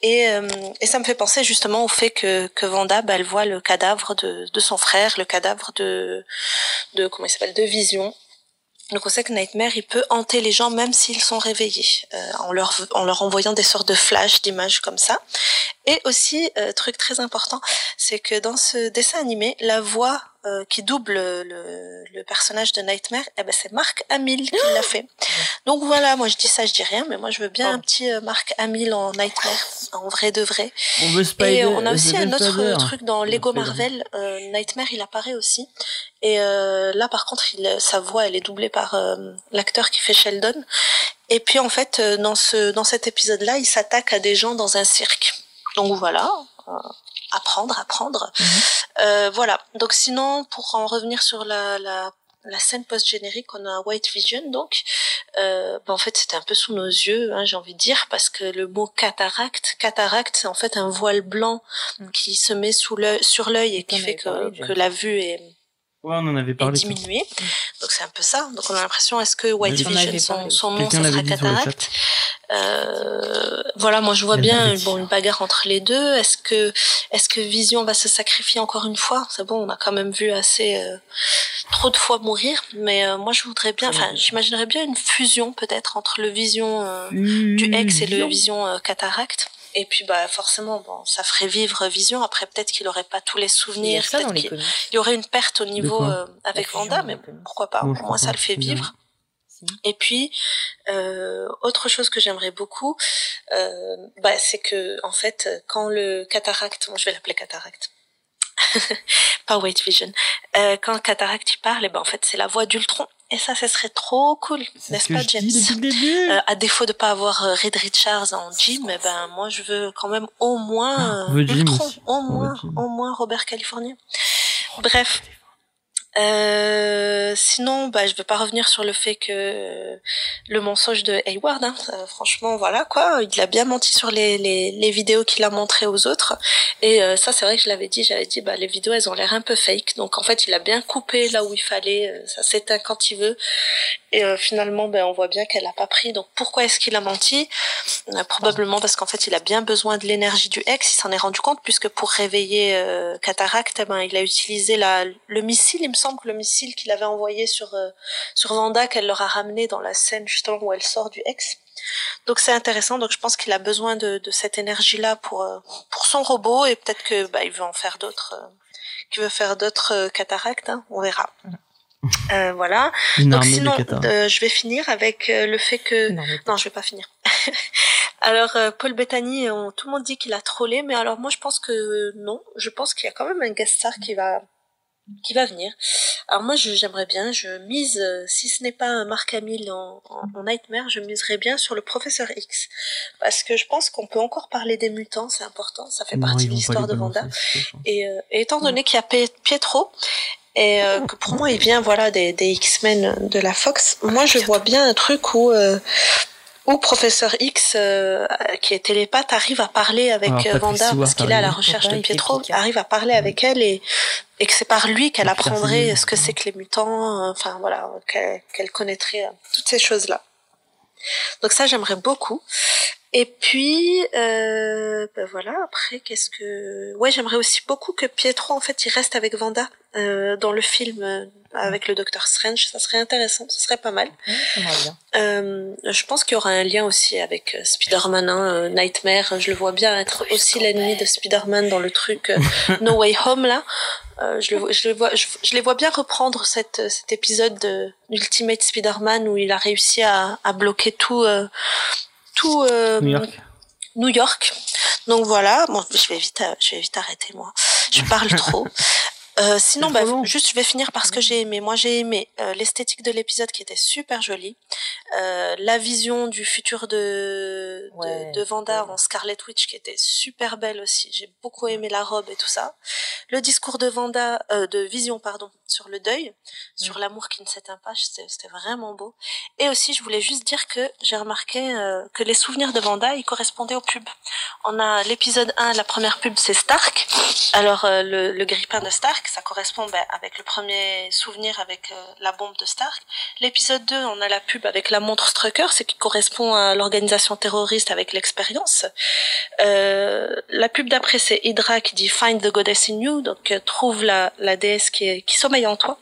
Et, euh, et ça me fait penser justement au fait que, que Wanda, bah, elle voit le cadavre de, de son frère, le cadavre de, de comment il s'appelle, de Vision. Donc on sait que Nightmare, il peut hanter les gens même s'ils sont réveillés, euh, en, leur, en leur envoyant des sortes de flashs, d'images comme ça. Et aussi, euh, truc très important, c'est que dans ce dessin animé, la voix euh, qui double le, le personnage de Nightmare, eh ben c'est Marc Hamill qui l'a fait. Donc voilà, moi je dis ça, je dis rien, mais moi je veux bien un petit euh, Marc Hamill en Nightmare, en vrai de vrai. On veut Spider. Et on a aussi un autre Spider. truc dans Lego. Marvel, euh, Nightmare, il apparaît aussi. Et euh, là, par contre, il, sa voix, elle est doublée par euh, l'acteur qui fait Sheldon. Et puis, en fait, euh, dans ce dans cet épisode-là, il s'attaque à des gens dans un cirque. Donc voilà, euh, apprendre, apprendre. Euh, voilà. Donc sinon, pour en revenir sur la la, la scène post-générique, on a White Vision, donc. Euh, bah, en fait, c'était un peu sous nos yeux, hein, j'ai envie de dire, parce que le mot cataracte, cataracte, c'est en fait un voile blanc qui se met sous l'œil, sur l'œil et qui fait que la vue est, Ouais, on en avait parlé. diminuée. Donc c'est un peu ça. Donc on a l'impression, est-ce que White Vision, son, son nom, ça sera cataracte euh, voilà, moi je vois bien bon une bagarre entre les deux. Est-ce que est-ce que Vision va se sacrifier encore une fois? C'est bon, on a quand même vu assez euh, trop de fois mourir, mais euh, moi je voudrais bien, enfin j'imaginerais bien une fusion peut-être entre le Vision euh, du ex et le Vision euh, cataracte. Et puis bah forcément bon ça ferait vivre Vision. Après peut-être qu'il aurait pas tous les Il y a souvenirs, ça dans peut-être les qu'il comics. il y aurait une perte au niveau euh, avec Vanda, mais pourquoi pas Moi, Au moins ça le fait bien. vivre. Et puis, euh, autre chose que j'aimerais beaucoup, euh, bah, c'est que en fait, quand le cataracte, moi je vais l'appeler cataracte, pas White Vision, euh, quand le cataracte il parle, et ben en fait c'est la voix d'Ultron. Et ça, ce serait trop cool, n'est-ce pas, James. Euh, À défaut de pas avoir euh, Reed Richards en Jim, eh ben moi je veux quand même au moins euh, Ultron, au moins, au moins Robert California. Bref. Euh, sinon, bah, je vais pas revenir sur le fait que le mensonge de Hayward, hein, franchement, voilà quoi, il a bien menti sur les, les, les vidéos qu'il a montrées aux autres. Et euh, ça, c'est vrai que je l'avais dit, j'avais dit, bah, les vidéos, elles ont l'air un peu fake. Donc en fait, il a bien coupé là où il fallait, euh, ça s'éteint quand il veut. Et euh, finalement, ben, on voit bien qu'elle a pas pris. Donc pourquoi est-ce qu'il a menti? Euh, Probablement parce qu'en fait, il a bien besoin de l'énergie du ex. Il s'en est rendu compte puisque pour réveiller euh, Cataract, eh ben, il a utilisé la, le missile. Il me semble que le missile qu'il avait envoyé sur euh, sur Vanda, qu'elle leur a ramené dans la scène justement où elle sort du ex. Donc c'est intéressant. Donc je pense qu'il a besoin de, de cette énergie-là pour euh, pour son robot et peut-être que bah il veut en faire d'autres, euh, qu'il veut faire d'autres cataractes. Hein, on verra. Euh, voilà. Une Donc sinon, euh, je vais finir avec euh, le fait que Non, non, je vais pas finir. alors, euh, Paul Bettany, on- tout le monde dit qu'il a trollé, mais alors moi je pense que non. Je pense qu'il y a quand même un guest star qui va qui va venir. Alors moi, j'aimerais bien, je mise, euh, si ce n'est pas un Mark Hamill en, en, en Nightmare, je miserais bien sur le Professeur X, parce que je pense qu'on peut encore parler des mutants, c'est important, ça fait Non, partie de l'histoire de sûr. Et, euh, et étant donné qu'il y a Pietro, et euh, que pour moi il vient voilà des, des X-Men de la Fox, moi je vois bien un truc où euh, où Professeur X, euh, qui est télépathe, arrive à parler avec Alors, euh, Patrick Wanda Stewart parce qu'il est à la recherche de Pietro, arrive à parler avec elle et et que c'est par lui qu'elle apprendrait ce que c'est que les mutants, euh, enfin voilà, qu'elle qu'elle connaîtrait euh, toutes ces choses-là. Donc ça j'aimerais beaucoup. Et puis euh, ben voilà après qu'est-ce que ouais j'aimerais aussi beaucoup que Pietro en fait il reste avec Vanda euh, dans le film euh, avec le Docteur Strange. Ça serait intéressant ce serait pas mal. Bien. euh, je pense qu'il y aura un lien aussi avec euh, Spider-Man hein, euh, Nightmare. Je le vois bien être aussi l'ennemi de Spider-Man dans le truc euh, No Way Home là. Euh, je, le, vois- je, le vois, je, je les vois bien reprendre cette, cet épisode de Ultimate Spider-Man où il a réussi à, à bloquer tout, euh, tout euh, New York. New York. Donc voilà, bon, je vais vite, euh, je vais vite arrêter moi. Je parle trop. Euh, sinon, bah, juste, je vais finir par ce que j'ai aimé. Moi, j'ai aimé euh, l'esthétique de l'épisode qui était super jolie, euh, la vision du futur de, Ouais, de, de Vanda en Scarlet Witch qui était super belle aussi. J'ai beaucoup aimé la robe et tout ça. Le discours de Vanda, euh, de Vision, pardon, sur le deuil, sur l'amour qui ne s'éteint pas, c'était vraiment beau. Et aussi, je voulais juste dire que j'ai remarqué euh, que les souvenirs de Vanda, ils correspondaient aux pubs. On a l'épisode 1, la première pub, c'est Stark. Alors, euh, le, le grippin de Stark, ça correspond ben, avec le premier souvenir avec euh, la bombe de Stark. L'épisode 2, on a la pub avec la montre Strucker, ce qui correspond à l'organisation terroriste avec l'expérience. Euh, la pub d'après, c'est Hydra qui dit Find the goddess in you, donc trouve la, la déesse qui, est, qui sommeille en toi.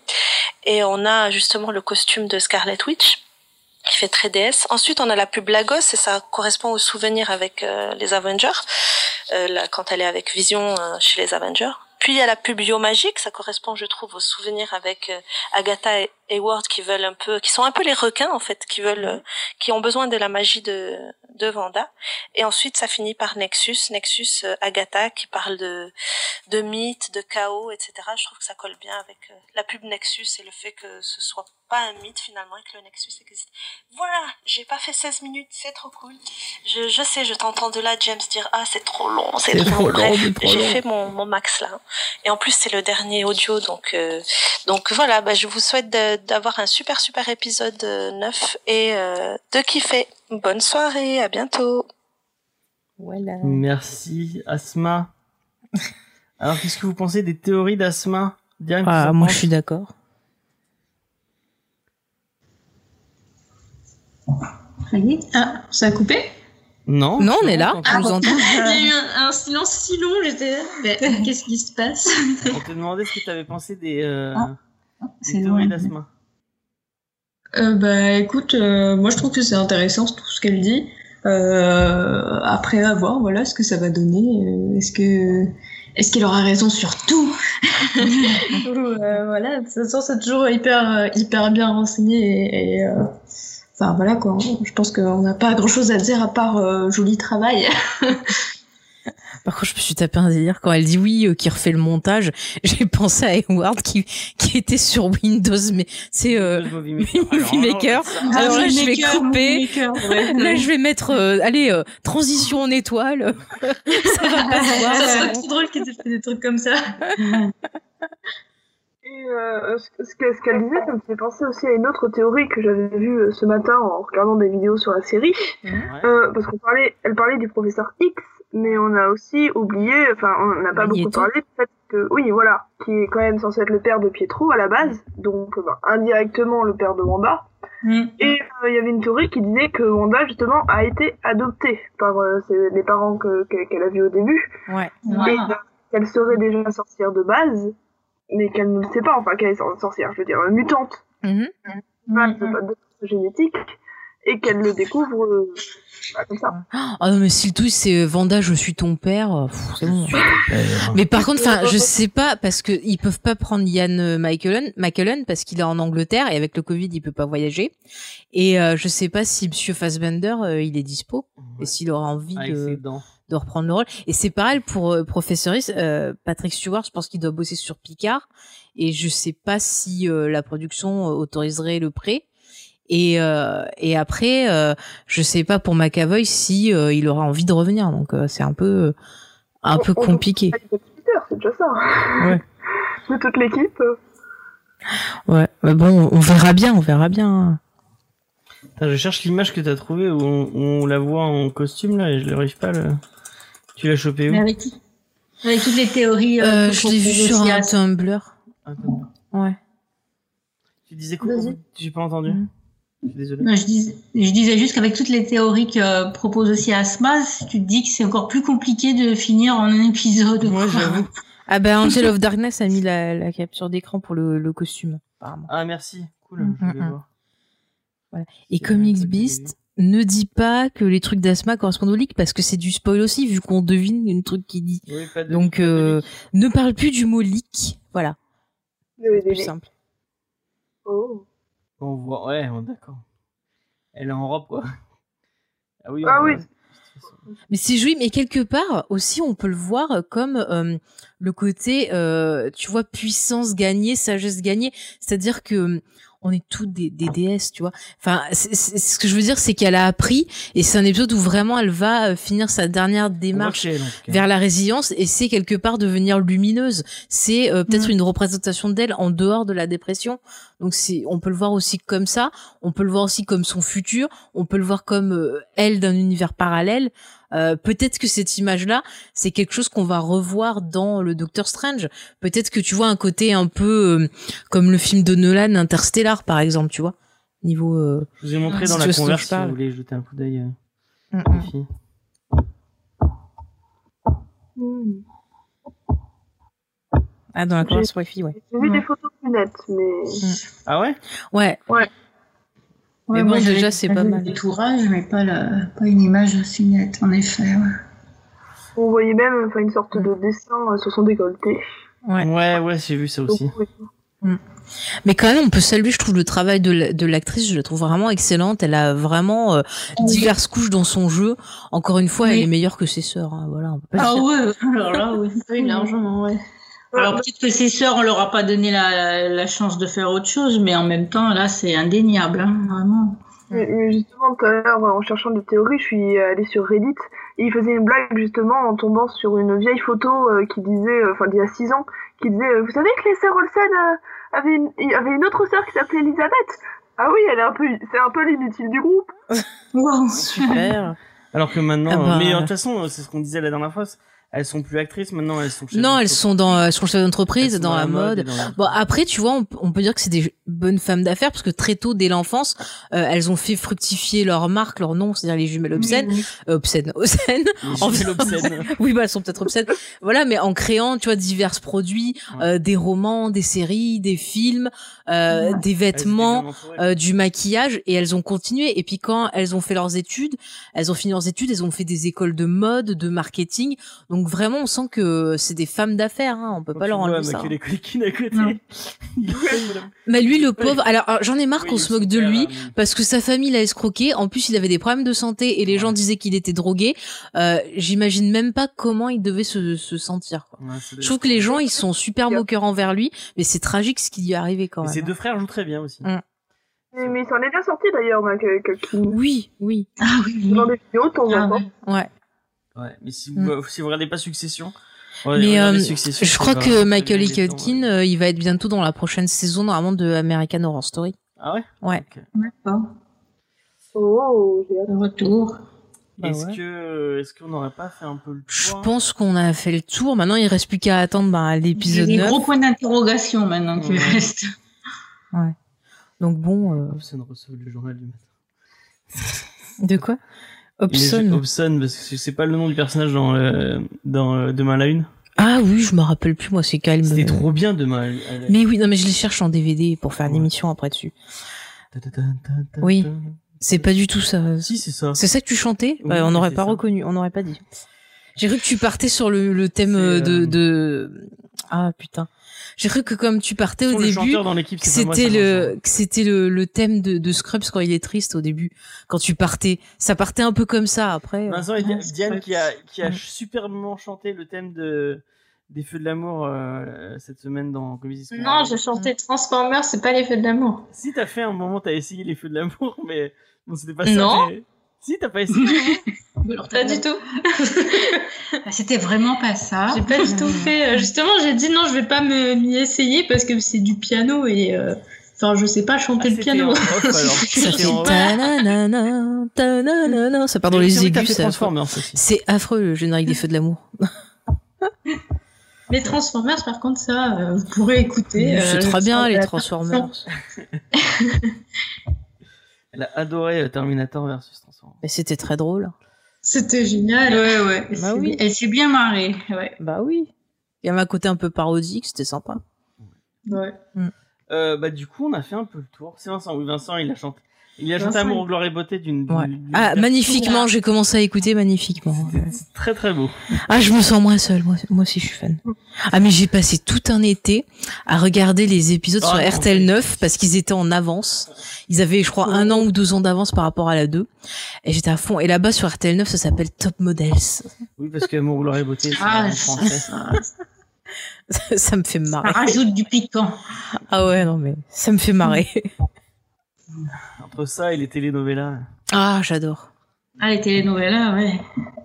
Et on a justement le costume de Scarlet Witch qui fait très déesse. Ensuite, on a la pub Lagos et ça correspond au souvenir avec euh, les Avengers, euh, là, quand elle est avec Vision euh, chez les Avengers. Puis il y a la pub Bio Magique, ça correspond, je trouve, au souvenir avec euh, Agatha et Hayward qui veulent un peu, qui sont un peu les requins en fait, qui veulent, euh, qui ont besoin de la magie de de Vanda. Et ensuite, ça finit par Nexus, Nexus euh, Agatha qui parle de de mythes, de chaos, etc. Je trouve que ça colle bien avec euh, la pub Nexus et le fait que ce soit pas un mythe finalement et que le Nexus existe. Voilà, j'ai pas fait 16 minutes, c'est trop cool. Je, je sais, je t'entends de là, James, dire ah c'est trop long, c'est trop, long. Bref, j'ai fait mon, mon max là. Et en plus c'est le dernier audio, donc euh, donc voilà, bah, je vous souhaite de- d'avoir un super super épisode euh, 9 et euh, de kiffer. Bonne soirée, à bientôt. Voilà. Merci, Asma. Alors, qu'est-ce que vous pensez des théories d'Asma? Ah, moi, je suis d'accord. Ça y est Ah, ça a coupé? Non Non, on est là. Tu nous entends Il y a eu un, un silence si long, j'étais là. Qu'est-ce qui se passe? On te demandait ce que tu avais pensé des, euh, Ah, des C'est loin. d'Asma. Euh, bah écoute, euh, moi je trouve que c'est intéressant tout ce qu'elle dit. Euh, après à voir, voilà ce que ça va donner. Euh, est-ce que est-ce qu'elle aura raison sur tout? Euh, Voilà, de toute façon c'est toujours hyper hyper bien renseigné et, et, euh, enfin voilà quoi. Je pense qu'on n'a pas grand chose à dire à part euh, joli travail. Par contre, je me suis tapé un délire quand elle dit oui, euh, qui refait le montage. J'ai pensé à Edward qui, qui était sur Windows, mais c'est euh, Movie Maker. Maker. Ah, Alors là, Movie je vais Maker, couper. Ouais. Là, je vais mettre, euh, allez, euh, transition en étoile. ça va pas se voir. ça serait vraiment. trop drôle qu'ils aient fait des trucs comme ça. Et euh, ce ce que- ce qu'elle disait, ça me fait penser aussi à une autre théorie que j'avais vue euh, ce matin en regardant des vidéos sur la série. Ouais. Euh, parce qu'on parlait, elle parlait du professeur X, mais on a aussi oublié, enfin, on n'a pas Magneto. beaucoup parlé du fait que, oui, voilà, qui est quand même censé être le père de Pietro à la base, donc euh, ben, indirectement le père de Wanda. Mm. Et euh, il y avait une théorie qui disait que Wanda justement a été adoptée par euh, ses- les parents que- que- qu'elle a vus au début, Ouais. Et euh, qu'elle serait déjà sorcière de base, mais qu'elle ne le sait pas, enfin qu'elle est sor- sorcière, je veux dire, mutante Mhm. pas Mm, de, pas de génétique et qu'elle le découvre euh, bah, comme ça. Ah non mais si le twist c'est euh, Vanda je suis ton père, euh, pff, c'est bon. Euh, Mais par contre, enfin, je sais pas parce que ils peuvent pas prendre Ian euh, McKellen, McKellen parce qu'il est en Angleterre et avec le Covid il peut pas voyager. Et euh, je sais pas si Monsieur Fassbender euh, il est dispo et s'il aura envie ses de, de reprendre le rôle. Et c'est pareil pour euh, Professeur euh, Patrick Stewart, je pense qu'il doit bosser sur Picard et je sais pas si euh, la production euh, autoriserait le prêt. Et euh, et après, euh, je sais pas pour McAvoy si euh, il aura envie de revenir. Donc euh, c'est un peu un peu On- on- compliqué. Avec le Twitter, c'est déjà ça. Ouais. De toute l'équipe. Ouais, mais bon, on verra bien, on verra bien. Je cherche l'image que t'as trouvée où on, où on la voit en costume là et je n'arrive pas le. Tu l'as chopé où Mais avec, avec toutes les théories. Euh, je l'ai vu propose sur un Tumblr. Attends. Ouais. Tu disais quoi? J'ai pas entendu. Mhm. Je suis désolé. Non, je, dis- je disais juste qu'avec toutes les théories que propose aussi Asma, tu te dis que c'est encore plus compliqué de finir en un épisode. Ouais, j'avoue. Ah ben Angel of Darkness a mis la, la capture d'écran pour le, le costume, apparemment. Ah merci, cool. Mhm, Je voulais mhm. voir. Voilà. Et Comics Beast ne dit pas que les trucs d'Asma correspondent au leak parce que c'est du spoil aussi vu qu'on devine une truc qui dit. vu. Oui, pas de- Donc pas de euh, leak. ne parle plus du mot leak. Voilà, le- plus les- simple. Oh. On voit, ouais, on- d'accord. Elle est en robe quoi. Ah oui. Ah oui. Mais c'est joli, mais quelque part aussi on peut le voir comme euh, le côté, euh, tu vois, puissance gagnée, sagesse gagnée. C'est-à-dire que euh, on est toutes des, des déesses, tu vois. Enfin, c'est- c'est- ce que je veux dire, c'est qu'elle a appris, et c'est un épisode où vraiment elle va euh, finir sa dernière démarche cas. vers la résilience, et c'est quelque part devenir lumineuse. C'est euh, peut-être une représentation d'elle en dehors de la dépression. Donc c'est, on peut le voir aussi comme ça. On peut le voir aussi comme son futur. On peut le voir comme euh, elle d'un univers parallèle. Euh, peut-être que cette image-là, c'est quelque chose qu'on va revoir dans le Docteur Strange. Peut-être que tu vois un côté un peu euh, comme le film de Nolan, Interstellar, par exemple, tu vois. Niveau. euh, Je vous ai montré dans la converse si vous voulez jeter un coup d'œil. euh, mm, mm. Hmm. Ah, dans la converse Wi-Fi, ouais. J'ai vu des photos plus nettes, mais. Ah ouais? Ouais. Ouais, Mais moi, bon, déjà, c'est pas mal. Le tourage, mais pas, la, pas une image aussi nette, en effet. ouais. On voyait même enfin, une sorte de dessin euh, sur son décolleté. Ouais. Ouais, ouais, j'ai vu ça aussi. Oui. Mais quand même, on peut saluer, je trouve, le travail de la- de l'actrice. Je la trouve vraiment excellente. Elle a vraiment euh, diverses couches dans son jeu. Encore une fois, elle est meilleure que ses sœurs. hein, Voilà, on peut pas le Ah dire. ouais, alors là, oui, oui, largement, ouais. Alors peut-être que ses sœurs, on leur a pas donné la, la chance de faire autre chose, mais en même temps, là, c'est indéniable, hein, vraiment. Mais, mais justement, tout à l'heure, en cherchant des théories, je suis allée sur Reddit et il faisait une blague justement en tombant sur une vieille photo euh, qui disait, euh, enfin d'il y a 6 ans, qui disait euh, Vous savez que les sœurs Olsen euh, avaient, une, avait une autre sœur qui s'appelait Elisabeth? Ah oui, elle est un peu, c'est un peu l'inutile du groupe. Wow. Super. Alors que maintenant, Ah bah. euh, mais de toute façon, euh, c'est ce qu'on disait la dernière fois. Elles sont plus actrices maintenant, elles sont. chefs non, elles d'entreprise. sont dans, elles sont chefs d'entreprise, dans, la mode. et dans la- Bon, après, tu vois, on, peut dire que c'est des bonnes femmes d'affaires parce que très tôt, dès l'enfance, euh, elles ont fait fructifier leur marque, leur nom, c'est-à-dire les jumelles obscènes, euh, obscènes, En oui, bah, elles sont peut-être obscènes. voilà, mais en créant, tu vois, divers produits, euh, des romans, des séries, des films, euh, Ouais. des vêtements, euh, du maquillage, et elles ont continué. Et puis quand elles ont fait leurs études, elles ont fini leurs études, elles ont fait des écoles de mode, de marketing. Donc vraiment, on sent que c'est des femmes d'affaires. Hein. On peut Quand pas leur enlever ça. hein. Culkin à côté. Mais lui, le pauvre. Alors, alors, j'en ai marre Oui, qu'on se moque de lui. euh, Parce que sa famille l'a escroqué. En plus, il avait des problèmes de santé et les Ouais. gens disaient qu'il était drogué. Euh, J'imagine même pas comment il devait se, se sentir. Quoi. ouais, Je trouve que les gens, ils sont super moqueurs envers lui, mais c'est tragique ce qui lui est arrivé quand Et même. ses hein. deux frères jouent très bien aussi. Mm. Mais, il s'en est bien sorti d'ailleurs, Culkin. Oui, oui, Ah oui, Dans des vidéos, de temps Ah en temps. ouais. Ouais. Ouais, mais si Mm. vous, si vous regardez pas Succession, Mais euh, Succession, je c'est crois que c'est Michael Culkin, ouais. euh, il va être bientôt dans la prochaine saison normalement de American Horror Story. Ah ouais? Ouais. D'accord. Oh, j'ai hâte. Le retour. Bah Est-ce ouais. que est-ce qu'on n'aurait pas fait un peu le Je tour pense qu'on a fait le tour. Maintenant, il reste plus qu'à attendre bah, Il y a l'épisode des 9. gros points d'interrogation maintenant qui Ouais. restent. Donc bon, euh, reçoit le journal du matin. de quoi? Hobson. Hobson, parce que c'est pas le nom du personnage dans, euh, dans euh, Demain à la Une. Ah oui, je me rappelle plus moi, c'est calme. C'était trop bien Demain à la Une. Mais oui, non mais je les cherche en DVD pour faire une Ouais. émission après dessus. Ta, ta, ta, ta, ta, Oui. C'est pas du tout ça. Si, c'est ça. C'est ça que tu chantais? Oui, Ouais, On n'aurait pas ça. reconnu, on n'aurait pas dit. J'ai cru que tu partais sur le, le thème euh, de, euh, de... Ah putain. J'ai cru que comme tu partais au début, c'était le que c'était le, le thème de, de Scrubs quand il est triste au début. Quand tu partais, ça partait un peu comme ça. Après, euh, Vincent et Non, Diane, qui a, qui a Ouais. superbement chanté le thème de, des Feux de l'amour euh, cette semaine dans Comédie. Non, j'ai chanté Transformers, c'est pas les feux de l'amour. Si t'as fait un moment, t'as essayé les Feux de l'amour, mais bon, c'était pas ça. Non. mais- Si, t'as pas essayé. Alors, Pas du tout. Bah, C'était vraiment pas ça. J'ai pas du tout fait. euh, Justement, j'ai dit non, je vais pas me m'y essayer parce que c'est du piano et. euh, Enfin, je sais pas chanter Ah, le piano. en ça part dans les aigus. c'est affreux. Transformers aussi. C'est affreux le générique des feux de l'amour. Les Transformers, par contre, ça, euh, vous pourrez écouter. C'est euh, très bien les Transformers. Elle a adoré euh, Terminator versus Transformers. Mais c'était très drôle. C'était génial. Ouais, ouais. Bah C'est oui. bien- Elle s'est bien marrée. Ouais. Bah oui. Il y avait un côté un peu parodique, c'était sympa. Ouais. Euh, bah, du coup, on a fait un peu le tour. C'est Vincent. Oui, Vincent, il a chanté. Il a chanté Amour, Gloire et Beauté d'une. Ouais. Ah, magnifiquement, j'ai commencé à écouter magnifiquement. C'est très très beau. Ah, je me sens moins seule. Moi, moi aussi, je suis fan. Ah, mais j'ai passé tout un été à regarder les épisodes Ah, sur non, RTL mais- 9 parce qu'ils étaient en avance. Ils avaient, je crois, un an ou deux ans d'avance par rapport à la 2. Et j'étais à fond. Et là-bas, sur RTL 9, ça s'appelle Top Models. Oui, parce que Amour, Gloire et Beauté, c'est Ah, en ça, français. ça, ça me fait ça marrer. rajoute du piquant. Ah ouais, non, mais ça me fait marrer. Entre ça et les télénovelas. Ah, j'adore. Ah, les télénovelas, ouais.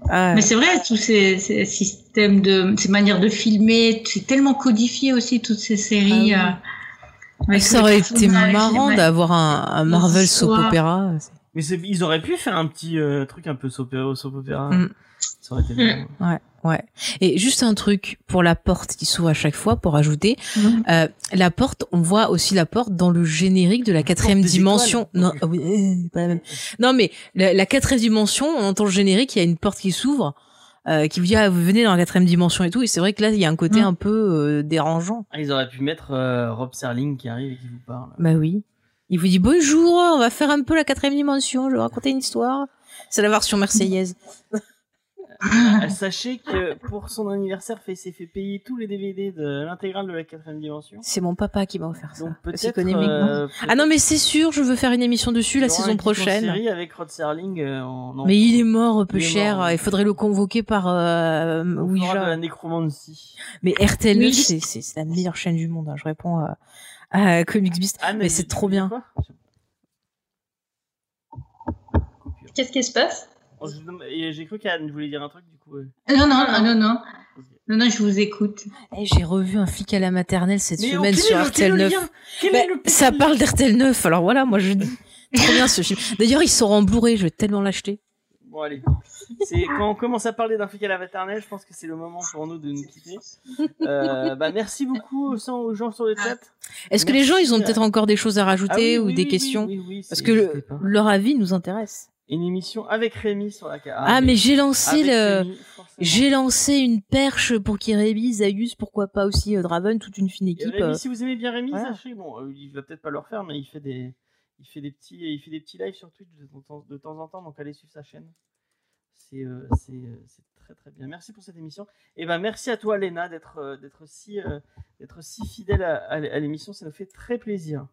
Ah, Mais c'est vrai, tous ces, ces systèmes de, ces manières de filmer, c'est tellement codifié aussi, toutes ces séries. Ah euh, avec ça aurait été marrant d'avoir un, un Marvel soap opéra. Mais ils auraient pu faire un petit euh, truc un peu soap, soap opéra. Mm. Ça aurait été bien. Ouais, ouais. Et juste un truc pour la porte qui s'ouvre à chaque fois, pour ajouter, Mhm. euh, la porte, on voit aussi la porte dans le générique de la quatrième dimension. Non, ah oui, euh, pas la même. Non, mais la, la quatrième dimension, on entend le générique, il y a une porte qui s'ouvre, euh, qui vous dit ah vous venez dans la quatrième dimension et tout. Et c'est vrai que là il y a un côté Mhm. un peu euh, dérangeant. Ah, ils auraient pu mettre euh, Rob Serling qui arrive et qui vous parle. Bah oui. Il vous dit bonjour, on va faire un peu la quatrième dimension, je vais raconter une histoire. C'est la version marseillaise. Euh, Sachez que pour son anniversaire, il s'est fait payer tous les DVD de l'intégrale de la quatrième dimension. C'est mon papa qui m'a offert ça. Donc aussi peut-être. euh, Ah non mais c'est sûr, je veux faire une émission dessus la saison prochaine. série avec Rod Serling. euh, en- Mais il est mort peu Il est cher, mort, oui. il faudrait le convoquer par euh, on fera Ouija. de la nécromancie. Mais RTL9 Oui. c'est c'est c'est la meilleure chaîne du monde, hein. je réponds à, à Comics Beast. Ah, Mais c'est trop bien. Qu'est-ce qui se passe? Oh, J'ai cru qu'Anne voulait dire un truc du coup. euh. Non, non, non, non, non. Non, non, je vous écoute. Eh, J'ai revu un flic à la maternelle cette Mais semaine sur est le- quel est le RTL9. lien? Quel Bah, est le ça putain de parle d'RTL9, alors voilà, moi je dis. Trop bien ce film. D'ailleurs, il sort en Blu-ray, je vais tellement l'acheter. Bon allez, c'est quand on commence à parler d'un flic à la maternelle, je pense que c'est le moment pour nous de nous quitter. Euh, bah merci beaucoup aux gens sur le chat. Est-ce que les gens, ils ont peut-être encore des choses à Ah rajouter oui, ou oui, des oui, questions oui, oui, oui, Parce que le- leur avis nous intéresse. Une émission avec Rémi sur la carte. Ah, mais j'ai lancé le, j'ai lancé une perche pour qu'il révise Zayus, pourquoi pas aussi euh, Draven, toute une fine équipe. Rémi, euh. si vous aimez bien Rémi, voilà. sachez, bon, euh, il va peut-être pas le refaire, mais il fait des, il fait des petits, il fait des petits lives sur Twitch de temps, de temps en temps, donc allez suivre sa chaîne. C'est, euh, c'est, euh, c'est très très bien. Merci pour cette émission. Et ben merci à toi, Léna, d'être, euh, d'être si, euh, d'être si fidèle à, à l- à l'émission. Ça nous fait très plaisir.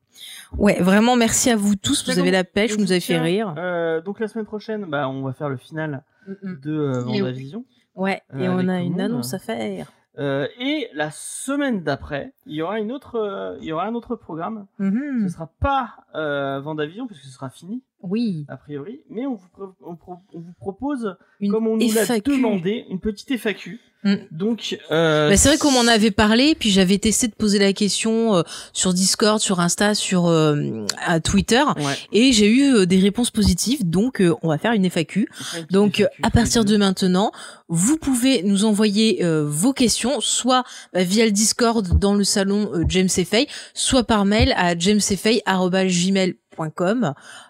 Ouais, vraiment merci à vous tous, vous avez la pêche, vous nous avez fait rire. euh, donc la semaine prochaine, bah, on va faire le final de euh, Vendavision. Ouais, et on a une annonce à faire. Euh, et la semaine d'après, il y aura une autre, euh, il y aura un autre programme. Mhm. Ce sera pas euh, Vendavision puisque ce sera fini Oui, a priori, mais on vous, pro- on pro- on vous propose, une comme on nous l'a demandé, une petite FAQ. Mm. Donc, euh, Bah, c'est vrai qu'on m'en avait parlé, puis j'avais testé de poser la question euh, sur Discord, sur Insta, sur euh, à Twitter, ouais, et j'ai eu euh, des réponses positives, donc euh, on va faire une FAQ. une Donc, euh, FAQ à partir de maintenant, vous pouvez nous envoyer euh, vos questions, soit bah, via le Discord dans le salon euh, James Fay, soit par mail à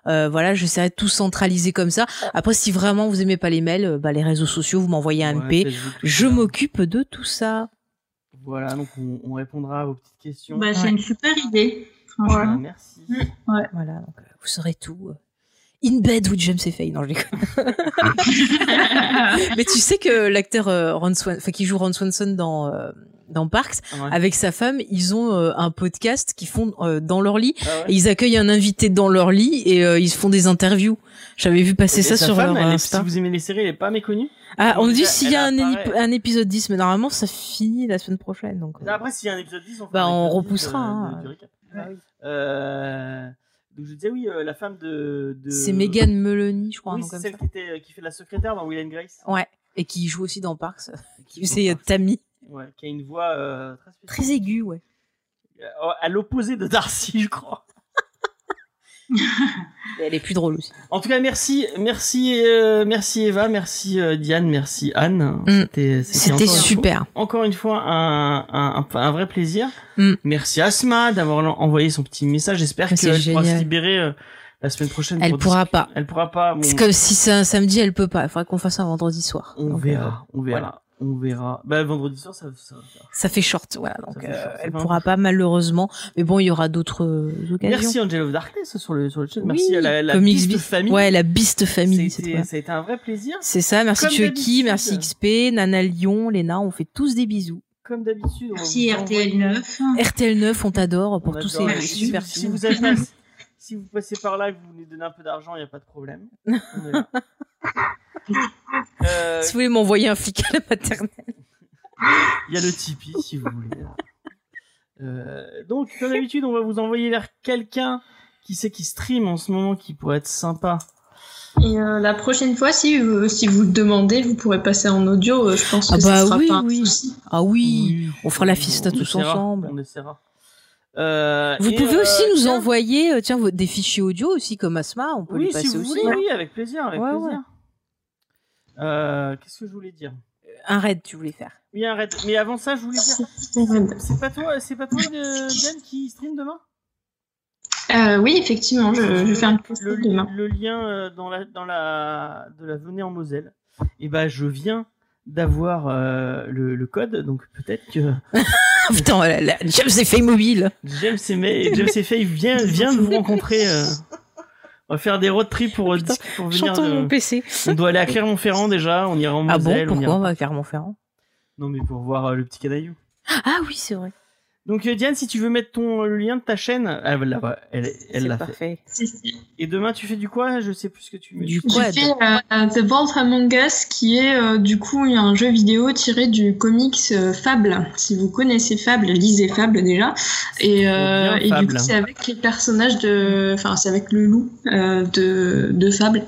Euh, voilà, j'essaierai de tout centraliser comme ça. Après, si vraiment vous aimez pas les mails, euh, bah, les réseaux sociaux, vous m'envoyez un MP. Je m'occupe de tout ça. Voilà, donc on, on répondra à vos petites questions. Bah, Ouais. une super idée, merci. Voilà, euh, vous saurez tout. In Bed with James et Faye. Non, je déconne. Mais tu sais que l'acteur euh, Ron Swan, enfin qui joue Ron Swanson dans euh, dans Parks, Ouais. avec sa femme, ils ont euh, un podcast qu'ils font euh, dans leur lit. Ah ouais. Et ils accueillent un invité dans leur lit et euh, ils font des interviews. J'avais vu passer Et ça sa sur femme, leur elle. Si vous aimez les séries, elle est pas méconnue. Ah, on nous dit s'il y a un, épisode 10, mais normalement ça finit la semaine prochaine. Donc, euh. Après, s'il y a un épisode 10, on, Bah, un on épisode 10 repoussera, de- hein. de- oui. Donc je disais oui, euh, la femme de. de... C'est Megan Melanie, je crois. Oui, c'est celle ça. qui, était, euh, qui fait la secrétaire dans Will and Grace. Ouais. Et qui joue aussi dans Parks. Qui C'est Tammy. Ouais, qui a une voix euh, très. Très aiguë, ouais. À l'opposé de Darcy, je crois. Elle est plus drôle aussi. En tout cas, merci, merci, euh, merci Eva, merci euh, Diane, merci Anne. Mm. C'était, C'était encore une super. fois- encore une fois, un, un, un, un vrai plaisir. Mm. Merci Asma d'avoir envoyé son petit message. J'espère qu'elle pourra se libérer euh, la semaine prochaine. Elle pour pourra pas. Elle pourra pas. bon, C'est comme si c'est un samedi, elle peut pas. Il faudrait qu'on fasse un vendredi soir. on Donc, verra, on verra, voilà. On verra. Bah vendredi soir, ça, ça, ça- Ça fait short, voilà. Donc, fait euh, short, elle un pourra pas malheureusement. Mais bon, il y aura d'autres euh, occasions. Merci Angel of Darkness sur le sur le chat. Oui, Merci à la, la Beast Beast. famille. Ouais, la Beast Family. ça, a cette été, fois. ça a été un vrai plaisir. C'est ça. Merci Chucky, merci XP, Nana Lyon, Léna. On fait tous des bisous. Comme d'habitude. Merci vous envoyer- RTL 9. RTL 9, on t'adore On pour tous adore. ces Et si, vous avez si vous passez par là et que vous voulez donner un peu d'argent, il n'y a pas de problème. On est là. Euh, Si vous voulez m'envoyer un flic à la maternelle. Il y a le Tipeee si vous voulez. Euh, donc, comme d'habitude, on va vous envoyer vers quelqu'un qui sait qui stream en ce moment qui pourrait être sympa. Et euh, la prochaine fois, si, euh, si vous le demandez, vous pourrez passer en audio. euh, je pense que Ah ça bah sera oui, pas. Ah oui. on fera la fiesta tous essaiera, ensemble. On essaiera. Euh, Vous pouvez euh, aussi nous tiens, envoyer euh, tiens, des fichiers audio aussi comme Asma, on peut Oui, les passer si vous aussi. voulez, oui, avec plaisir, avec Ouais, plaisir. Euh, Qu'est-ce que je voulais dire? Un raid, tu voulais faire. Oui, arrête. Mais avant ça, je voulais dire, C'est pas toi, c'est pas toi, euh, Diane, qui stream demain? Euh, oui, effectivement, je, je vais faire une pause le, demain. le lien dans la dans la de la venée en Moselle. Et ben, je viens d'avoir euh, le, le code, donc peut-être que putain, la, la, James est fait mobile. James et May- James et Faye vient vient de vous rencontrer. On va faire des road trips pour, euh, Putain, pour venir. Chantons de- mon PC. On doit aller à Clermont-Ferrand déjà. On ira en Ah bon, on pourquoi ira- on va à Clermont-Ferrand? Non, mais pour voir euh, le petit canaillou. Ah oui, c'est vrai. Donc euh, Diane, si tu veux mettre ton le lien de ta chaîne, elle l'a elle, elle fait. parfait. Si, si. Et demain, tu fais du quoi? Je sais plus ce que tu mets. Du J'ai quad. fait euh, The Vault Among Us, qui est euh, du coup un jeu vidéo tiré du comics euh, Fable. Si vous connaissez Fable, lisez Fable déjà. Et, euh, bien, et du coup, c'est avec les personnages de, enfin, c'est avec le loup euh, de, de Fable.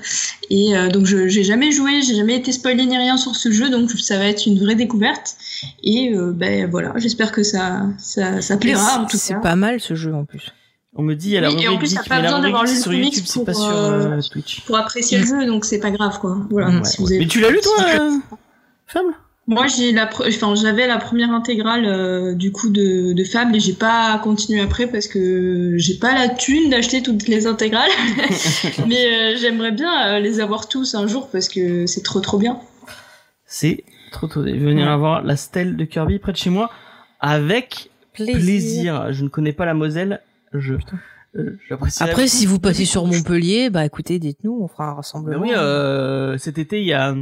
Et euh, donc, je j'ai jamais joué, j'ai jamais été spoilé ni rien sur ce jeu, donc ça va être une vraie découverte. Et euh, ben voilà, j'espère que ça, ça, ça plaira en tout C'est pas mal ce jeu en plus. On me dit, il y a la Oui, et en plus, t'as pas besoin d'avoir lu le sur comics YouTube, c'est pour, pas sur euh, euh, Twitch. Pour apprécier le jeu, donc c'est pas grave quoi. Voilà. Mm, si Ouais, vous ouais. avez- Mais tu l'as lu toi, euh, Fable? Moi, j'ai la, pre- enfin, j'avais la première intégrale euh, du coup de, de Fable et j'ai pas continué après parce que j'ai pas la thune d'acheter toutes les intégrales. Mais euh, j'aimerais bien euh, les avoir tous un jour parce que c'est trop trop bien. C'est trop tôt. Je vais venir Ouais. avoir la stèle de Kirby près de chez moi avec plaisir. Je ne connais pas la Moselle. Je euh, j'apprécie. Après, si vous passez sur Montpellier, bah écoutez, dites-nous, on fera un rassemblement. oui, euh, cet été, il y a,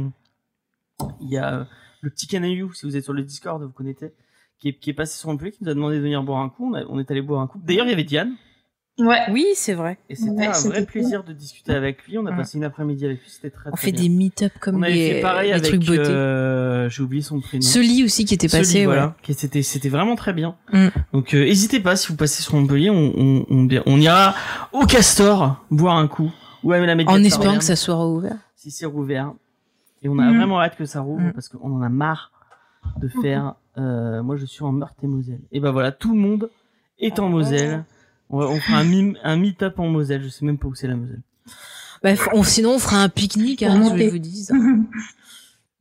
il y a le petit canaillou, si vous êtes sur le Discord, vous connaissez, qui est, qui est passé sur Montpellier, qui nous a demandé de venir boire un coup. On, a- on est allé boire un coup. D'ailleurs, il y avait Diane, Ouais. Oui, c'est vrai. et c'était Ouais, un vrai cool. plaisir de discuter avec lui. On a passé une après-midi avec lui, c'était très On très fait bien. des meet-up comme On les, fait pareil les avec, trucs beauté. euh, j'ai oublié son prénom. Sully aussi qui était passé, voilà, c'était c'était vraiment très bien. Mm. Donc euh, n'hésitez pas si vous passez sur Montpellier, on on, on, on ira au Castor boire un coup ou à la En espérant que ça soit ouvert. si c'est rouvert. Et on a Mm. vraiment hâte que ça rouvre Mm. parce qu'on en a marre de faire. euh, moi je suis en Meurthe et Moselle. Et ben voilà, tout le monde est en Ah. Moselle. On, fera un mime un meet-up en Moselle. Je sais même pas où c'est la Moselle. Bah, on- sinon, on fera un pique-nique, hein, je vous dis.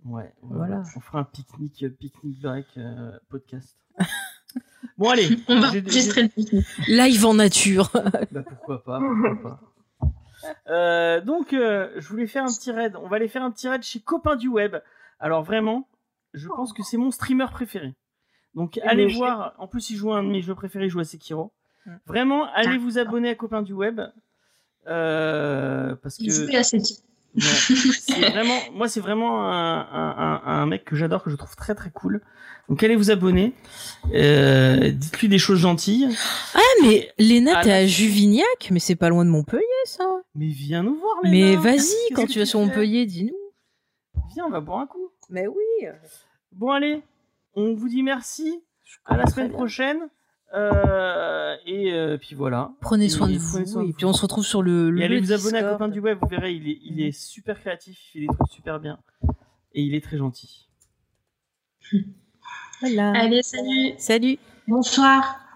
Ouais. Voilà. On fera un pique-nique euh, pique-nique break euh, podcast. bon allez. On va enregistrer le pique-nique. Live en nature. Bah pourquoi pas, pourquoi pas. Euh, donc, euh, je voulais faire un petit raid. On va aller faire un petit raid chez Copain du Web. Alors vraiment, je pense que c'est mon streamer préféré. Donc allez voir. En plus, il joue à un de mes jeux préférés, il joue à Sekiro. Mm. Vraiment, allez vous abonner à Copain du Web. euh, parce que Ouais. vraiment, moi, c'est vraiment un, un, un, un mec que j'adore, que je trouve très très cool. Donc, allez vous abonner. Euh, dites-lui des choses gentilles. Ah, mais Léna, Ah, t'es à Juvignac, mais c'est pas loin de Montpellier, ça. Mais viens nous voir, Mais Léna. vas-y, Qu'est-ce quand tu vas sur Montpellier, dis-nous. Viens, on va boire un coup. Mais oui. Bon, allez, on vous dit merci. À la semaine prochaine. Euh, et euh, puis voilà. Prenez soin Et de vous. soin de Et puis on se retrouve sur le. Et le allez vous abonner à. Copain du Web, vous verrez, il est, il est super créatif, il fait des trucs super bien. Et il est très gentil. Voilà. Allez, salut Salut. Bonsoir.